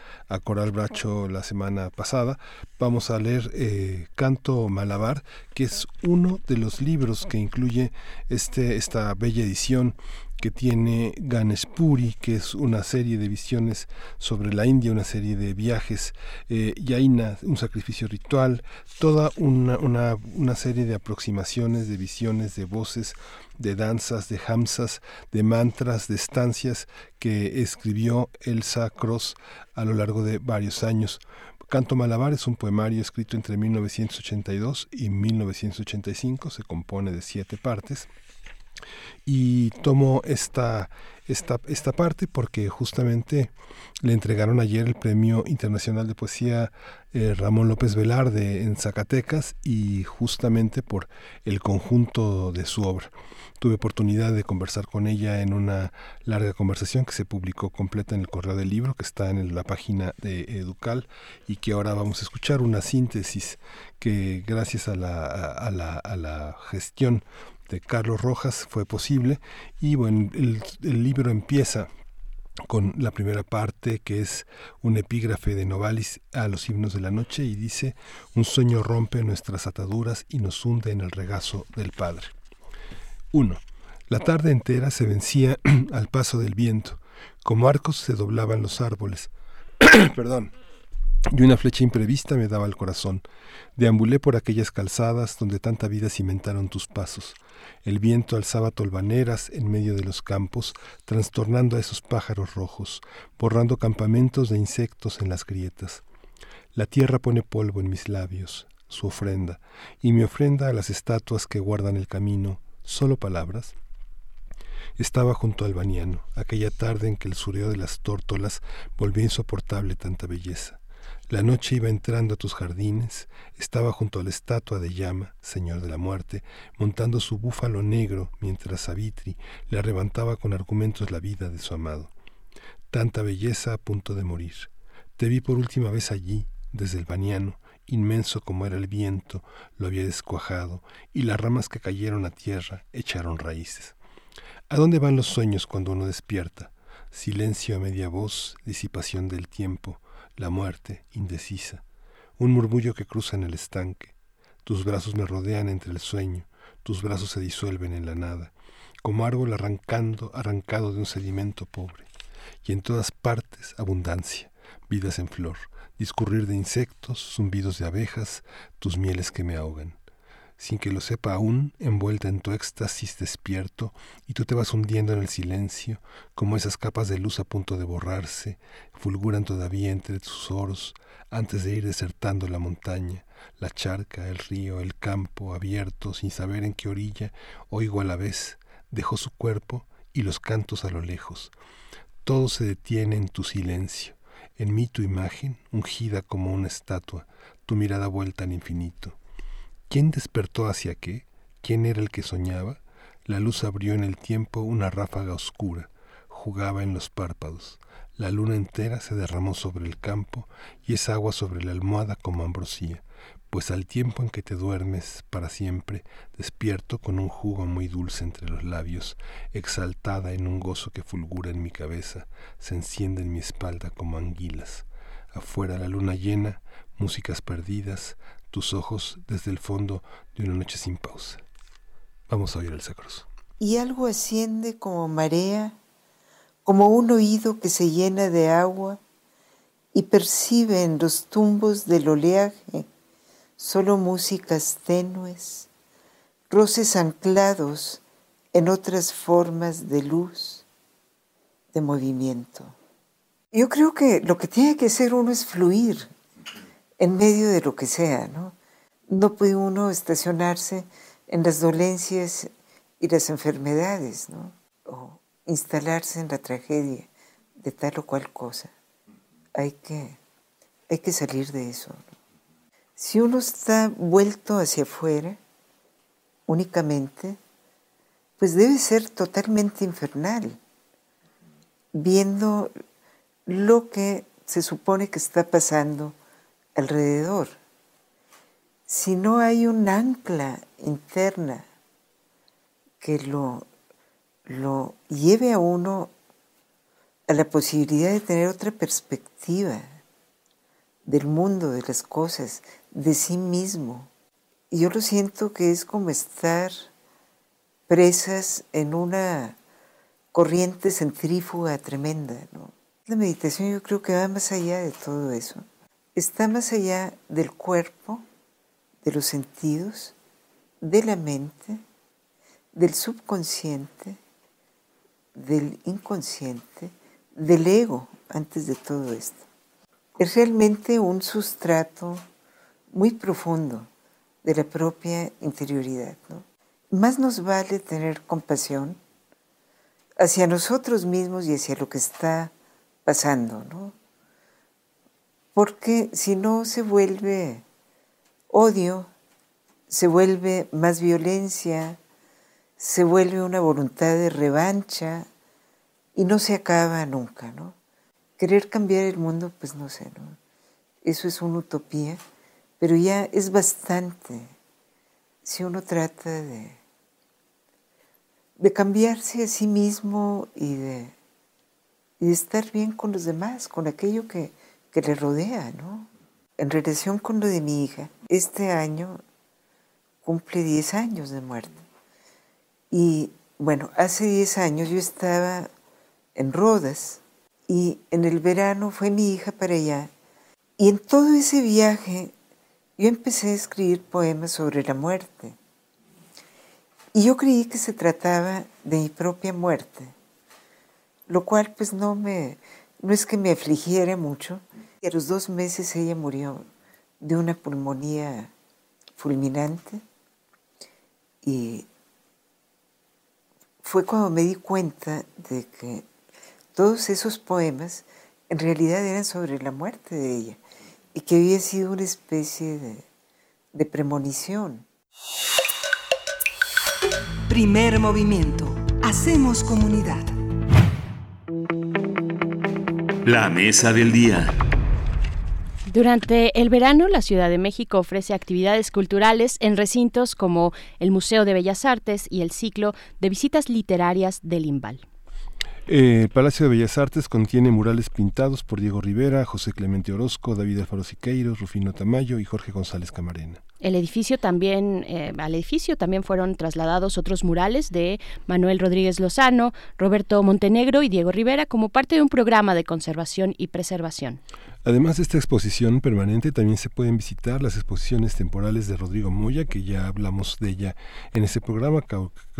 Coral Bracho la semana pasada. Vamos a leer eh, Canto Malabar, que es uno de los libros que incluye este, esta bella edición que tiene Ganespuri, que es una serie de visiones sobre la India, una serie de viajes, eh, Yaina, un sacrificio ritual, toda una, una, una serie de aproximaciones, de visiones, de voces, de danzas, de hamsas, de mantras, de estancias que escribió Elsa Cross a lo largo de varios años. Canto Malabar es un poemario escrito entre 1982 y 1985, se compone de siete partes y tomo esta, esta, esta parte porque justamente le entregaron ayer el Premio Internacional de Poesía eh, Ramón López Velarde en Zacatecas y justamente por el conjunto de su obra. Tuve oportunidad de conversar con ella en una larga conversación que se publicó completa en el correo del libro, que está en la página de Educal y que ahora vamos a escuchar una síntesis que gracias a la, a la, a la gestión de Carlos Rojas fue posible y bueno, el, libro empieza con la primera parte que es un epígrafe de Novalis a los himnos de la noche y dice un sueño rompe nuestras ataduras y nos hunde en el regazo del Padre. 1. La tarde entera se vencía (clears throat) al paso del viento, como arcos se doblaban los árboles. (clears throat) Perdón. y una flecha imprevista me daba al corazón. Deambulé por aquellas calzadas donde tanta vida cimentaron tus pasos. El viento alzaba tolvaneras en medio de los campos, trastornando a esos pájaros rojos, borrando campamentos de insectos en las grietas. La tierra pone polvo en mis labios, su ofrenda, y mi ofrenda a las estatuas que guardan el camino, solo palabras. Estaba junto al baniano, aquella tarde en que el sureo de las tórtolas volvió insoportable tanta belleza. La noche iba entrando a tus jardines, estaba junto a la estatua de llama, señor de la muerte, montando su búfalo negro mientras Savitri le arrebataba con argumentos la vida de su amado. Tanta belleza a punto de morir. Te vi por última vez allí, desde el baniano, inmenso como era el viento, lo había descuajado, y las ramas que cayeron a tierra echaron raíces. ¿A dónde van los sueños cuando uno despierta? Silencio a media voz, disipación del tiempo, la muerte indecisa, un murmullo que cruza en el estanque. Tus brazos me rodean entre el sueño, tus brazos se disuelven en la nada, como árbol arrancando, arrancado de un sedimento pobre. Y en todas partes abundancia, vidas en flor, discurrir de insectos, zumbidos de abejas, tus mieles que me ahogan sin que lo sepa aún, envuelta en tu éxtasis despierto, y tú te vas hundiendo en el silencio, como esas capas de luz a punto de borrarse, fulguran todavía entre tus oros, antes de ir desertando la montaña, la charca, el río, el campo, abierto, sin saber en qué orilla, oigo a la vez, dejó su cuerpo y los cantos a lo lejos. Todo se detiene en tu silencio, en mí tu imagen, ungida como una estatua, tu mirada vuelta al infinito. ¿Quién despertó hacia qué? ¿Quién era el que soñaba? La luz abrió en el tiempo una ráfaga oscura, jugaba en los párpados. La luna entera se derramó sobre el campo y es agua sobre la almohada como ambrosía, pues al tiempo en que te duermes para siempre, despierto con un jugo muy dulce entre los labios, exaltada en un gozo que fulgura en mi cabeza, se enciende en mi espalda como anguilas. Afuera la luna llena, músicas perdidas, tus ojos desde el fondo de una noche sin pausa. Vamos a oír el sacroso. Y algo asciende como marea, como un oído que se llena de agua y percibe en los tumbos del oleaje solo músicas tenues, roces anclados en otras formas de luz, de movimiento. Yo creo que lo que tiene que hacer uno es fluir en medio de lo que sea, ¿no? No puede uno estacionarse en las dolencias y las enfermedades, ¿no? O instalarse en la tragedia de tal o cual cosa. Hay que, hay que salir de eso. Si uno está vuelto hacia afuera únicamente, pues debe ser totalmente infernal, viendo lo que se supone que está pasando alrededor. Si no hay un ancla interna que lo, lo lleve a uno a la posibilidad de tener otra perspectiva del mundo, de las cosas, de sí mismo. Yo lo siento que es como estar presas en una corriente centrífuga tremenda. La meditación yo creo que va más allá de todo eso está más allá del cuerpo, de los sentidos, de la mente, del subconsciente, del inconsciente, del ego antes de todo esto. Es realmente un sustrato muy profundo de la propia interioridad. Más nos vale tener compasión hacia nosotros mismos y hacia lo que está pasando, ¿no? Porque si no se vuelve odio, se vuelve más violencia, se vuelve una voluntad de revancha y no se acaba nunca, ¿no? Querer cambiar el mundo, pues no sé, ¿no? Eso es una utopía, pero ya es bastante si uno trata de, de cambiarse a sí mismo y de, y de estar bien con los demás, con aquello que, que le rodea, ¿no? En relación con lo de mi hija, este año cumple 10 años de muerte. Y bueno, hace 10 años yo estaba en Rodas y en el verano fue mi hija para allá Y en todo ese viaje yo empecé a escribir poemas sobre la muerte. Y yo creí que se trataba de mi propia muerte, lo cual pues no me, no es que me afligiera mucho. Y a los dos meses ella murió de una pulmonía fulminante y fue cuando me di cuenta de que todos esos poemas en realidad eran sobre la muerte de ella y que había sido una especie de, de premonición. Primer movimiento. Hacemos comunidad. La mesa del día. Durante el verano, la Ciudad de México ofrece actividades culturales en recintos como el Museo de Bellas Artes y el ciclo de visitas literarias del Imbal. Eh, el Palacio de Bellas Artes contiene murales pintados por Diego Rivera, José Clemente Orozco, David Alfaro Siqueiros, Rufino Tamayo y Jorge González Camarena. El edificio también, eh, al edificio también fueron trasladados otros murales de Manuel Rodríguez Lozano, Roberto Montenegro y Diego Rivera como parte de un programa de conservación y preservación. Además de esta exposición permanente, también se pueden visitar las exposiciones temporales de Rodrigo Moya, que ya hablamos de ella en este programa,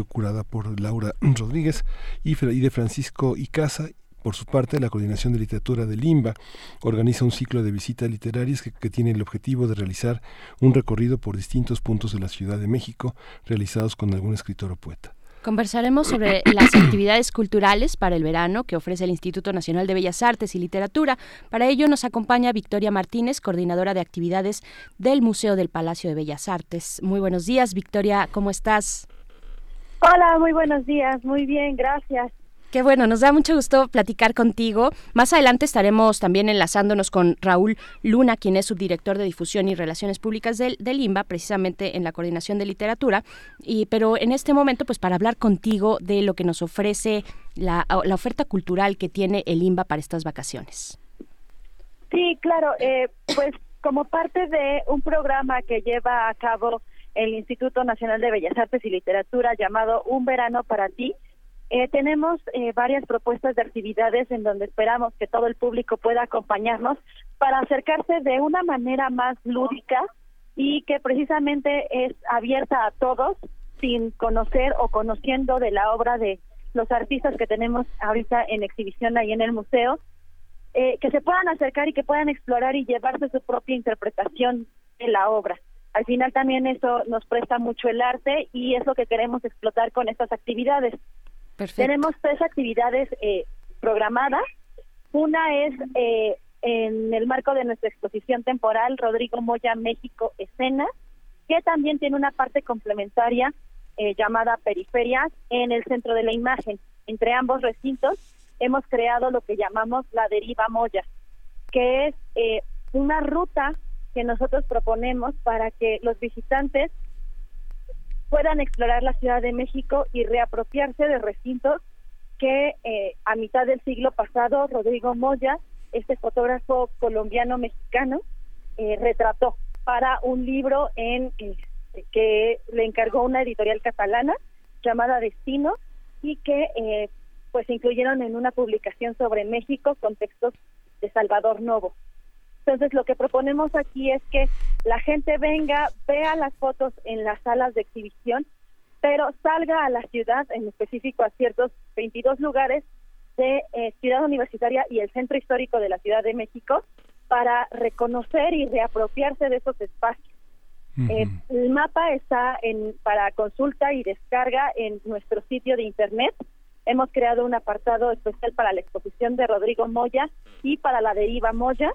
curada por Laura Rodríguez, y de Francisco Icaza. Por su parte, la Coordinación de Literatura de Limba organiza un ciclo de visitas literarias que, que tiene el objetivo de realizar un recorrido por distintos puntos de la Ciudad de México, realizados con algún escritor o poeta. Conversaremos sobre (clears throat) las actividades culturales para el verano que ofrece el Instituto Nacional de Bellas Artes y Literatura. Para ello nos acompaña Victoria Martínez, coordinadora de actividades del Museo del Palacio de Bellas Artes. Muy buenos días, Victoria, ¿cómo estás? Hola, muy buenos días. Muy bien, gracias. Qué bueno, nos da mucho gusto platicar contigo. Más adelante estaremos también enlazándonos con Raúl Luna, quien es subdirector de difusión y relaciones públicas del, del IMBA, precisamente en la coordinación de literatura. Y, pero en este momento, pues para hablar contigo de lo que nos ofrece la, la oferta cultural que tiene el IMBA para estas vacaciones. Sí, claro. eh, pues como parte de un programa que lleva a cabo el Instituto Nacional de Bellas Artes y Literatura llamado Un Verano para ti, eh, tenemos eh, varias propuestas de actividades en donde esperamos que todo el público pueda acompañarnos para acercarse de una manera más lúdica y que precisamente es abierta a todos sin conocer o conociendo de la obra de los artistas que tenemos ahorita en exhibición ahí en el museo, eh, que se puedan acercar y que puedan explorar y llevarse su propia interpretación de la obra. Al final también eso nos presta mucho el arte y es lo que queremos explotar con estas actividades. Tenemos tres actividades eh, programadas. Una es eh, en el marco de nuestra exposición temporal Rodrigo Moya México Escena, que también tiene una parte complementaria eh, llamada Periferias en el centro de la imagen. Entre ambos recintos hemos creado lo que llamamos la deriva Moya, que es eh, una ruta que nosotros proponemos para que los visitantes puedan explorar la Ciudad de México y reapropiarse de recintos que eh, a mitad del siglo pasado Rodrigo Moya, este fotógrafo colombiano-mexicano, eh, retrató para un libro en eh, que le encargó una editorial catalana llamada Destino y que eh, pues se incluyeron en una publicación sobre México con textos de Salvador Novo. Entonces lo que proponemos aquí es que la gente venga, vea las fotos en las salas de exhibición, pero salga a la ciudad, en específico a ciertos 22 lugares de eh, Ciudad Universitaria y el Centro Histórico de la Ciudad de México para reconocer y reapropiarse de esos espacios. Eh, el mapa está en, para consulta y descarga en nuestro sitio de internet. Hemos creado un apartado especial para la exposición de Rodrigo Moya y para la deriva Moya.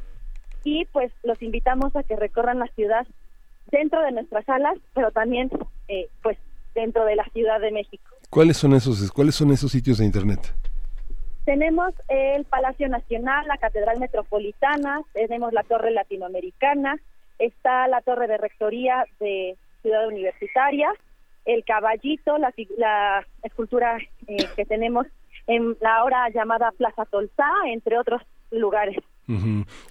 Y pues los invitamos a que recorran la ciudad dentro de nuestras salas, pero también eh, pues dentro de la Ciudad de México. ¿Cuáles son esos, cuáles son esos sitios de internet? Tenemos el Palacio Nacional, la Catedral Metropolitana, tenemos la Torre Latinoamericana, está la Torre de Rectoría de Ciudad Universitaria, el Caballito, la, la escultura eh, que tenemos en la ahora llamada Plaza Tolsá, entre otros lugares.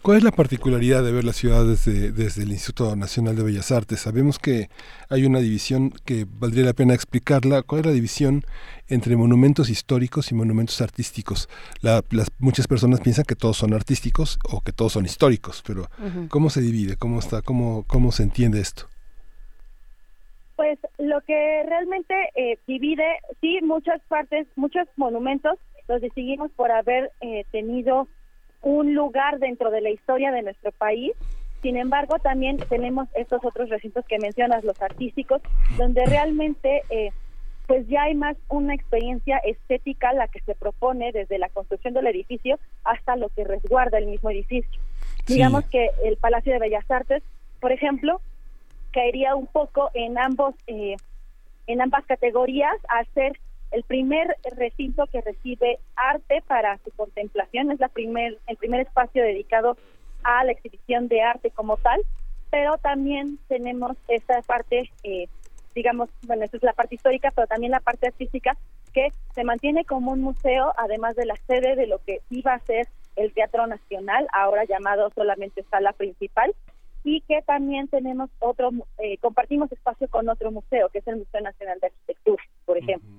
¿Cuál es la particularidad de ver la ciudad desde, desde el Instituto Nacional de Bellas Artes? Sabemos que hay una división que valdría la pena explicarla. ¿Cuál es la división entre monumentos históricos y monumentos artísticos? La- las, muchas personas piensan que todos son artísticos o que todos son históricos, pero. ¿cómo se divide? ¿Cómo, está, cómo, ¿Cómo se entiende esto? Pues lo que realmente eh, divide, sí, muchas partes, muchos monumentos los distinguimos por haber eh, tenido un lugar dentro de la historia de nuestro país. Sin embargo, también tenemos estos otros recintos que mencionas, los artísticos, donde realmente eh, pues ya hay más una experiencia estética la que se propone desde la construcción del edificio hasta lo que resguarda el mismo edificio. Sí. Digamos que el Palacio de Bellas Artes, por ejemplo, caería un poco en ambos eh, en ambas categorías a ser el primer recinto que recibe arte para su contemplación es la primer el primer espacio dedicado a la exhibición de arte como tal pero también tenemos esta parte eh, digamos bueno esa es la parte histórica pero también la parte artística que se mantiene como un museo además de la sede de lo que iba a ser el Teatro Nacional ahora llamado solamente sala principal y que también tenemos otro, eh, compartimos espacio con otro museo, que es el Museo Nacional de Arquitectura, por ejemplo.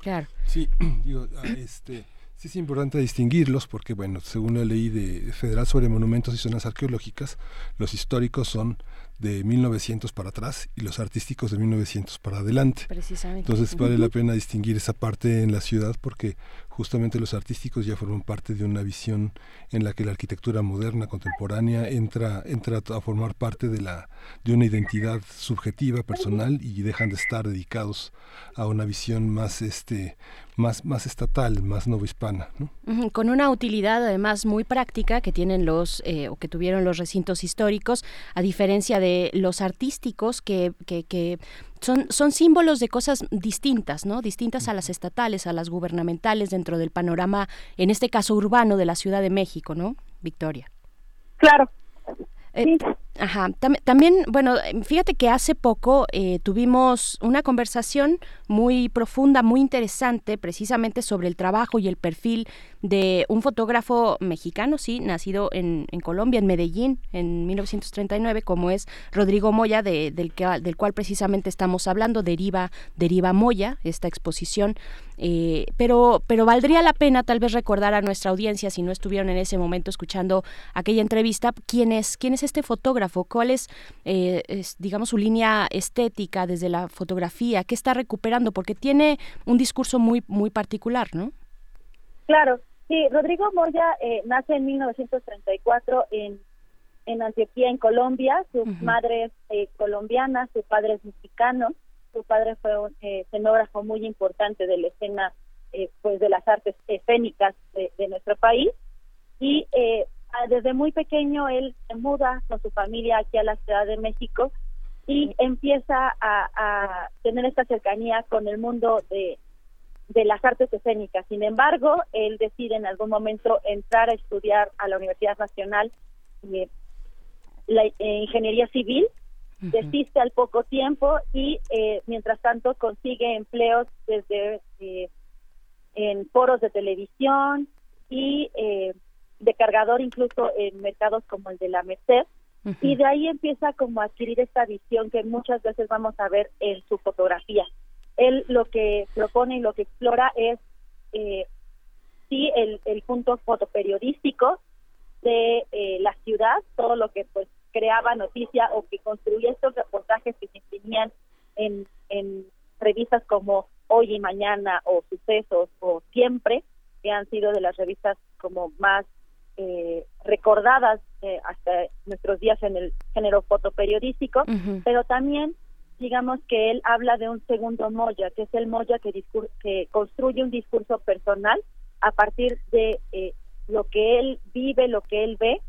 Claro. Sí, (clears throat) digo, ah, este, sí es importante distinguirlos porque, bueno, según la ley de federal sobre monumentos y zonas arqueológicas, los históricos son de 1900 para atrás y los artísticos de 1900 para adelante. Precisamente. Entonces vale la pena distinguir esa parte en la ciudad porque justamente los artísticos ya forman parte de una visión en la que la arquitectura moderna contemporánea entra entra a formar parte de la de una identidad subjetiva personal y dejan de estar dedicados a una visión más este más más estatal, más novohispana, ¿no? Con una utilidad además muy práctica que tienen los eh, o que tuvieron los recintos históricos, a diferencia de los artísticos que, que, que son, son símbolos de cosas distintas, ¿no? Distintas a las estatales, a las gubernamentales dentro del panorama, en este caso urbano de la Ciudad de México, ¿no? Victoria. Claro. Eh, Ajá. Tam- también, bueno, fíjate que hace poco eh, tuvimos una conversación muy profunda, muy interesante, precisamente sobre el trabajo y el perfil de un fotógrafo mexicano, sí, nacido en, en Colombia, en Medellín, en 1939, como es Rodrigo Moya, de- del, que, del cual precisamente estamos hablando, Deriva, Deriva Moya, esta exposición. Eh, pero, pero valdría la pena tal vez recordar a nuestra audiencia, si no estuvieron en ese momento escuchando aquella entrevista, quién es, quién es este fotógrafo, cuál es, eh, es, digamos, su línea estética desde la fotografía, qué está recuperando, porque tiene un discurso muy, muy particular, ¿no? Claro, sí, Rodrigo Moya eh, nace en 1934 en, en Antioquía, en Colombia. Su madre es eh, colombiana, su padre es mexicano. Su padre fue un eh, escenógrafo muy importante de la escena eh, pues de las artes escénicas de, de nuestro país. Y eh, ah, desde muy pequeño él se muda con su familia aquí a la Ciudad de México y empieza a, a tener esta cercanía con el mundo de, de las artes escénicas. Sin embargo, él decide en algún momento entrar a estudiar a la Universidad Nacional eh, la eh, ingeniería civil, desiste al poco tiempo y eh, mientras tanto consigue empleos desde eh, en foros de televisión y eh, de cargador incluso en mercados como el de la Merced y de ahí empieza como a adquirir esta visión que muchas veces vamos a ver en su fotografía. Él lo que propone y lo que explora es eh, sí el, el punto fotoperiodístico de eh, la ciudad, todo lo que pues creaba noticia o que construía estos reportajes que se imprimían en, en revistas como Hoy y Mañana o Sucesos o Siempre, que han sido de las revistas como más eh, recordadas eh, hasta nuestros días en el género fotoperiodístico, Ujú. pero también digamos que él habla de un segundo Moya, que es el Moya que, que construye un discurso personal a partir de eh, lo que él vive, lo que él ve,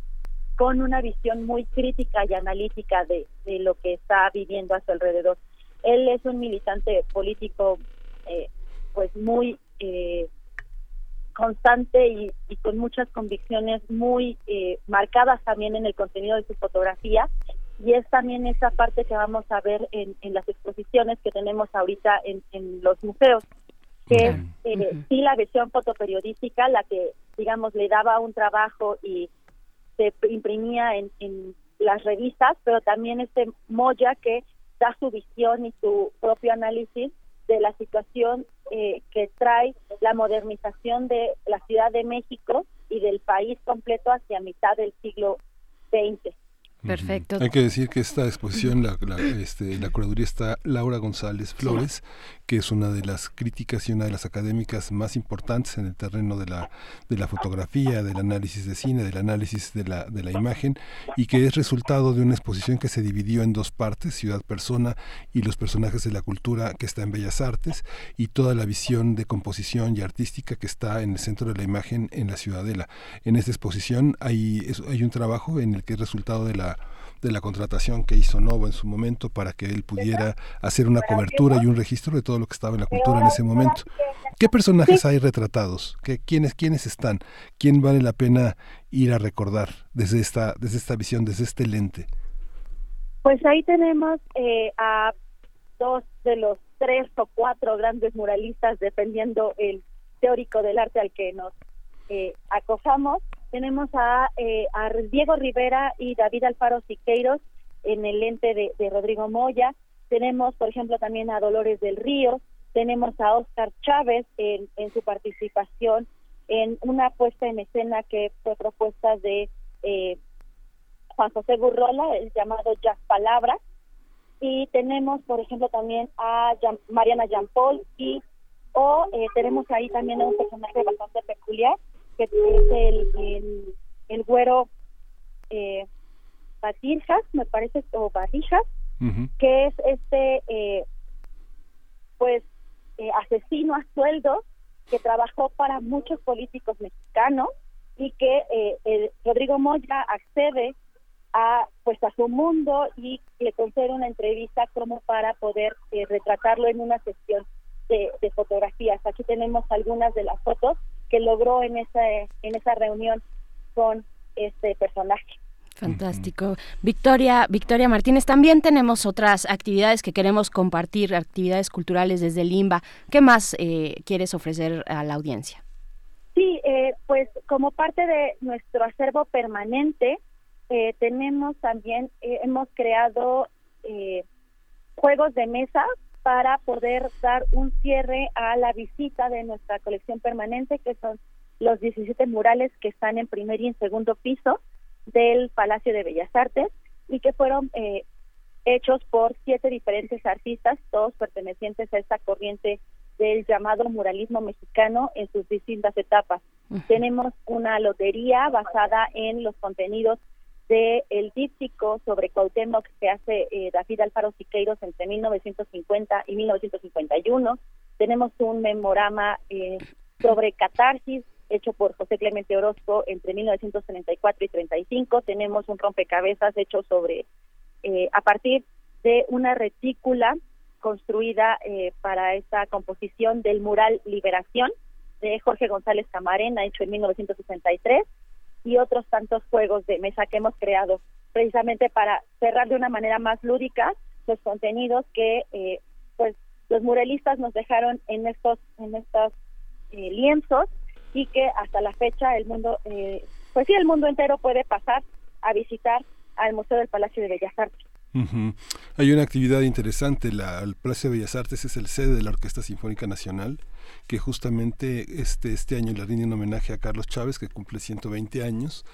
con una visión muy crítica y analítica de, de lo que está viviendo a su alrededor. Él es un militante político eh, pues muy eh, constante y, y con muchas convicciones muy eh, marcadas también en el contenido de su fotografía. Y es también esa parte que vamos a ver en, en las exposiciones que tenemos ahorita en, en los museos que es eh, sí la versión fotoperiodística la que digamos le daba un trabajo y se imprimía en, en las revistas, pero también este Moya que da su visión y su propio análisis de la situación eh, que trae la modernización de la Ciudad de México y del país completo hacia mitad del siglo XX. Perfecto. Hay que decir que esta exposición, la, la, este, la curaduría está Laura González Flores, que es una de las críticas y una de las académicas más importantes en el terreno de la, de la fotografía, del análisis de cine, del análisis de la, de la imagen, y que es resultado de una exposición que se dividió en dos partes, Ciudad Persona y los personajes de la cultura que está en Bellas Artes, y toda la visión de composición y artística que está en el centro de la imagen en la Ciudadela. En esta exposición hay, hay un trabajo en el que es resultado de la de la contratación que hizo Novo en su momento para que él pudiera hacer una cobertura y un registro de todo lo que estaba en la cultura en ese momento. ¿Qué personajes hay retratados? ¿Qué, quiénes, ¿Quiénes están? ¿Quién vale la pena ir a recordar desde esta, desde esta visión, desde este lente? Pues ahí tenemos eh, a dos de los tres o cuatro grandes muralistas, dependiendo el teórico del arte al que nos eh, acojamos. Tenemos a, eh, a Diego Rivera y David Alfaro Siqueiros en el lente de, Rodrigo Moya. Tenemos, por ejemplo, también a Dolores del Río. Tenemos a Oscar Chávez en, su participación en una puesta en escena que fue propuesta de eh, Juan José Burrola, el llamado Jazz Palabra. Y tenemos, por ejemplo, también a Mariana Jean Paul y o eh, tenemos ahí también a un personaje bastante peculiar que es el, el, el güero eh, Batirjas, me parece, o Barrijas, que es este eh, pues eh, asesino a sueldo que trabajó para muchos políticos mexicanos y que eh, el Rodrigo Moya accede a pues a su mundo y le concede una entrevista como para poder eh, retratarlo en una sesión de, de fotografías. Aquí tenemos algunas de las fotos que logró en esa en esa reunión con este personaje. Fantástico. Victoria, Victoria Martínez, también tenemos otras actividades que queremos compartir, actividades culturales desde Limba. ¿Qué más eh, quieres ofrecer a la audiencia? Sí, eh, pues como parte de nuestro acervo permanente, eh, tenemos también, eh, hemos creado eh, juegos de mesa para poder dar un cierre a la visita de nuestra colección permanente, que son los 17 murales que están en primer y en segundo piso del Palacio de Bellas Artes y que fueron eh, hechos por siete diferentes artistas, todos pertenecientes a esta corriente del llamado muralismo mexicano en sus distintas etapas. Tenemos una lotería basada en los contenidos de el díptico sobre Cuauhtémoc que hace eh, David Alfaro Siqueiros entre 1950 y 1951. Tenemos un memorama eh, sobre catarsis hecho por José Clemente Orozco entre 1934 y 35. Tenemos un rompecabezas hecho sobre eh, a partir de una retícula construida eh, para esta composición del mural Liberación de Jorge González Camarena, hecho en 1963, y otros tantos juegos de mesa que hemos creado precisamente para cerrar de una manera más lúdica los contenidos que eh, pues los muralistas nos dejaron en estos en estos eh, lienzos y que hasta la fecha el mundo eh, pues sí el mundo entero puede pasar a visitar al Museo del Palacio de Bellas Artes. Hay una actividad interesante, la, el Palacio de Bellas Artes es el sede de la Orquesta Sinfónica Nacional, que justamente este, este año le rinde un homenaje a Carlos Chávez, que cumple 120 años,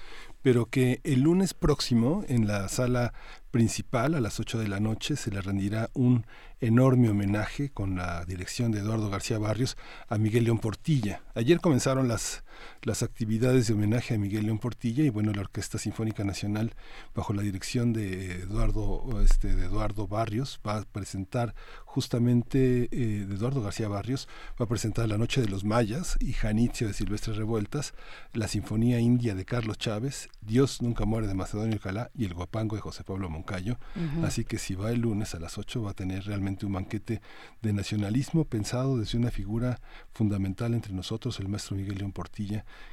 pero que el lunes próximo en la sala principal a las 8 de la noche se le rendirá un enorme homenaje con la dirección de Eduardo García Barrios a Miguel León Portilla. Ayer comenzaron las, las actividades de homenaje a Miguel León Portilla y bueno, la Orquesta Sinfónica Nacional bajo la dirección de Eduardo, este, de Eduardo Barrios va a presentar justamente eh, de Eduardo García Barrios va a presentar La Noche de los Mayas y Janitzio de Silvestre Revueltas, la Sinfonía India de Carlos Chávez, Dios nunca muere de Macedonio Alcalá y el Guapango de José Pablo Moncayo. Así que si va el lunes a las 8 va a tener realmente un banquete de nacionalismo pensado desde una figura fundamental entre nosotros, el maestro Miguel León Portilla,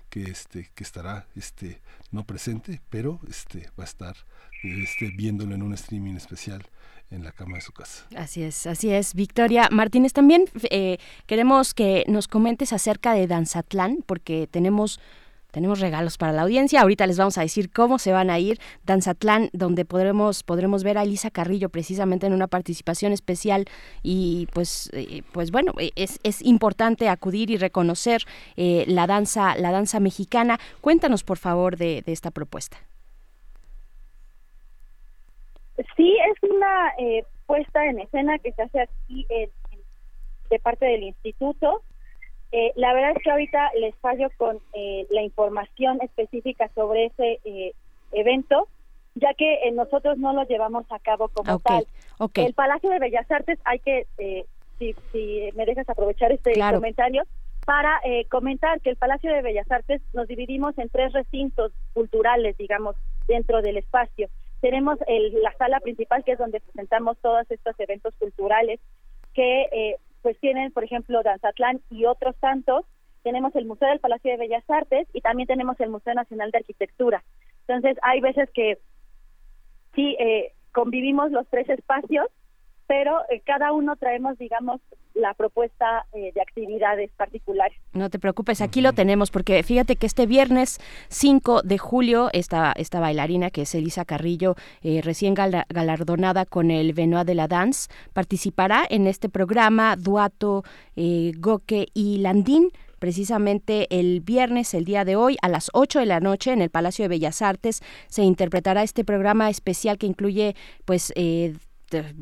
que este que estará este no presente, pero este va a estar este viéndolo en un streaming especial en la cama de su casa. Así es, así es. Victoria Martínez, también eh, queremos que nos comentes acerca de Danzatlán, porque tenemos tenemos regalos para la audiencia. Ahorita les vamos a decir cómo se van a ir. Danzatlán, donde podremos, podremos ver a Elisa Carrillo precisamente en una participación especial. Y pues, eh, pues bueno, eh, es, es importante acudir y reconocer eh, la danza, la danza mexicana. Cuéntanos, por favor, de, de esta propuesta. Sí, es una eh, puesta en escena que se hace aquí de parte del instituto. Eh, la verdad es que ahorita les fallo con eh, la información específica sobre ese eh, evento, ya que eh, nosotros no lo llevamos a cabo como Ok, tal. El Palacio de Bellas Artes, hay que, eh, si, si me dejas aprovechar este Claro. comentario, para eh, comentar que el Palacio de Bellas Artes nos dividimos en tres recintos culturales, digamos, dentro del espacio. Tenemos el- la sala principal, que es donde presentamos todos estos eventos culturales, que eh, pues tienen, por ejemplo, Danzatlán y otros tantos. Tenemos el Museo del Palacio de Bellas Artes y también tenemos el Museo Nacional de Arquitectura. Entonces, hay veces que sí eh, convivimos los tres espacios, pero eh, cada uno traemos, digamos, la propuesta eh, de actividades particulares. No te preocupes, aquí lo tenemos, porque fíjate que este viernes 5 de julio, esta, esta bailarina que es Elisa Carrillo, eh, recién gala- galardonada con el Benoit de la Dance, participará en este programa Duato, eh, Goque y Landín precisamente el viernes, el día de hoy, a las 8 de la noche, en el Palacio de Bellas Artes, se interpretará este programa especial que incluye, pues, eh,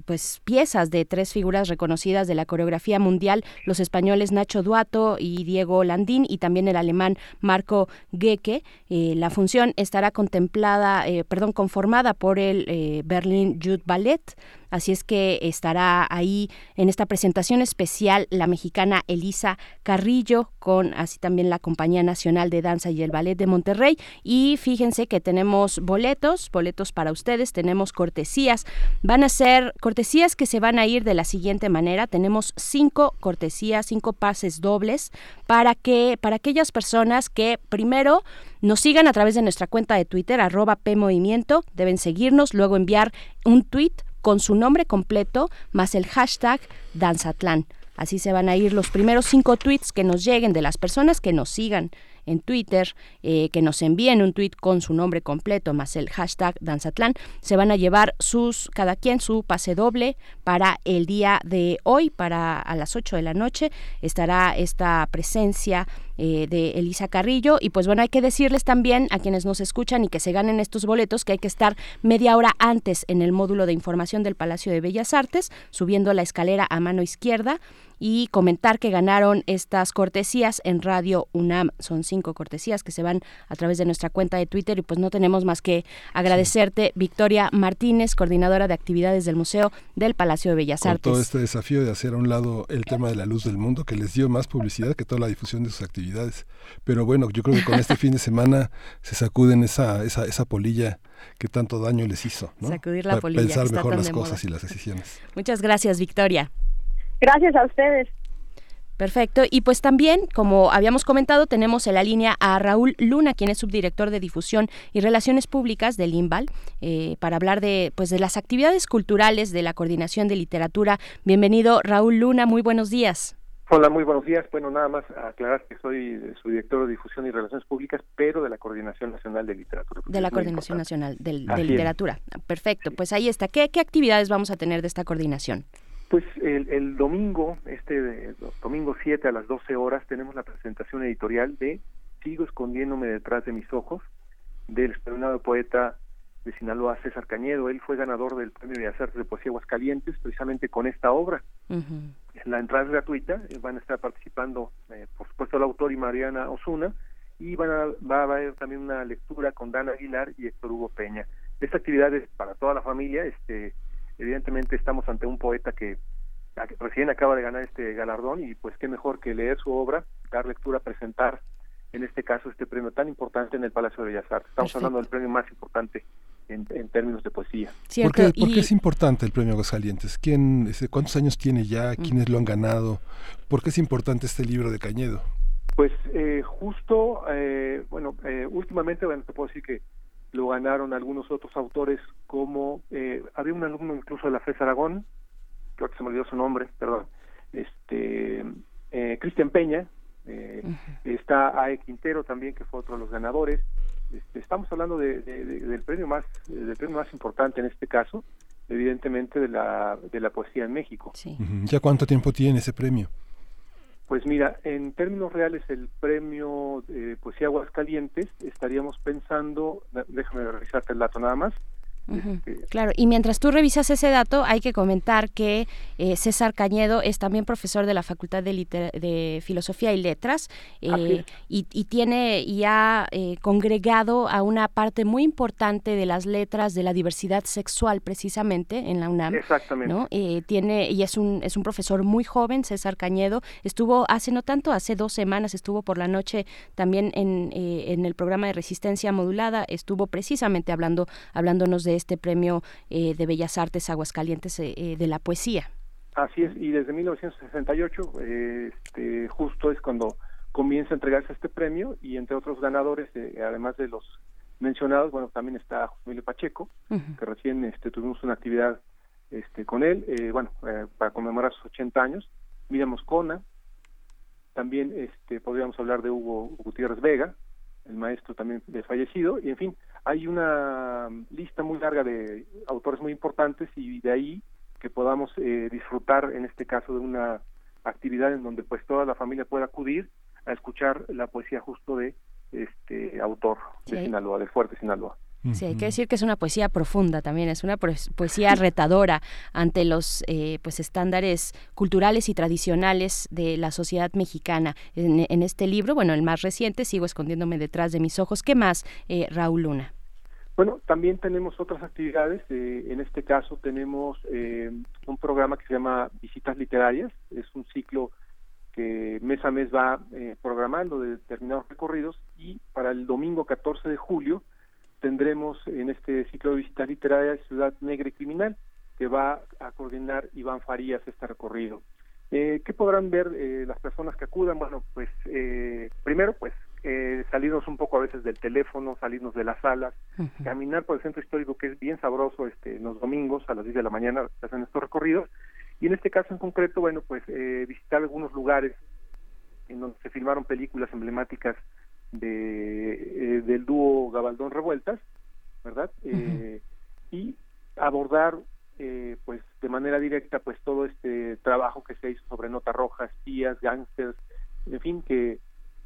pues piezas de tres figuras reconocidas de la coreografía mundial, los españoles Nacho Duato y Diego Landín y también el alemán Marco Gecke. Eh, la función estará contemplada, eh, perdón, conformada por el eh, Berlin Youth Ballet. Así es que estará ahí en esta presentación especial la mexicana Elisa Carrillo con así también la Compañía Nacional de Danza y el Ballet de Monterrey. Y fíjense que tenemos boletos, boletos para ustedes, tenemos cortesías. Van a ser cortesías que se van a ir de la siguiente manera. Tenemos cinco cortesías, cinco pases dobles para que para aquellas personas que primero nos sigan a través de nuestra cuenta de Twitter, arroba PMovimiento, deben seguirnos, luego enviar un tweet con su nombre completo más el hashtag Danzatlán. Así se van a ir los primeros cinco tweets que nos lleguen de las personas que nos sigan en Twitter, eh, que nos envíen un tweet con su nombre completo más el hashtag Danzatlán. Se van a llevar sus, cada quien su pase doble para el día de hoy, para a las 8 de la noche. Estará esta presencia eh, de Elisa Carrillo. Y pues bueno, hay que decirles también a quienes nos escuchan y que se ganen estos boletos que hay que estar media hora antes en el módulo de información del Palacio de Bellas Artes, subiendo la escalera a mano izquierda y comentar que ganaron estas cortesías en Radio UNAM. Son cinco cortesías que se van a través de nuestra cuenta de Twitter y pues no tenemos más que agradecerte, Victoria Martínez, coordinadora de actividades del Museo del Palacio de Bellas con Artes. todo este desafío de hacer a un lado el tema de la luz del mundo que les dio más publicidad que toda la difusión de sus actividades. Pero bueno, yo creo que con este (laughs) fin de semana se sacuden esa, esa, esa polilla que tanto daño les hizo. ¿no? Sacudir la Para polilla, Pensar está mejor tan las de cosas moda. y las decisiones. (laughs) Muchas gracias, Victoria. Gracias a ustedes. Perfecto. Y pues también, como habíamos comentado, tenemos en la línea a Raúl Luna, quien es subdirector de difusión y relaciones públicas del INVAL, eh, para hablar de, pues, de las actividades culturales de la coordinación de literatura. Bienvenido, Raúl Luna. Muy buenos días. Hola, muy buenos días. Bueno, nada más aclarar que soy eh, su director de difusión y relaciones públicas, pero de la Coordinación Nacional de Literatura. De la Coordinación. Nacional del- de. Literatura. Perfecto. Pues ahí está. ¿Qué, ¿Qué actividades vamos a tener de esta coordinación? Pues el, el domingo, este domingo 7 a las 12 horas, tenemos la presentación editorial de Sigo escondiéndome detrás de mis ojos, del experimentado poeta de Sinaloa, César Cañedo. Él fue ganador del Premio de Artes de Poesía Aguascalientes, precisamente con esta obra. La entrada es gratuita, eh, van a estar participando, eh, por supuesto, el autor y Mariana Osuna, y van a, va a haber también una lectura con Dan Aguilar y Héctor Hugo Peña. Esta actividad es para toda la familia, este, evidentemente estamos ante un poeta que recién acaba de ganar este galardón y pues qué mejor que leer su obra, dar lectura, presentar en este caso este premio tan importante en el Palacio de Bellas Artes. Estamos Perfecto. hablando del premio más importante en, en términos de poesía. ¿Por qué, por qué es importante el premio Aguascalientes? ¿Quién, ¿Cuántos años tiene ya? ¿Quiénes lo han ganado? ¿Por qué es importante este libro de Cañedo? Pues eh, justo, eh, bueno, eh, últimamente, bueno, te puedo decir que lo ganaron algunos otros autores como, eh, había un alumno incluso de la FES Aragón, creo que se me olvidó su nombre, perdón, este, eh, Cristian Peña, eh, está está AE Quintero también, que fue otro de los ganadores. Este, estamos hablando de- de- de- del premio más del premio más importante en este caso, evidentemente de la de la poesía en México. ¿Ya cuánto tiempo tiene ese premio? Pues mira, en términos reales el premio de Poesía Aguascalientes estaríamos pensando, déjame revisarte el dato nada más. Este, Claro, y mientras tú revisas ese dato, hay que comentar que eh, César Cañedo es también profesor de la Facultad de, Liter- de Filosofía y Letras eh, y, y tiene y ha eh, congregado a una parte muy importante de las letras de la diversidad sexual precisamente en la UNAM. Exactamente. ¿no? Eh, tiene y es un es un profesor muy joven, César Cañedo. Estuvo hace no tanto, hace dos semanas estuvo por la noche también en, eh, en el programa de Resistencia Modulada. Estuvo precisamente hablando hablándonos de este premio eh, de Bellas Artes Aguascalientes eh, eh, de la poesía. Así es, y desde 1968 eh, este, justo es cuando comienza a entregarse este premio y entre otros ganadores, además de los mencionados, bueno, también está José Emilio Pacheco, que recién este, tuvimos una actividad este, con él, eh, bueno, para conmemorar sus 80 años, Miriam Moscona, también este, podríamos hablar de Hugo Gutiérrez Vega, el maestro también de fallecido, y en fin, hay una lista muy larga de autores muy importantes y de ahí que podamos eh, disfrutar en este caso de una actividad en donde pues toda la familia pueda acudir a escuchar la poesía justo de este autor de Sí. Sinaloa, de Fuerte Sinaloa. Sí, hay que decir que es una poesía profunda también, es una poes- poesía retadora ante los eh, pues estándares culturales y tradicionales de la sociedad mexicana. En, en este libro, bueno, el más reciente, Sigo escondiéndome detrás de mis ojos. ¿Qué más, eh, Raúl Luna? Bueno, también tenemos otras actividades. eh, en este caso tenemos eh, un programa que se llama Visitas Literarias. Es un ciclo que mes a mes va eh, programando de determinados recorridos y para el domingo 14 de julio tendremos en este ciclo de visitas literarias Ciudad Negra y Criminal, que va a coordinar Iván Farías este recorrido. Eh, ¿Qué podrán ver eh, las personas que acudan? Bueno, pues eh, primero, pues eh, salirnos un poco a veces del teléfono, salirnos de las salas, caminar por el centro histórico, que es bien sabroso este, los domingos a las 10 de la mañana, se hacen estos recorridos. Y en este caso en concreto, bueno, pues eh, visitar algunos lugares en donde se filmaron películas emblemáticas de, eh, del dúo Gabaldón Revueltas, ¿verdad? Eh, y abordar eh, pues de manera directa pues todo este trabajo que se hizo sobre nota roja, espías, gángsters, en fin, que,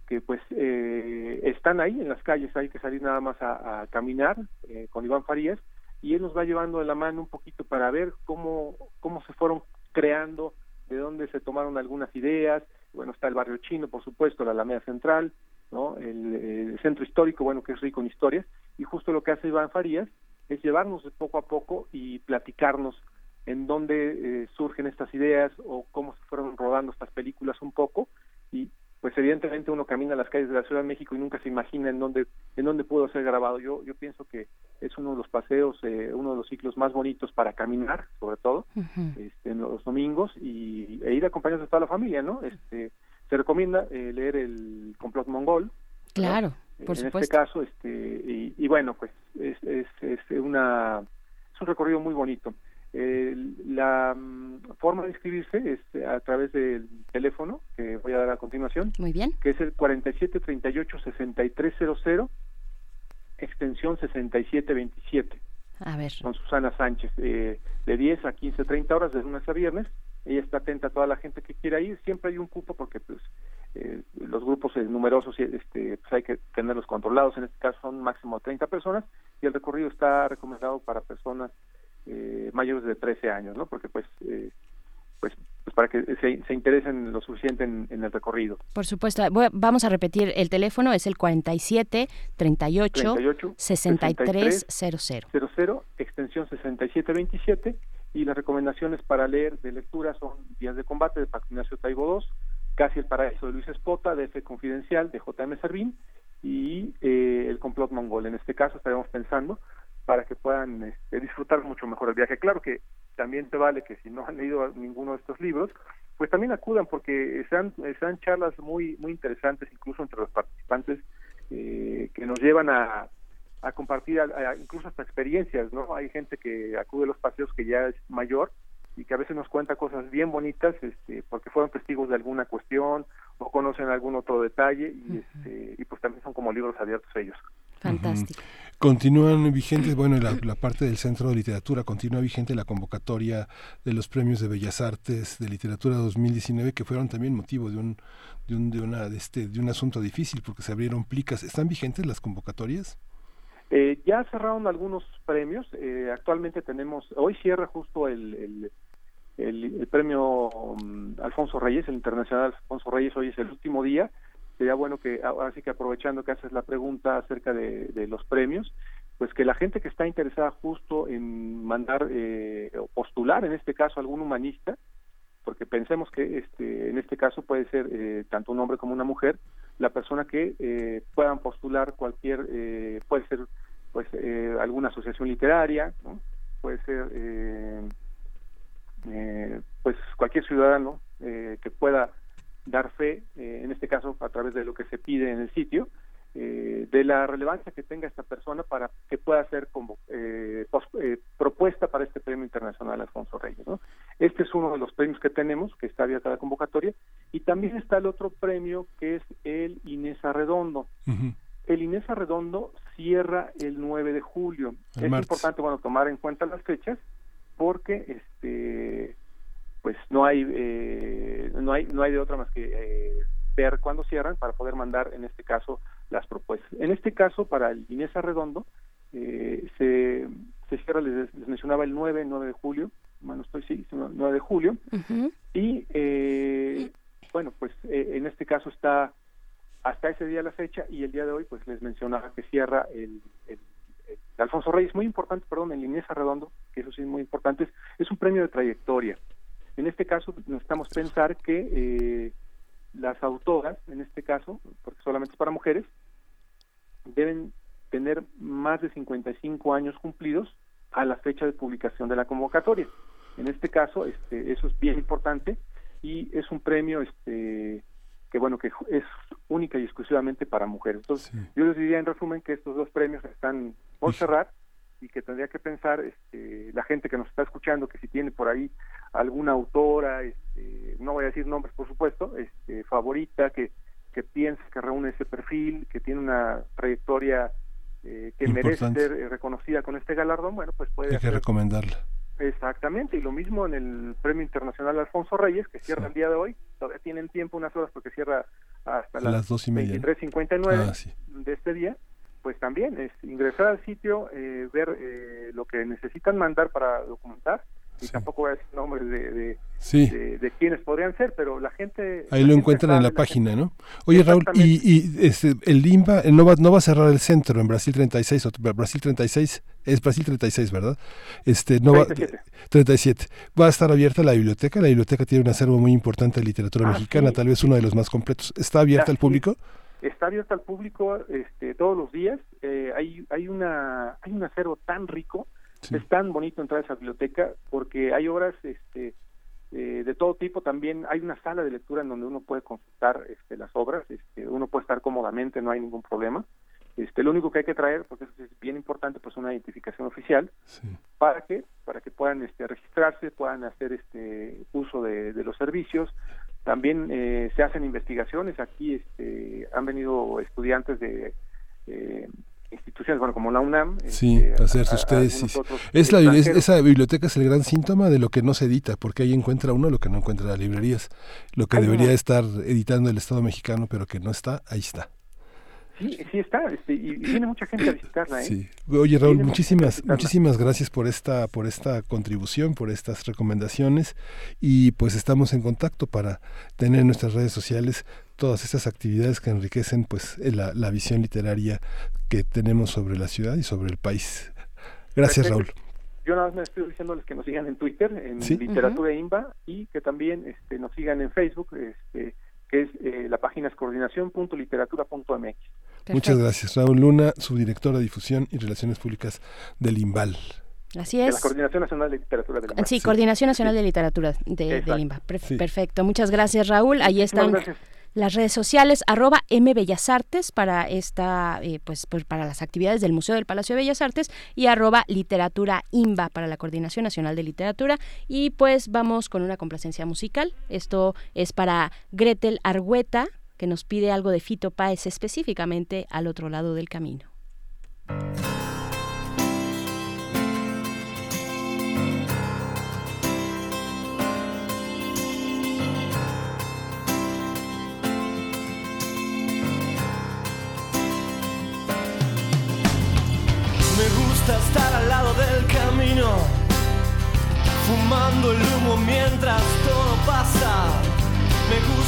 que pues eh, están ahí en las calles, hay que salir nada más a, a caminar eh, con Iván Farías y él nos va llevando de la mano un poquito para ver cómo, cómo se fueron creando, de dónde se tomaron algunas ideas, bueno, está el barrio chino, por supuesto, la Alameda Central, ¿no? El, el centro histórico, bueno, que es rico en historias, y justo lo que hace Iván Farías es llevarnos de poco a poco y platicarnos en dónde eh, surgen estas ideas o cómo se fueron rodando estas películas un poco y pues evidentemente uno camina a las calles de la Ciudad de México y nunca se imagina en dónde en dónde pudo ser grabado. Yo yo pienso que es uno de los paseos, eh, uno de los ciclos más bonitos para caminar, sobre todo este, en los domingos y e ir acompañados de toda la familia, ¿no? Este se recomienda eh, leer el complot mongol. Claro, por en supuesto. este caso, este y, y bueno, pues es, es, es una es un recorrido muy bonito. Eh, la mm, forma de inscribirse es a través del teléfono que voy a dar a continuación, Muy bien. que es el 4738-6300, extensión 6727 A ver. con Susana Sánchez, eh, de 10 a 15, 30 horas, de lunes a viernes. Ella está atenta a toda la gente que quiera ir. Siempre hay un cupo porque pues eh, los grupos eh, numerosos este, pues hay que tenerlos controlados. En este caso son máximo 30 personas y el recorrido está recomendado para personas eh, mayores de 13 años, ¿no? Porque pues eh, pues, pues para que se, se interesen lo suficiente en, en el recorrido. Por supuesto. Voy vamos a repetir el teléfono, es el 47 38, 38, 63 00. 00, extensión 6727, y las recomendaciones para leer de lectura son Días de Combate de Paco Ignacio Taibo II, Casi el Paraíso de Luis Espota, de F Confidencial, de J.M. Servín, y eh, El Complot Mongol. En este caso estaremos pensando para que puedan este, disfrutar mucho mejor el viaje. Claro que también te vale que si no han leído ninguno de estos libros, pues también acudan porque sean, sean charlas muy, muy interesantes, incluso entre los participantes, eh, que nos llevan a, a compartir a- a- incluso hasta experiencias, ¿no? Hay gente que acude a los paseos que ya es mayor y que a veces nos cuenta cosas bien bonitas este, porque fueron testigos de alguna cuestión o conocen algún otro detalle y, este, y pues también son como libros abiertos ellos. Fantástico. Continúan vigentes, bueno, la, la parte del Centro de Literatura, continúa vigente la convocatoria de los premios de Bellas Artes de Literatura 2019, que fueron también motivo de un, de un, de una, de este, de un asunto difícil, porque se abrieron plicas. ¿Están vigentes las convocatorias? Eh, ya cerraron algunos premios. eh, actualmente tenemos, hoy cierra justo el, el, el- premio um, Alfonso Reyes, el Internacional Alfonso Reyes, hoy es el último día. Sería bueno que, ahora sí que aprovechando que haces la pregunta acerca de, de los premios, pues que la gente que está interesada justo en mandar eh, o postular, en este caso, algún humanista, porque pensemos que este en este caso puede ser eh, tanto un hombre como una mujer la persona que eh, puedan postular cualquier eh, puede ser pues eh, alguna asociación literaria puede ser eh, eh, pues cualquier ciudadano que pueda dar fe en este caso a través de lo que se pide en el sitio eh, de la relevancia que tenga esta persona para que pueda ser como eh, pos- eh, propuesta para este premio internacional Alfonso Reyes. ¿no? Este es uno de los premios que tenemos, que está abierta la convocatoria, y también está el otro premio que es el Inés Arredondo. El Inés Arredondo cierra el 9 de julio. El es martes. importante bueno tomar en cuenta las fechas porque este pues no hay eh, no hay no hay de otra más que eh, ver cuándo cierran para poder mandar en este caso las propuestas. En este caso para el Inés Arredondo eh, se, se cierra les, les mencionaba el 9 9 de julio, bueno estoy sí, 9 de julio. Y eh, bueno pues eh, en este caso está hasta ese día la fecha y el día de hoy pues les mencionaba que cierra el, el- el Alfonso Reyes. Muy importante perdón el Inés Arredondo que eso sí es muy importante es, es un premio de trayectoria. En este caso necesitamos pensar que eh, las autoras en este caso porque solamente es para mujeres deben tener más de 55 años cumplidos a la fecha de publicación de la convocatoria. En este caso, este, eso es bien importante y es un premio este, que bueno que es única y exclusivamente para mujeres. Entonces, yo les diría en resumen que estos dos premios están por cerrar y que tendría que pensar este, la gente que nos está escuchando que si tiene por ahí alguna autora, este, no voy a decir nombres por supuesto, este, favorita que que piense que reúne ese perfil, que tiene una trayectoria eh, que merece ser eh, reconocida con este galardón, bueno, pues puede Hay que recomendarla. Exactamente, y lo mismo en el Premio Internacional Alfonso Reyes, que cierra el día de hoy, todavía tienen tiempo unas horas porque cierra hasta las, las dos y media, ¿no? 23.59 Ah, sí. de este día, pues también es ingresar al sitio, eh, ver eh, lo que necesitan mandar para documentar, y tampoco voy a decir nombres de, de, Sí. de, de quienes podrían ser, pero la gente... Ahí la lo gente encuentran en la gente- página, ¿no? Oye, Raúl, y, y este, el Limba eh, no va, no va a cerrar el centro en Brasil 36, o Brasil 36, es Brasil 36, ¿verdad? Este, no va, 37. 37. Va a estar abierta la biblioteca, la biblioteca tiene un acervo muy importante de literatura Ah, mexicana, sí. tal vez uno de los más completos. ¿Está abierta al público? Está abierta al público este, todos los días. Eh, hay, hay, una, hay un acervo tan rico, es tan bonito entrar a esa biblioteca porque hay obras este, eh, de todo tipo. También hay una sala de lectura en donde uno puede consultar este, las obras. Este, uno puede estar cómodamente, no hay ningún problema. Este, lo único que hay que traer, porque eso es bien importante, pues una identificación oficial para que para que puedan este, registrarse, puedan hacer este uso de, de los servicios. También eh, se hacen investigaciones. Aquí este, han venido estudiantes de eh, instituciones, bueno, como la UNAM. Sí, este, hacer sus tesis. Es la, esa biblioteca es el gran síntoma de lo que no se edita, porque ahí encuentra uno lo que no encuentra en las librerías. Lo que Hay debería una- estar editando el Estado mexicano, pero que no está, ahí está. Sí, sí está, este, y, viene mucha gente a visitarla. ¿eh? Sí. Oye Raúl, Viene muchísimas, muchísimas gracias por esta, por esta contribución, por estas recomendaciones y pues estamos en contacto para tener en nuestras redes sociales todas estas actividades que enriquecen pues eh, la, la visión literaria que tenemos sobre la ciudad y sobre el país. Gracias. Raúl. Yo nada más me estoy diciéndoles que nos sigan en Twitter, en Sí. Literatura Imba, y que también este, nos sigan en Facebook, este, que es eh, la página es coordinación.literatura.mx. Muchas gracias. Raúl Luna, subdirectora de difusión y relaciones públicas del IMBAL. Así De la es. Coordinación Nacional de Literatura del Sí, Coordinación Nacional de Literatura de, del IMBA. Per- Sí. Perfecto. Muchas gracias, Raúl. Ahí están. las redes sociales arroba mbellasartes para esta eh, pues, pues, para las actividades del Museo del Palacio de Bellas Artes y arroba literatura imba para la Coordinación Nacional de Literatura y pues vamos con una complacencia musical esto es para Gretel Argüeta que nos pide algo de Fito Páez específicamente al otro lado del camino. Me gusta estar al lado del camino, fumando el humo mientras todo pasa.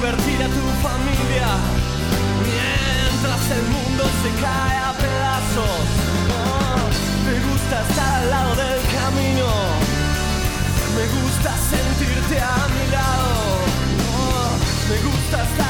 divertir a tu familia mientras el mundo se cae a pedazos. Oh, me gusta estar al lado del camino. Me gusta sentirte a mi lado. Oh, me gusta estar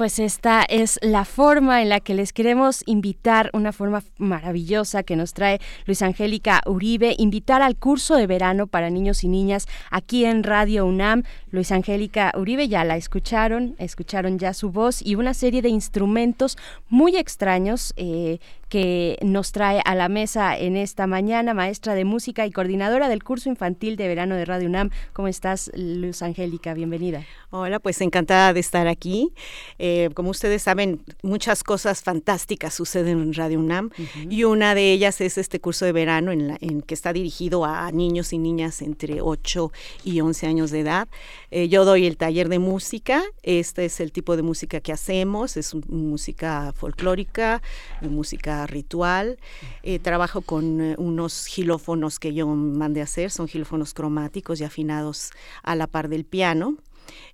Pues esta es la forma en la que les queremos invitar, una forma maravillosa que nos trae Luis Angélica Uribe, invitar al curso de verano para niños y niñas aquí en Radio UNAM. Luis Angélica Uribe ya la escucharon, escucharon ya su voz y una serie de instrumentos muy extraños eh, que nos trae a la mesa en esta mañana, maestra de música y coordinadora del curso infantil de verano de Radio UNAM. ¿Cómo estás, Luz Angélica? Bienvenida. Hola, pues encantada de estar aquí. Eh, como ustedes saben, muchas cosas fantásticas suceden en Radio UNAM y una de ellas es este curso de verano en, la- en que está dirigido a niños y niñas entre 8 y 11 años de edad. Eh, yo doy el taller de música. Este es el tipo de música que hacemos. Es música folclórica, música ritual. Eh, trabajo con eh, unos gilófonos que yo mandé a hacer. Son gilófonos cromáticos y afinados a la par del piano.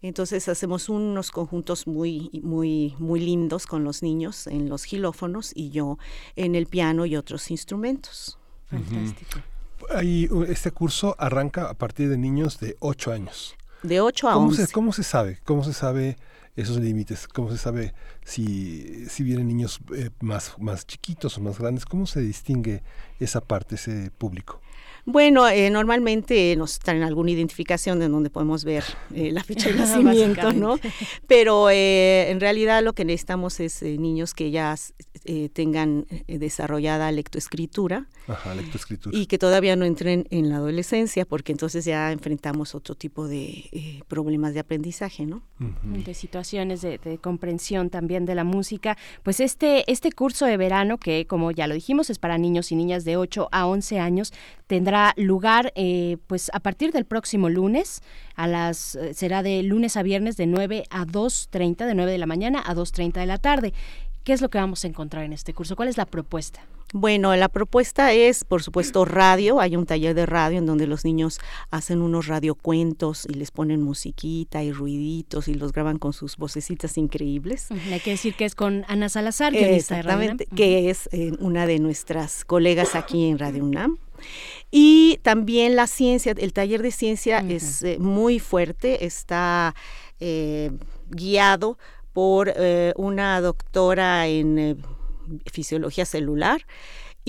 Entonces hacemos unos conjuntos muy, muy, muy lindos con los niños en los gilófonos y yo en el piano y otros instrumentos. Fantástico. Ahí, uh, este curso arranca a partir de niños de 8 años. De 8 a ¿Cómo 11. se, ¿Cómo se sabe? ¿Cómo se sabe esos límites? ¿Cómo se sabe si, si vienen niños eh, más, más chiquitos o más grandes? ¿Cómo se distingue esa parte, ese público? Bueno, eh, normalmente nos traen alguna identificación en donde podemos ver eh, la fecha de (laughs) nacimiento, ¿no? Pero eh, en realidad lo que necesitamos es eh, niños que ya eh, tengan eh, desarrollada lectoescritura Ajá, lectoescritura. y que todavía no entren en la adolescencia, porque entonces ya enfrentamos otro tipo de eh, problemas de aprendizaje, ¿no? de situaciones de, de comprensión también de la música. Pues este, este curso de verano, que como ya lo dijimos, es para niños y niñas de 8 a 11 años, tendrá lugar eh, pues a partir del próximo lunes, a las eh, será de lunes a viernes de 9 a 2.30, de 9 de la mañana a 2.30 de la tarde. ¿Qué es lo que vamos a encontrar en este curso? ¿Cuál es la propuesta? Bueno, la propuesta es, por supuesto, radio. Hay un taller de radio en donde los niños hacen unos radiocuentos y les ponen musiquita y ruiditos y los graban con sus vocecitas increíbles. Hay que decir que es con Ana Salazar, guionista de Radio UNAM. Exactamente, que es eh, una de nuestras colegas aquí en Radio UNAM. Y también la ciencia, el taller de ciencia es eh, muy fuerte, está eh, guiado por eh, una doctora en fisiología celular.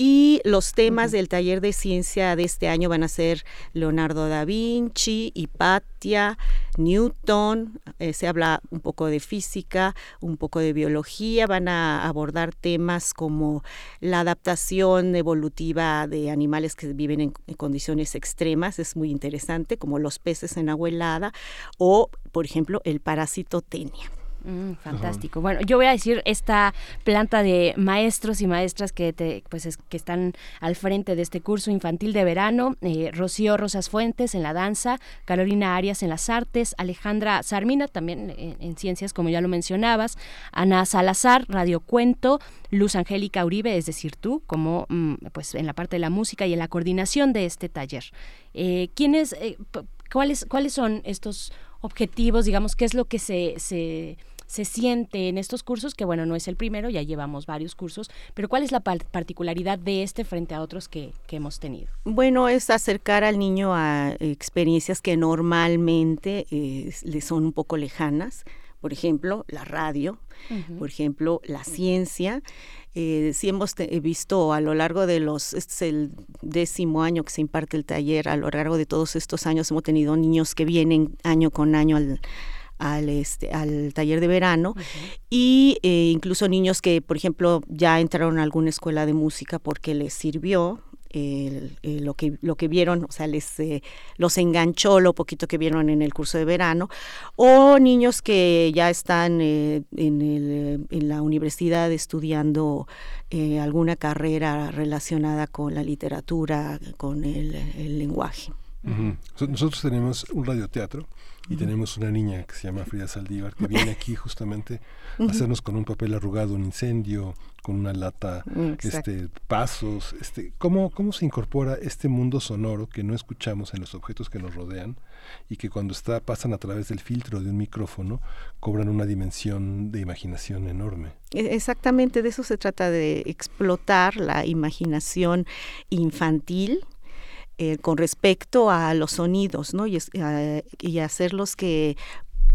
Y los temas del taller de ciencia de este año van a ser Leonardo da Vinci, Hipatia, Newton, eh, se habla un poco de física, un poco de biología, van a abordar temas como la adaptación evolutiva de animales que viven en, en condiciones extremas, es muy interesante, como los peces en agua helada, o, por ejemplo, el parásito tenia. Mm, fantástico. Bueno, yo voy a decir esta planta de maestros y maestras que te, pues es- que están al frente de este curso infantil de verano, eh, Rocío Rosas Fuentes en la danza, Carolina Arias en las artes, Alejandra Sarmina también en, en ciencias como ya lo mencionabas, Ana Salazar, radiocuento, Luz Angélica Uribe, es decir, tú, como mm, pues en la parte de la música y en la coordinación de este taller. Eh, ¿quiénes, eh, cuáles, ¿Cuáles son estos objetivos, digamos, qué es lo que se, se, se siente en estos cursos, que bueno, no es el primero, ya llevamos varios cursos, pero cuál es la par- particularidad de este frente a otros que, que hemos tenido? Bueno, es acercar al niño a experiencias que normalmente eh, le son un poco lejanas. Por ejemplo, la radio, por ejemplo, la ciencia. Eh, sí hemos visto a lo largo de los, este es el décimo año que se imparte el taller, a lo largo de todos estos años hemos tenido niños que vienen año con año al, al, este, al taller de verano y eh, incluso niños que, por ejemplo, ya entraron a alguna escuela de música porque les sirvió el- lo que lo que vieron, o sea, les eh, los enganchó lo poquito que vieron en el curso de verano, o niños que ya están eh, en, el, en la universidad estudiando eh, alguna carrera relacionada con la literatura, con el lenguaje. Nosotros tenemos un radioteatro y tenemos una niña que se llama Frida Saldívar que viene aquí justamente a hacernos con un papel arrugado un incendio, con una lata, Mm, exacto. este pasos, este cómo cómo se incorpora este mundo sonoro que no escuchamos en los objetos que nos rodean y que cuando está pasan a través del filtro de un micrófono cobran una dimensión de imaginación enorme. E- Exactamente, de eso se trata de explotar la imaginación infantil eh, con respecto a los sonidos, ¿no? Y, a- y hacerlos que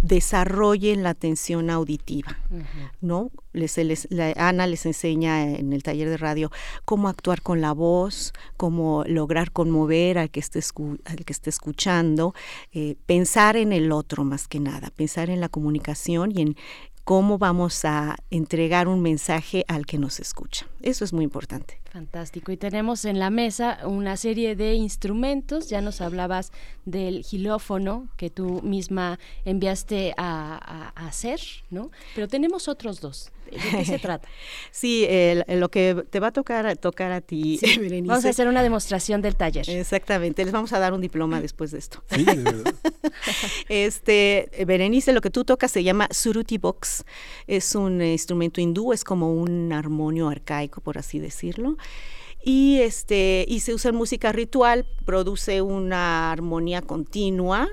desarrollen la atención auditiva, ¿no? Les, les- la- Ana les enseña en el taller de radio cómo actuar con la voz, cómo lograr conmover al que esté, escu- al que esté escuchando, eh, pensar en el otro más que nada, pensar en la comunicación y en cómo vamos a entregar un mensaje al que nos escucha. Eso es muy importante. Fantástico. Y tenemos en la mesa una serie de instrumentos. Ya nos hablabas del gilófono que tú misma enviaste a, a- a hacer, ¿no? Pero tenemos otros dos. ¿De qué se (laughs) trata? Sí, el- lo que te va a tocar tocar a ti, Sí, Berenice. Vamos a hacer una demostración del taller. Exactamente, les vamos a dar un diploma (laughs) después de esto. Sí, de verdad. (laughs) Este, Berenice, lo que tú tocas se llama Suruti Box. Es un eh, instrumento hindú, es como un armonio arcaico, por así decirlo. Y, este, y se usa en música ritual, produce una armonía continua.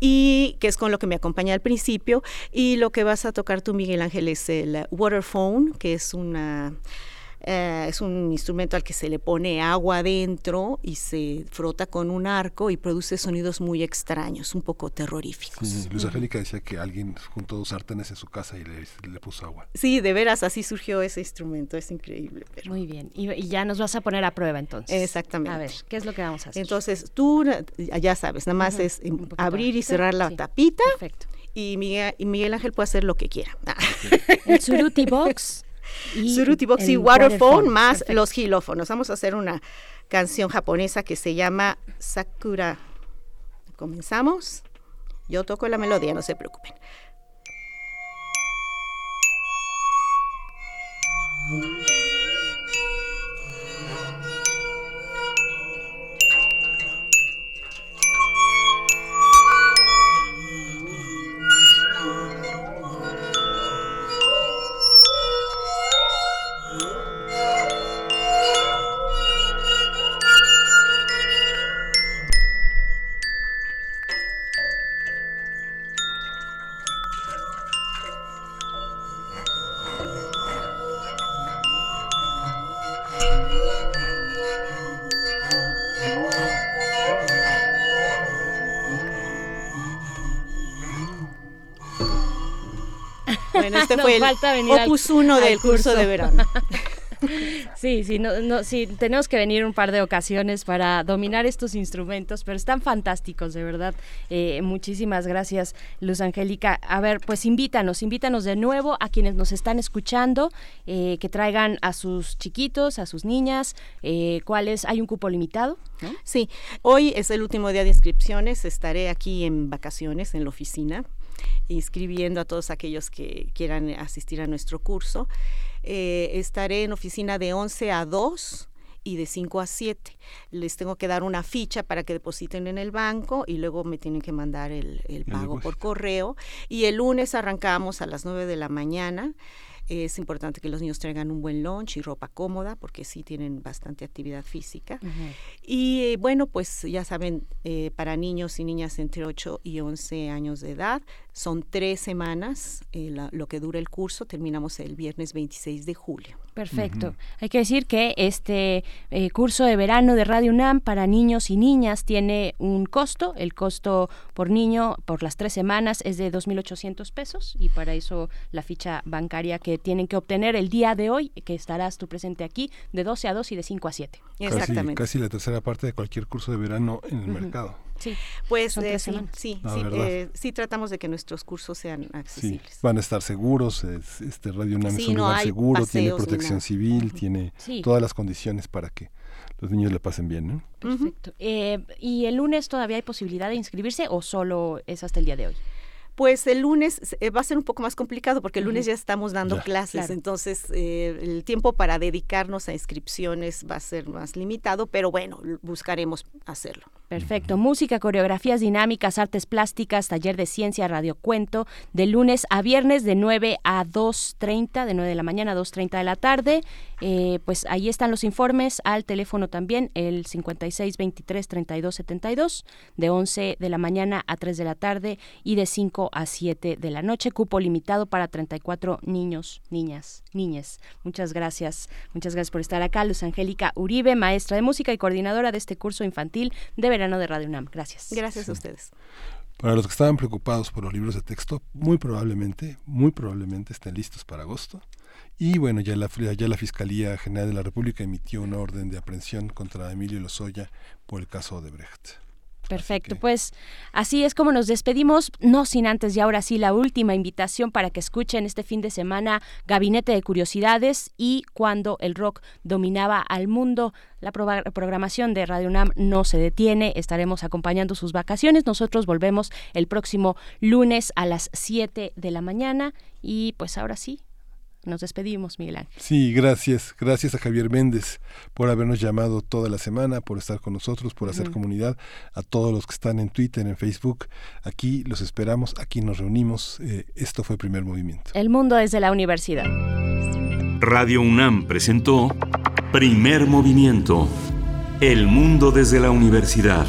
y que es con lo que me acompaña al principio. Y lo que vas a tocar tú, Miguel Ángel, es el waterphone, que es una eh, es un instrumento al que se le pone agua adentro y se frota con un arco y produce sonidos muy extraños, un poco terroríficos. Sí, Luz Angélica decía que alguien juntó dos sartenes en su casa y le, le puso agua. Sí, de veras, así surgió ese instrumento, es increíble. pero- Muy bien. Y, y ya nos vas a poner a prueba entonces. Exactamente. A ver, ¿qué es lo que vamos a hacer? Entonces, tú ya sabes, nada más es abrir y cerrar la sí, tapita. Perfecto. Y Miguel, y Miguel Ángel puede hacer lo que quiera. (laughs) El Suruti Box. Suruti Box y el Waterphone más perfecto. los gilófonos. Vamos a hacer una canción japonesa que se llama Sakura. Comenzamos. Yo toco la melodía, no se preocupen. Falta venir opus 1 al del curso de verano. (laughs) Sí, sí, no, no, sí, tenemos que venir un par de ocasiones para dominar estos instrumentos, pero están fantásticos, de verdad. Eh, muchísimas gracias, Luz Angélica. A ver, pues invítanos, invítanos de nuevo a quienes nos están escuchando, eh, que traigan a sus chiquitos, a sus niñas. Eh, ¿Cuál es? ¿Hay un cupo limitado? ¿no? Sí, hoy es el último día de inscripciones. Estaré aquí en vacaciones en la oficina, inscribiendo a todos aquellos que quieran asistir a nuestro curso. Eh, estaré en oficina de 11 a 2 y de 5 a 7. Les tengo que dar una ficha para que depositen en el banco y luego me tienen que mandar el, el pago por correo. Y el lunes arrancamos a las 9 de la mañana. Es importante que los niños traigan un buen lunch y ropa cómoda porque sí tienen bastante actividad física. Y eh, bueno, pues ya saben, eh, para niños y niñas entre 8 y 11 años de edad, son tres semanas eh, la- lo que dura el curso. Terminamos el viernes 26 de julio. Perfecto. Hay que decir que este eh, curso de verano de Radio UNAM para niños y niñas tiene un costo. El costo por niño por las tres semanas es de 2.800 pesos y para eso la ficha bancaria que tienen que obtener el día de hoy, que estarás tú presente aquí, de 12 a 2 y de 5 a 7. Casi, casi la tercera parte de cualquier curso de verano en el mercado. Sí, Pues Son eh, sí, sí, Ah, sí, eh, sí tratamos de que nuestros cursos sean Sí, accesibles. van a estar seguros, es- este Radio UNAM es un no lugar seguro, tiene protección civil, tiene Sí. todas las condiciones para que los niños le pasen bien, ¿no? Perfecto. Eh, ¿Y el lunes todavía hay posibilidad de inscribirse o solo es hasta el día de hoy? Pues el lunes eh, va a ser un poco más complicado porque el lunes ya estamos dando Ya. clases, Claro. entonces eh, el tiempo para dedicarnos a inscripciones va a ser más limitado, pero bueno, buscaremos hacerlo. Perfecto. Música, coreografías dinámicas, artes plásticas, taller de ciencia, radiocuento, de lunes a viernes de 9 a 2.30, de 9 de la mañana a 2.30 de la tarde. Eh, pues ahí están los informes al teléfono también, el 56 23 32 72, de 11 de la mañana a 3 de la tarde y de 5 a 7 de la noche. Cupo limitado para 34 niños, niñas, niñes. Muchas gracias. Muchas gracias por estar acá. Luz Angélica Uribe, maestra de música y coordinadora de este curso infantil de verano de Radio UNAM. Gracias. Gracias a ustedes. Para los que estaban preocupados por los libros de texto, muy probablemente, muy probablemente estén listos para agosto. Y bueno, ya la, ya la Fiscalía General de la República emitió una orden de aprehensión contra Emilio Lozoya por el caso de Brecht. Perfecto, pues así es como nos despedimos, no sin antes y ahora sí la última invitación para que escuchen este fin de semana Gabinete de Curiosidades y cuando el rock dominaba al mundo. La programación de Radio UNAM no se detiene, estaremos acompañando sus vacaciones. Nosotros volvemos el próximo lunes a las 7 de la mañana y pues ahora sí, nos despedimos, Miguel Ángel. Sí, gracias. Gracias a Javier Méndez por habernos llamado toda la semana, por estar con nosotros, por hacer comunidad. A todos los que están en Twitter, en Facebook, aquí los esperamos, aquí nos reunimos. Eh, esto fue Primer Movimiento. El mundo desde la universidad. Radio UNAM presentó Primer Movimiento. El mundo desde la universidad.